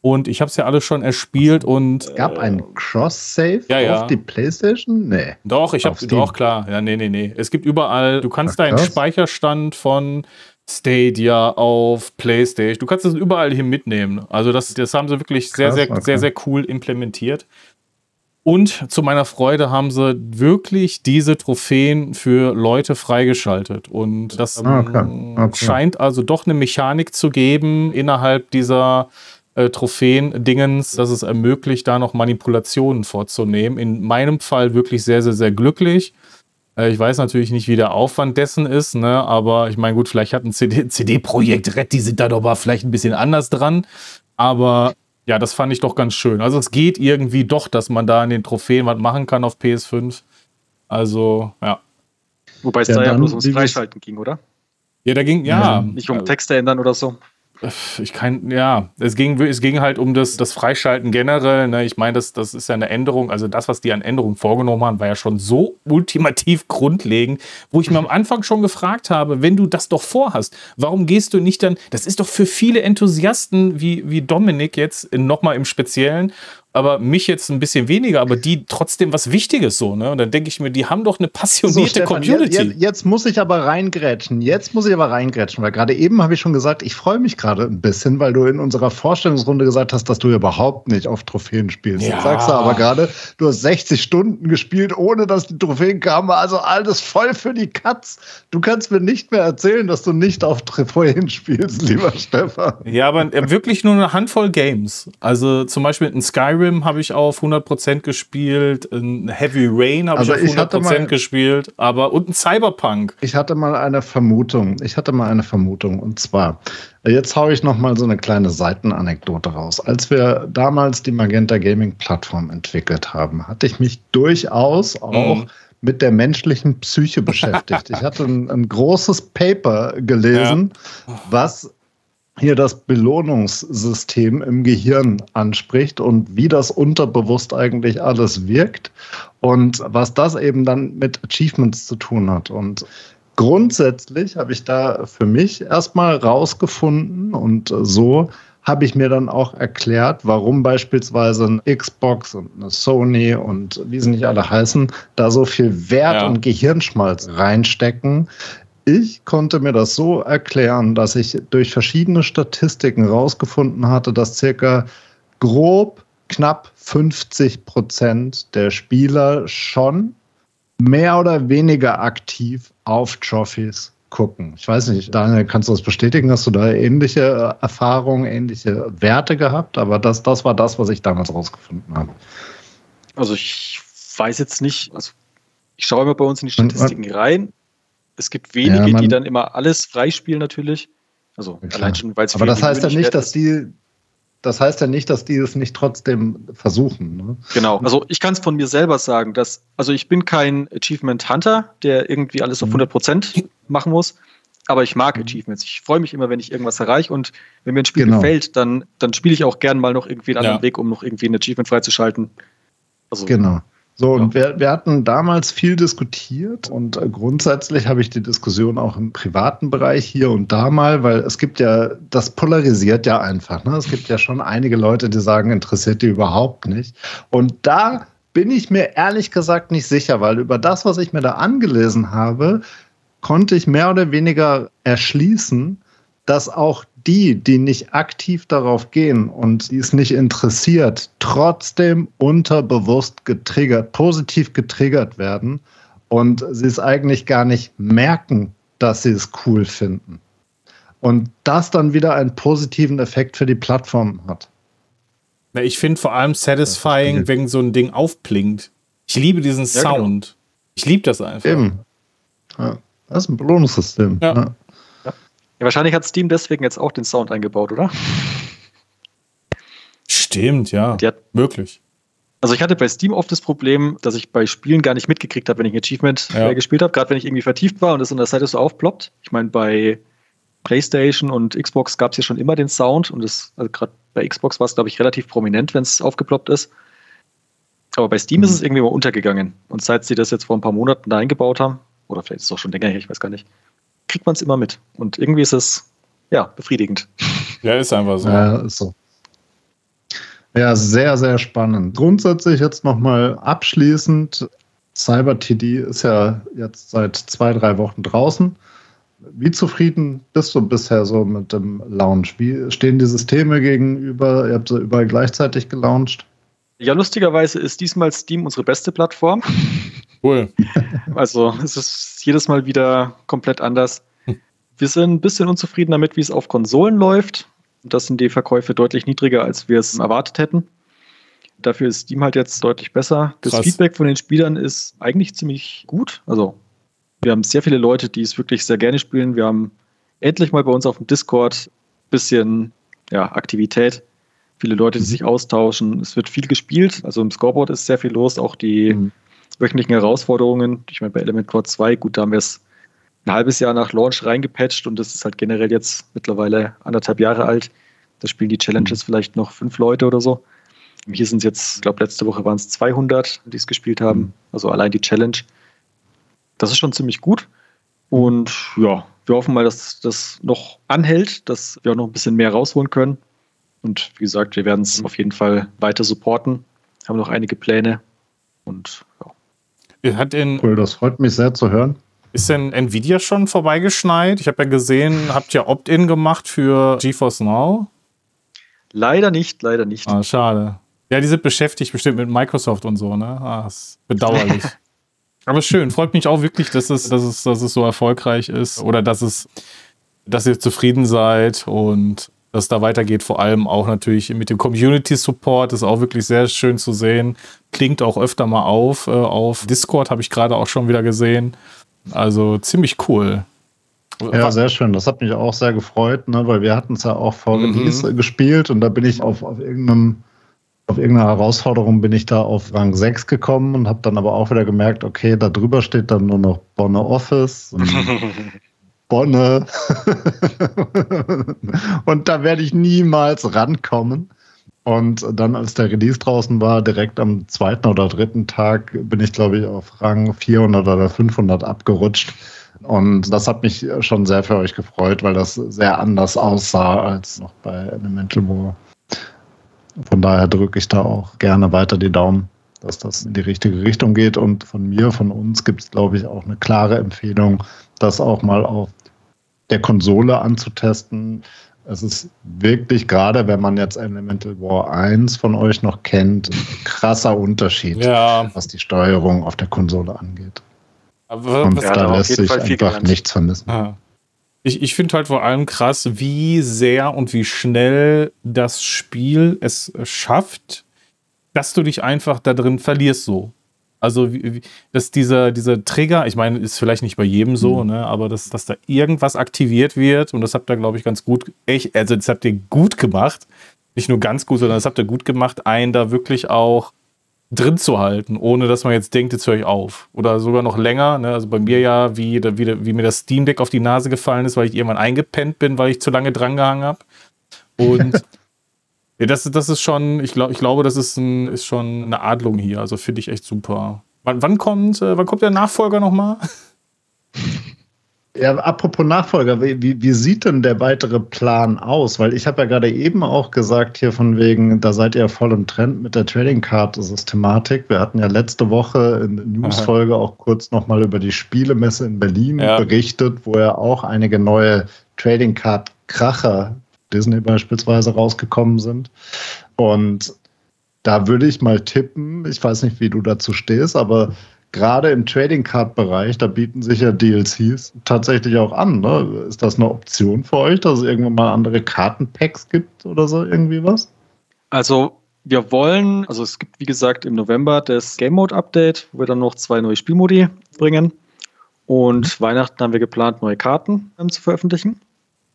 Und ich habe es ja alles schon erspielt und. Es gab einen Cross-Save ja, ja. auf die PlayStation? Nee. Doch, ich habe doch klar. Ja, nee, nee, nee. Es gibt überall, du kannst Ach, deinen Speicherstand von Stadia auf PlayStation, du kannst es überall hier mitnehmen. Also das, das haben sie wirklich sehr, krass, sehr, okay. sehr, sehr cool implementiert. Und zu meiner Freude haben sie wirklich diese Trophäen für Leute freigeschaltet. Und das ah, okay. Okay. scheint also doch eine Mechanik zu geben innerhalb dieser äh, Trophäen-Dingens, dass es ermöglicht, da noch Manipulationen vorzunehmen. In meinem Fall wirklich sehr, sehr, sehr glücklich. Äh, ich weiß natürlich nicht, wie der Aufwand dessen ist, ne? aber ich meine, gut, vielleicht hat ein CD-Projekt CD Red, die sind da doch mal vielleicht ein bisschen anders dran. Aber ja, das fand ich doch ganz schön. Also es geht irgendwie doch, dass man da in den Trophäen was machen kann auf PS5. Also, ja. Wobei es ja, da ja bloß ums Freischalten ging, oder? Ja, da ging, ja. Also nicht um Texte ändern oder so. Ich kann, ja, es ging, es ging halt um das, das Freischalten generell. Ne? Ich meine, das, das ist ja eine Änderung. Also das, was die an Änderungen vorgenommen haben, war ja schon so ultimativ grundlegend, wo ich mir am Anfang schon gefragt habe, wenn du das doch vorhast, warum gehst du nicht dann, das ist doch für viele Enthusiasten wie, wie Dominik jetzt nochmal im Speziellen aber mich jetzt ein bisschen weniger, aber die trotzdem was Wichtiges so, ne? Und dann denke ich mir, die haben doch eine passionierte so, Stefan, Community. Jetzt, jetzt, muss ich aber reingrätschen. Jetzt muss ich aber reingrätschen, weil gerade eben habe ich schon gesagt, ich freue mich gerade ein bisschen, weil du in unserer Vorstellungsrunde gesagt hast, dass du überhaupt nicht auf Trophäen spielst. Ja. Jetzt sagst du aber gerade, du hast 60 Stunden gespielt, ohne dass die Trophäen kamen. Also alles voll für die Katz. Du kannst mir nicht mehr erzählen, dass du nicht auf Trophäen spielst, lieber Stefan. Ja, aber wirklich nur eine Handvoll Games. Also zum Beispiel ein Skyrim Skyrim habe ich auf 100% gespielt, ein Heavy Rain habe also ich auf 100% mal, gespielt, aber und ein Cyberpunk. Ich hatte mal eine Vermutung. Ich hatte mal eine Vermutung und zwar Jetzt haue ich noch mal so eine kleine Seitenanekdote raus. Als wir damals die Magenta Gaming Plattform entwickelt haben, hatte ich mich durchaus auch mhm. mit der menschlichen Psyche beschäftigt. ich hatte ein, ein großes Paper gelesen, ja. was hier das Belohnungssystem im Gehirn anspricht und wie das unterbewusst eigentlich alles wirkt und was das eben dann mit Achievements zu tun hat. Und grundsätzlich habe ich da für mich erstmal rausgefunden und so habe ich mir dann auch erklärt, warum beispielsweise ein Xbox und eine Sony und wie sie nicht alle heißen, da so viel Wert ja. und Gehirnschmalz reinstecken ich konnte mir das so erklären, dass ich durch verschiedene Statistiken herausgefunden hatte, dass circa grob knapp 50 Prozent der Spieler schon mehr oder weniger aktiv auf Trophies gucken. Ich weiß nicht, Daniel, kannst du das bestätigen? Hast du da ähnliche Erfahrungen, ähnliche Werte gehabt? Aber das, das war das, was ich damals rausgefunden habe. Also ich weiß jetzt nicht, also ich schaue immer bei uns in die Statistiken rein. Es gibt wenige, ja, die dann immer alles freispielen natürlich. Also ja, allein schon, weil es Aber das heißt ja nicht, dass die, das heißt ja nicht, dass die es nicht trotzdem versuchen. Ne? Genau. Also ich kann es von mir selber sagen, dass, also ich bin kein Achievement Hunter, der irgendwie alles auf 100 mhm. Prozent machen muss. Aber ich mag mhm. Achievements. Ich freue mich immer, wenn ich irgendwas erreiche und wenn mir ein Spiel genau. gefällt, dann, dann spiele ich auch gern mal noch irgendwie einen anderen ja. Weg, um noch irgendwie ein Achievement freizuschalten. Also, genau. So, und wir, wir hatten damals viel diskutiert und äh, grundsätzlich habe ich die Diskussion auch im privaten Bereich hier und da mal, weil es gibt ja, das polarisiert ja einfach. Ne? Es gibt ja schon einige Leute, die sagen, interessiert die überhaupt nicht. Und da bin ich mir ehrlich gesagt nicht sicher, weil über das, was ich mir da angelesen habe, konnte ich mehr oder weniger erschließen, dass auch die, die nicht aktiv darauf gehen und die es nicht interessiert, trotzdem unterbewusst getriggert, positiv getriggert werden und sie es eigentlich gar nicht merken, dass sie es cool finden. Und das dann wieder einen positiven Effekt für die Plattform hat. Ich finde vor allem satisfying, wenn so ein Ding aufblinkt. Ich liebe diesen ja, genau. Sound. Genau. Ich liebe das einfach. Eben. Ja, das ist ein Belohnungssystem. Ja. ja. Ja, wahrscheinlich hat Steam deswegen jetzt auch den Sound eingebaut, oder? Stimmt, ja. Hat, möglich. Also ich hatte bei Steam oft das Problem, dass ich bei Spielen gar nicht mitgekriegt habe, wenn ich ein Achievement ja. gespielt habe, gerade wenn ich irgendwie vertieft war und es an der Seite so aufploppt. Ich meine, bei PlayStation und Xbox gab es ja schon immer den Sound und das, also gerade bei Xbox war es, glaube ich, relativ prominent, wenn es aufgeploppt ist. Aber bei Steam mhm. ist es irgendwie mal untergegangen. Und seit sie das jetzt vor ein paar Monaten da eingebaut haben, oder vielleicht ist es auch schon länger her, ich weiß gar nicht, kriegt man es immer mit. Und irgendwie ist es ja befriedigend. Ja, ist einfach so. Ja, ist so. Ja, sehr, sehr spannend. Grundsätzlich jetzt nochmal abschließend. CyberTD ist ja jetzt seit zwei, drei Wochen draußen. Wie zufrieden bist du bisher so mit dem Launch? Wie stehen die Systeme gegenüber? Ihr habt sie überall gleichzeitig gelauncht. Ja, lustigerweise ist diesmal Steam unsere beste Plattform. Cool. Also es ist jedes Mal wieder komplett anders. Wir sind ein bisschen unzufrieden damit, wie es auf Konsolen läuft. Das sind die Verkäufe deutlich niedriger, als wir es erwartet hätten. Dafür ist Steam halt jetzt deutlich besser. Das Krass. Feedback von den Spielern ist eigentlich ziemlich gut. Also wir haben sehr viele Leute, die es wirklich sehr gerne spielen. Wir haben endlich mal bei uns auf dem Discord ein bisschen ja, Aktivität. Viele Leute, die mhm. sich austauschen. Es wird viel gespielt. Also im Scoreboard ist sehr viel los. Auch die mhm wöchentlichen Herausforderungen. Ich meine, bei Element Core 2, gut, da haben wir es ein halbes Jahr nach Launch reingepatcht und das ist halt generell jetzt mittlerweile anderthalb Jahre alt. Da spielen die Challenges vielleicht noch fünf Leute oder so. Hier sind es jetzt, ich glaube, letzte Woche waren es 200, die es gespielt haben. Also allein die Challenge. Das ist schon ziemlich gut. Und ja, wir hoffen mal, dass das noch anhält, dass wir auch noch ein bisschen mehr rausholen können. Und wie gesagt, wir werden es auf jeden Fall weiter supporten. Haben noch einige Pläne. Und ja, hat in, cool, das freut mich sehr zu hören. Ist denn Nvidia schon vorbeigeschneit? Ich habe ja gesehen, habt ihr Opt-in gemacht für GeForce Now? Leider nicht, leider nicht. Ah, schade. Ja, die sind beschäftigt bestimmt mit Microsoft und so, ne? Ah, ist bedauerlich. Aber schön, freut mich auch wirklich, dass es, dass es, dass es so erfolgreich ist oder dass es, dass ihr zufrieden seid und dass da weitergeht, vor allem auch natürlich mit dem Community Support, ist auch wirklich sehr schön zu sehen. Klingt auch öfter mal auf. Äh, auf Discord habe ich gerade auch schon wieder gesehen. Also ziemlich cool. Ja, sehr schön. Das hat mich auch sehr gefreut, ne, weil wir hatten es ja auch vor mhm. Release gespielt und da bin ich auf, auf irgendeinem auf irgendeiner Herausforderung bin ich da auf Rang 6 gekommen und habe dann aber auch wieder gemerkt, okay, da drüber steht dann nur noch Bonner Office. Bonne. und da werde ich niemals rankommen. Und dann, als der Release draußen war, direkt am zweiten oder dritten Tag, bin ich, glaube ich, auf Rang 400 oder 500 abgerutscht. Und das hat mich schon sehr für euch gefreut, weil das sehr anders aussah als noch bei Elemental War. Von daher drücke ich da auch gerne weiter die Daumen, dass das in die richtige Richtung geht. Und von mir, von uns gibt es, glaube ich, auch eine klare Empfehlung, das auch mal auf der Konsole anzutesten. Es ist wirklich, gerade wenn man jetzt Elemental War 1 von euch noch kennt, ein krasser Unterschied, ja. was die Steuerung auf der Konsole angeht. Aber Und da lässt sich einfach nichts vermissen. Ja. Ich, ich finde halt vor allem krass, wie sehr und wie schnell das Spiel es schafft, dass du dich einfach da drin verlierst so. Also, wie, dass dieser, dieser Trigger, ich meine, ist vielleicht nicht bei jedem so, mhm. ne, aber dass, dass da irgendwas aktiviert wird und das habt ihr, glaube ich, ganz gut, echt, also das habt ihr gut gemacht. Nicht nur ganz gut, sondern das habt ihr gut gemacht, einen da wirklich auch drin zu halten, ohne dass man jetzt denkt, jetzt höre ich auf. Oder sogar noch länger. Ne? Also bei mir ja, wie, wie, wie mir das Steam Deck auf die Nase gefallen ist, weil ich irgendwann eingepennt bin, weil ich zu lange drangehangen habe. Und ja, das, das ist schon, ich, glaub, ich glaube, das ist, ein, ist schon eine Adlung hier. Also finde ich echt super. Wann, wann, kommt, äh, wann kommt der Nachfolger nochmal? Ja, apropos Nachfolger, wie, wie sieht denn der weitere Plan aus? Weil ich habe ja gerade eben auch gesagt, hier von wegen, da seid ihr voll im Trend mit der Trading Card Systematik. Wir hatten ja letzte Woche in der Newsfolge auch kurz nochmal über die Spielemesse in Berlin ja. berichtet, wo ja auch einige neue Trading Card Kracher, Disney beispielsweise, rausgekommen sind. Und da würde ich mal tippen, ich weiß nicht, wie du dazu stehst, aber gerade im Trading Card Bereich, da bieten sich ja DLCs tatsächlich auch an. Ne? Ist das eine Option für euch, dass es irgendwann mal andere Kartenpacks gibt oder so irgendwie was? Also wir wollen, also es gibt wie gesagt im November das Game Mode Update, wo wir dann noch zwei neue Spielmodi bringen. Und mhm. Weihnachten haben wir geplant, neue Karten ähm, zu veröffentlichen.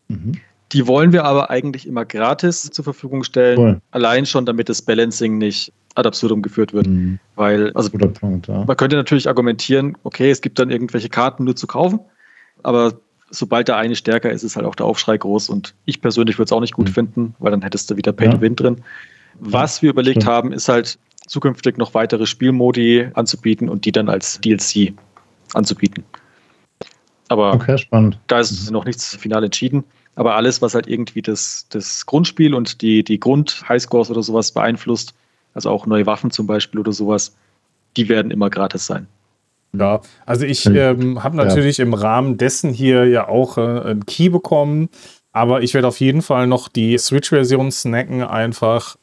Mhm. Die wollen wir aber eigentlich immer gratis zur Verfügung stellen. Cool. Allein schon, damit das Balancing nicht ad absurdum geführt wird. Mhm. Weil, also Punkt, ja. man könnte natürlich argumentieren, okay, es gibt dann irgendwelche Karten nur zu kaufen, aber sobald der eine stärker ist, ist halt auch der Aufschrei groß und ich persönlich würde es auch nicht gut mhm. finden, weil dann hättest du wieder Pay to Win drin. Was wir überlegt Stimmt. haben, ist halt zukünftig noch weitere Spielmodi anzubieten und die dann als DLC anzubieten. Aber okay, da ist mhm. noch nichts final entschieden. Aber alles, was halt irgendwie das, das Grundspiel und die, die Grund-Highscores oder sowas beeinflusst, also auch neue Waffen zum Beispiel oder sowas, die werden immer gratis sein. Ja, also ich ähm, habe natürlich ja. im Rahmen dessen hier ja auch äh, einen Key bekommen, aber ich werde auf jeden Fall noch die Switch-Version snacken, einfach.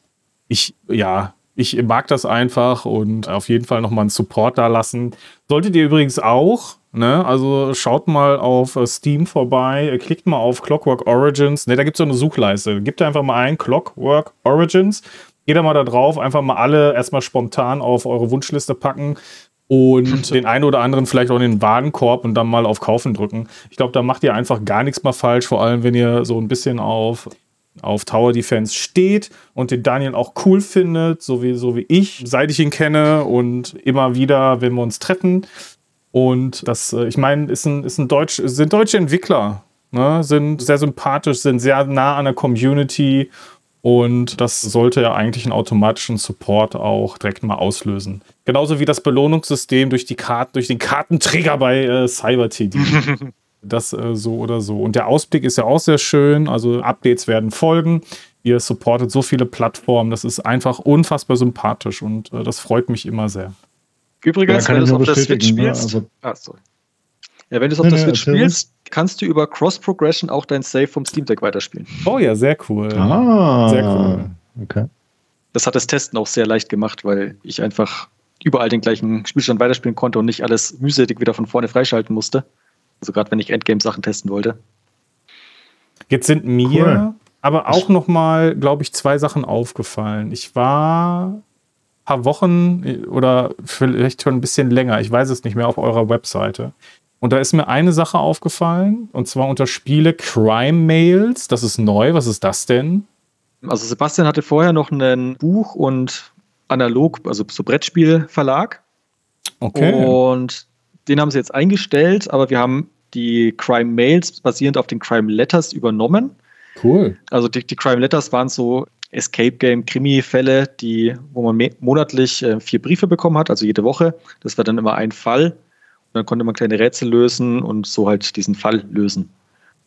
Ich, ja, ich mag das einfach und auf jeden Fall nochmal einen Support da lassen. Solltet ihr übrigens auch, ne? Also schaut mal auf äh, Steam vorbei, klickt mal auf Clockwork Origins. Ne, da gibt es so eine Suchleiste. Gebt einfach mal ein Clockwork Origins Geht da mal da drauf, einfach mal alle erstmal spontan auf eure Wunschliste packen und den einen oder anderen vielleicht auch in den Warenkorb und dann mal auf Kaufen drücken. Ich glaube, da macht ihr einfach gar nichts mal falsch, vor allem wenn ihr so ein bisschen auf, auf Tower Defense steht und den Daniel auch cool findet, so wie, so wie ich, seit ich ihn kenne und immer wieder, wenn wir uns treffen. Und das, äh, ich meine, ist ein, ist ein Deutsch, sind deutsche Entwickler, ne? sind sehr sympathisch, sind sehr nah an der Community und das sollte ja eigentlich einen automatischen Support auch direkt mal auslösen. Genauso wie das Belohnungssystem durch, die Karten, durch den Kartentrigger bei äh, Cyber TD. das äh, so oder so. Und der Ausblick ist ja auch sehr schön. Also Updates werden folgen. Ihr supportet so viele Plattformen. Das ist einfach unfassbar sympathisch und äh, das freut mich immer sehr. Übrigens, ja, wenn du es auf der Switch ne? spielst. Also, ah, sorry. Ja, wenn du es auf der Switch spielst, kannst du über Cross-Progression auch dein Save vom Steam Deck weiterspielen. Oh ja, sehr cool. Ah, sehr cool. Okay. Das hat das Testen auch sehr leicht gemacht, weil ich einfach überall den gleichen Spielstand weiterspielen konnte und nicht alles mühselig wieder von vorne freischalten musste. Also gerade wenn ich Endgame-Sachen testen wollte. Jetzt sind mir cool. aber auch noch mal, glaube ich, zwei Sachen aufgefallen. Ich war paar Wochen oder vielleicht schon ein bisschen länger, ich weiß es nicht mehr, auf eurer Webseite. Und da ist mir eine Sache aufgefallen, und zwar unter Spiele Crime Mails. Das ist neu. Was ist das denn? Also Sebastian hatte vorher noch einen Buch- und Analog, also so Brettspielverlag. Okay. Und den haben sie jetzt eingestellt, aber wir haben die Crime Mails basierend auf den Crime Letters übernommen. Cool. Also die, die Crime Letters waren so Escape Game Krimi-Fälle, die, wo man monatlich äh, vier Briefe bekommen hat, also jede Woche. Das war dann immer ein Fall. Und dann konnte man kleine Rätsel lösen und so halt diesen Fall lösen. Und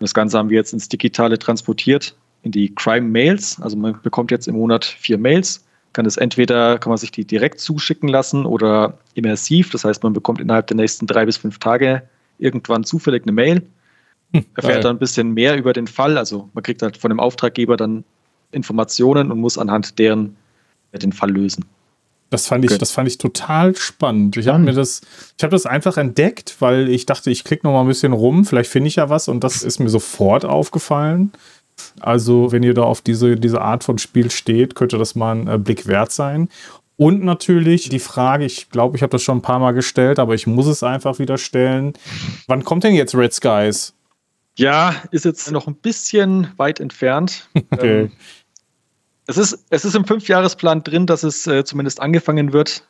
das Ganze haben wir jetzt ins Digitale transportiert, in die Crime Mails. Also man bekommt jetzt im Monat vier Mails, kann es entweder, kann man sich die direkt zuschicken lassen oder immersiv. Das heißt, man bekommt innerhalb der nächsten drei bis fünf Tage irgendwann zufällig eine Mail, hm, erfährt dann ein bisschen mehr über den Fall. Also man kriegt halt von dem Auftraggeber dann Informationen und muss anhand deren den Fall lösen. Das fand ich, okay. das fand ich total spannend. Ich habe mir das, ich habe das einfach entdeckt, weil ich dachte, ich klicke noch mal ein bisschen rum, vielleicht finde ich ja was und das ist mir sofort aufgefallen. Also, wenn ihr da auf diese, diese Art von Spiel steht, könnte das mal ein äh, Blick wert sein. Und natürlich die Frage, ich glaube, ich habe das schon ein paar Mal gestellt, aber ich muss es einfach wieder stellen. Wann kommt denn jetzt Red Skies? Ja, ist jetzt noch ein bisschen weit entfernt. Okay. Ähm, es, ist, es ist im Fünfjahresplan drin, dass es äh, zumindest angefangen wird.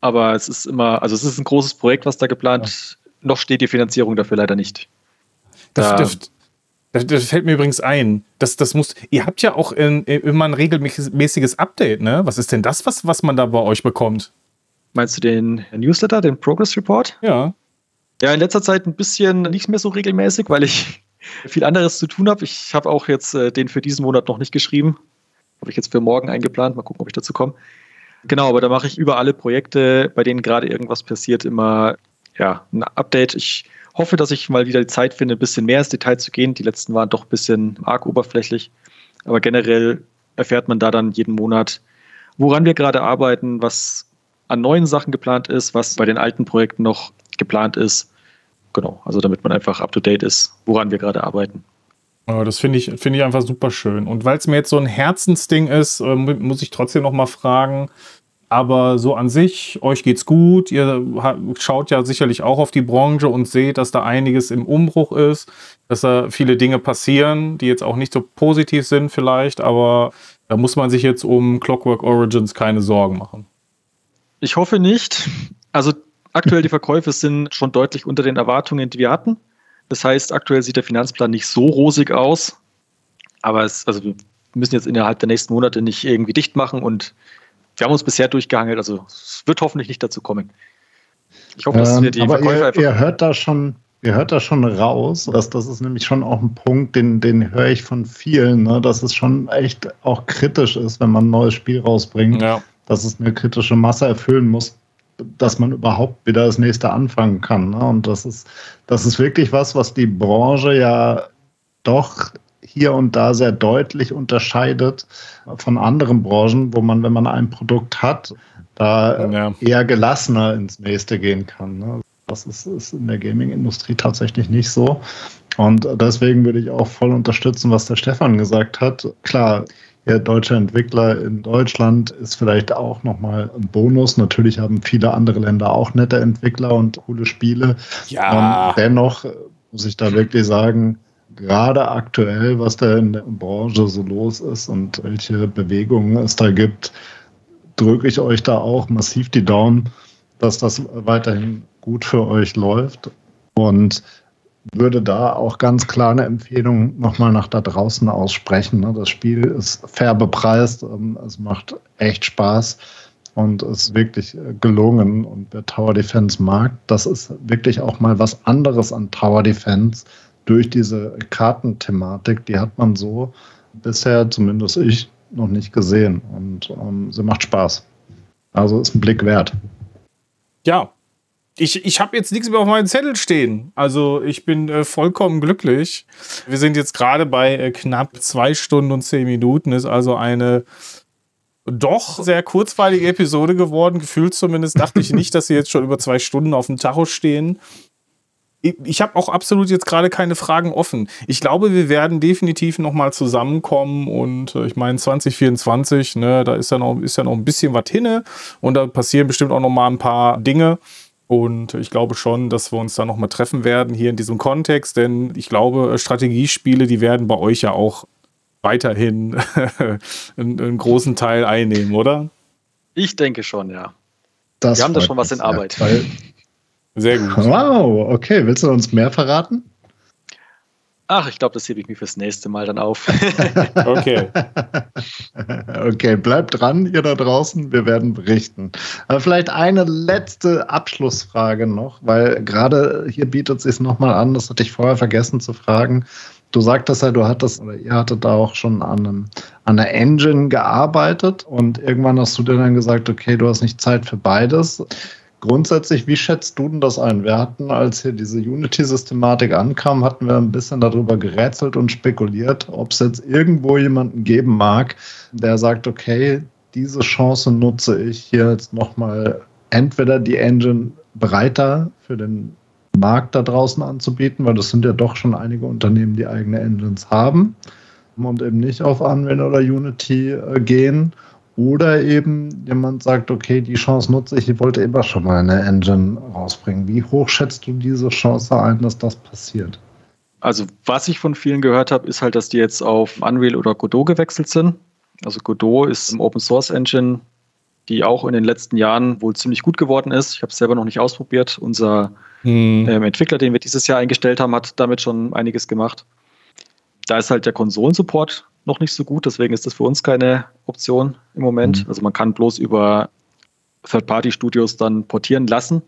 Aber es ist immer, also es ist ein großes Projekt, was da geplant. Ja. Noch steht die Finanzierung dafür leider nicht. Da, das, das, das, fällt mir übrigens ein. Das, das muss, ihr habt ja auch in, immer ein regelmäßiges Update, ne? Was ist denn das, was, was man da bei euch bekommt? Meinst du den Newsletter, den Progress Report? Ja. Ja, in letzter Zeit ein bisschen nicht mehr so regelmäßig, weil ich viel anderes zu tun habe. Ich habe auch jetzt äh, den für diesen Monat noch nicht geschrieben. Habe ich jetzt für morgen eingeplant. Mal gucken, ob ich dazu komme. Genau, aber da mache ich über alle Projekte, bei denen gerade irgendwas passiert, immer ja, ein Update. Ich hoffe, dass ich mal wieder die Zeit finde, ein bisschen mehr ins Detail zu gehen. Die letzten waren doch ein bisschen arg oberflächlich. Aber generell erfährt man da dann jeden Monat, woran wir gerade arbeiten, was an neuen Sachen geplant ist, was bei den alten Projekten noch geplant ist. Genau, also damit man einfach up to date ist, woran wir gerade arbeiten. Oh, das finde ich, find ich einfach super schön. Und weil es mir jetzt so ein Herzensding ist, äh, muss ich trotzdem noch mal fragen. Aber so an sich, euch geht's gut. Ihr schaut ja sicherlich auch auf die Branche und seht, dass da einiges im Umbruch ist, dass da viele Dinge passieren, die jetzt auch nicht so positiv sind vielleicht, aber da muss man sich jetzt um Clockwork Origins keine Sorgen machen. Ich hoffe nicht. Also aktuell die Verkäufe sind schon deutlich unter den Erwartungen, die wir hatten. Das heißt, aktuell sieht der Finanzplan nicht so rosig aus. Aber es, also wir müssen jetzt innerhalb der nächsten Monate nicht irgendwie dicht machen und wir haben uns bisher durchgehangelt. Also es wird hoffentlich nicht dazu kommen. Ich hoffe, dass wir ähm, die aber Verkäufer ihr, einfach. Ihr hört da schon, ihr hört da schon raus, dass das ist nämlich schon auch ein Punkt, den, den höre ich von vielen, ne, dass es schon echt auch kritisch ist, wenn man ein neues Spiel rausbringt, ja. dass es eine kritische Masse erfüllen muss, dass man überhaupt wieder das nächste anfangen kann. Ne? Und das ist, das ist wirklich was, was die Branche ja doch hier und da sehr deutlich unterscheidet von anderen Branchen, wo man, wenn man ein Produkt hat, da ja. eher gelassener ins nächste gehen kann. Ne? Das ist, ist in der Gaming-Industrie tatsächlich nicht so. Und deswegen würde ich auch voll unterstützen, was der Stefan gesagt hat. Klar, ja, deutscher Entwickler in Deutschland ist vielleicht auch nochmal ein Bonus. Natürlich haben viele andere Länder auch nette Entwickler und coole Spiele. Ja. Und dennoch muss ich da wirklich sagen, gerade aktuell, was da in der Branche so los ist und welche Bewegungen es da gibt, drücke ich euch da auch massiv die Daumen, dass das weiterhin gut für euch läuft. Und würde da auch ganz klar eine Empfehlung nochmal nach da draußen aussprechen. Ne? Das Spiel ist fair bepreist, ähm, es macht echt Spaß und ist wirklich äh, gelungen. Und wer Tower Defense mag, das ist wirklich auch mal was anderes an Tower Defense durch diese Kartenthematik. Die hat man so bisher, zumindest ich, noch nicht gesehen. Und ähm, sie macht Spaß. Also ist ein Blick wert. Ja, ich, ich habe jetzt nichts mehr auf meinem Zettel stehen. Also ich bin äh, vollkommen glücklich. Wir sind jetzt gerade bei äh, knapp zwei Stunden und zehn Minuten. Ist also eine doch sehr kurzweilige Episode geworden. Gefühlt zumindest dachte ich nicht, dass sie jetzt schon über zwei Stunden auf dem Tacho stehen. Ich, habe auch absolut jetzt gerade keine Fragen offen. Ich glaube, wir werden definitiv nochmal zusammenkommen und äh, ich meine 2024, ne, da ist ja noch, ist ja noch ein bisschen was hinne und da passieren bestimmt auch nochmal ein paar Dinge. Und ich glaube schon, dass wir uns da nochmal treffen werden hier in diesem Kontext, denn ich glaube, Strategiespiele, die werden bei euch ja auch weiterhin einen, einen, großen Teil einnehmen, oder? Ich denke schon, ja. Das wir haben da schon was in Arbeit. Sehr gut. Wow, okay. Willst du uns mehr verraten? Ach, ich glaube, das hebe ich mir fürs nächste Mal dann auf. okay. Okay, bleibt dran, ihr da draußen. Wir werden berichten. Aber vielleicht eine letzte Abschlussfrage noch, weil gerade hier bietet es sich nochmal an, das hatte ich vorher vergessen zu fragen. Du sagtest ja, du hattest oder ihr hattet da auch schon an, einem, an einer Engine gearbeitet und irgendwann hast du dir dann gesagt, okay, du hast nicht Zeit für beides. Grundsätzlich, wie schätzt du denn das ein? Wir hatten, als hier diese Unity-Systematik ankam, hatten wir ein bisschen darüber gerätselt und spekuliert, ob es jetzt irgendwo jemanden geben mag, der sagt, okay, diese Chance nutze ich hier jetzt nochmal entweder die Engine breiter für den Markt da draußen anzubieten, weil das sind ja doch schon einige Unternehmen, die eigene Engines haben und eben nicht auf Unreal oder Unity äh, gehen. Oder eben jemand sagt, okay, die Chance nutze ich, ich wollte immer schon mal eine Engine rausbringen. Wie hoch schätzt du diese Chance ein, dass das passiert? Also, was ich von vielen gehört habe, ist halt, dass die jetzt auf Unreal oder Godot gewechselt sind. Also Godot ist im Open Source Engine, die auch in den letzten Jahren wohl ziemlich gut geworden ist. Ich habe es selber noch nicht ausprobiert. Unser hm. ähm, Entwickler, den wir dieses Jahr eingestellt haben, hat damit schon einiges gemacht. Da ist halt der Konsolensupport noch nicht so gut, deswegen ist das für uns keine Option im Moment. Mhm. Also man kann bloß über Third-Party-Studios dann portieren lassen.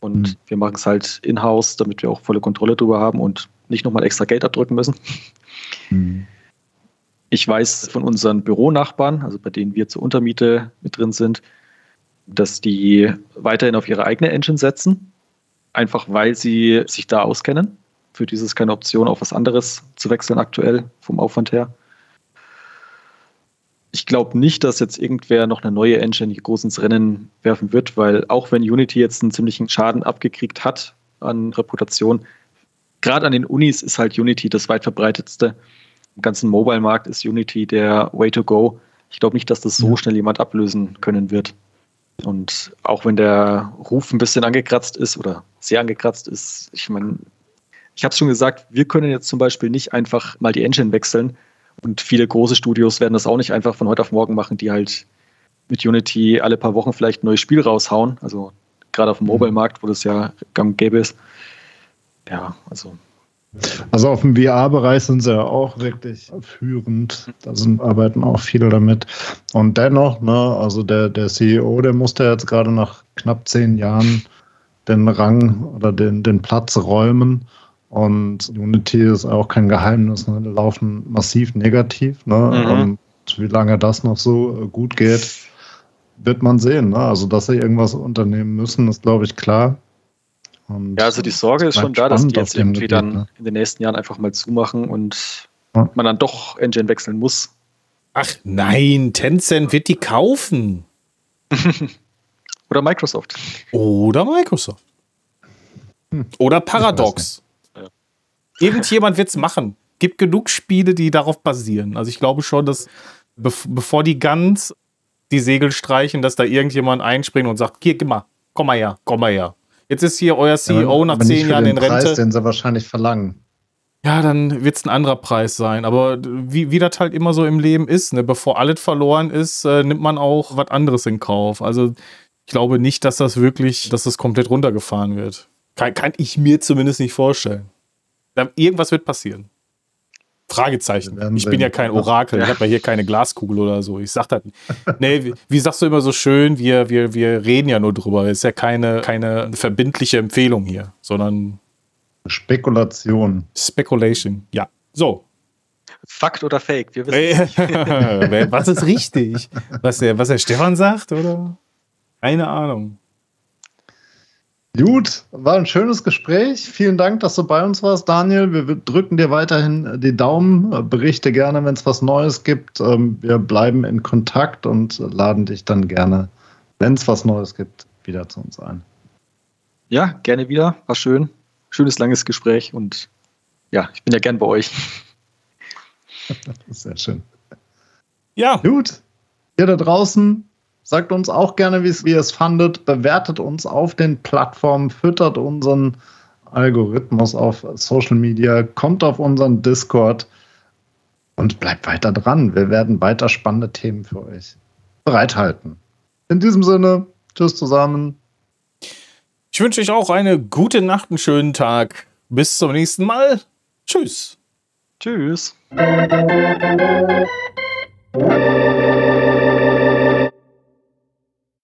Und mhm. wir machen es halt in-house, damit wir auch volle Kontrolle drüber haben und nicht nochmal extra Geld abdrücken müssen. Mhm. Ich weiß von unseren Büronachbarn, also bei denen wir zur Untermiete mit drin sind, dass die weiterhin auf ihre eigene Engine setzen, einfach weil sie sich da auskennen. Für dieses keine Option, auf was anderes zu wechseln aktuell vom Aufwand her ich glaube nicht, dass jetzt irgendwer noch eine neue Engine hier groß ins Rennen werfen wird, weil auch wenn Unity jetzt einen ziemlichen Schaden abgekriegt hat an Reputation, gerade an den Unis ist halt Unity das weit verbreitetste. Im ganzen Mobile-Markt ist Unity der Way to go. Ich glaube nicht, dass das so schnell jemand ablösen können wird. Und auch wenn der Ruf ein bisschen angekratzt ist oder sehr angekratzt ist, ich meine, ich habe es schon gesagt, wir können jetzt zum Beispiel nicht einfach mal die Engine wechseln, und viele große Studios werden das auch nicht einfach von heute auf morgen machen, die halt mit Unity alle paar Wochen vielleicht ein neues Spiel raushauen. Also gerade auf dem mhm. Mobile-Markt, wo das ja gang gäbe ist. Ja, also. Also auf dem VR-Bereich sind sie ja auch wirklich führend. Da sind, arbeiten auch viele damit. Und dennoch, ne, also der, der CEO, der musste jetzt gerade nach knapp zehn Jahren den Rang oder den, den Platz räumen. Und Unity ist auch kein Geheimnis. Ne? Die laufen massiv negativ. Ne? Mhm. Und wie lange das noch so äh, gut geht, wird man sehen. Ne? Also, dass sie irgendwas unternehmen müssen, ist, glaube ich, klar. Und ja, also die Sorge ist schon da, dass die jetzt irgendwie Gebiet, dann ne? in den nächsten Jahren einfach mal zumachen und ja. man dann doch Engine wechseln muss. Ach nein, Tencent wird die kaufen. Oder Microsoft. Oder Microsoft. Hm. Oder Paradox. Irgendjemand wird es machen. Gibt genug Spiele, die darauf basieren. Also ich glaube schon, dass bevor die ganz die Segel streichen, dass da irgendjemand einspringt und sagt, hier, geh mal, komm mal her, komm mal her. Jetzt ist hier euer CEO ja, nach zehn Jahren in Rente. Preis, den sie wahrscheinlich verlangen. Ja, dann wird es ein anderer Preis sein. Aber wie, wie das halt immer so im Leben ist, ne? bevor alles verloren ist, äh, nimmt man auch was anderes in Kauf. Also ich glaube nicht, dass das wirklich, dass das komplett runtergefahren wird. Kann, kann ich mir zumindest nicht vorstellen. Irgendwas wird passieren. Fragezeichen. Ich bin ja kein Orakel, ich habe ja hier keine Glaskugel oder so. Ich sag das. Nee, wie, wie, sagst du immer so schön, wir, wir, wir reden ja nur drüber. Es ist ja keine, keine verbindliche Empfehlung hier, sondern Spekulation. Speculation, ja. So. Fakt oder Fake? Wir wissen Was ist richtig? Was der, was der Stefan sagt, oder? Keine Ahnung. Gut, war ein schönes Gespräch. Vielen Dank, dass du bei uns warst, Daniel. Wir drücken dir weiterhin die Daumen. Berichte gerne, wenn es was Neues gibt. Ähm, wir bleiben in Kontakt und laden dich dann gerne, wenn es was Neues gibt, wieder zu uns ein. Ja, gerne wieder. War schön. Schönes, langes Gespräch und ja, ich bin ja gern bei euch. Sehr schön. Ja. Gut. Ihr da draußen, Sagt uns auch gerne, wie ihr es fandet. Bewertet uns auf den Plattformen, füttert unseren Algorithmus auf Social Media, kommt auf unseren Discord und bleibt weiter dran. Wir werden weiter spannende Themen für euch bereithalten. In diesem Sinne, tschüss zusammen. Ich wünsche euch auch eine gute Nacht, einen schönen Tag. Bis zum nächsten Mal. Tschüss. Tschüss.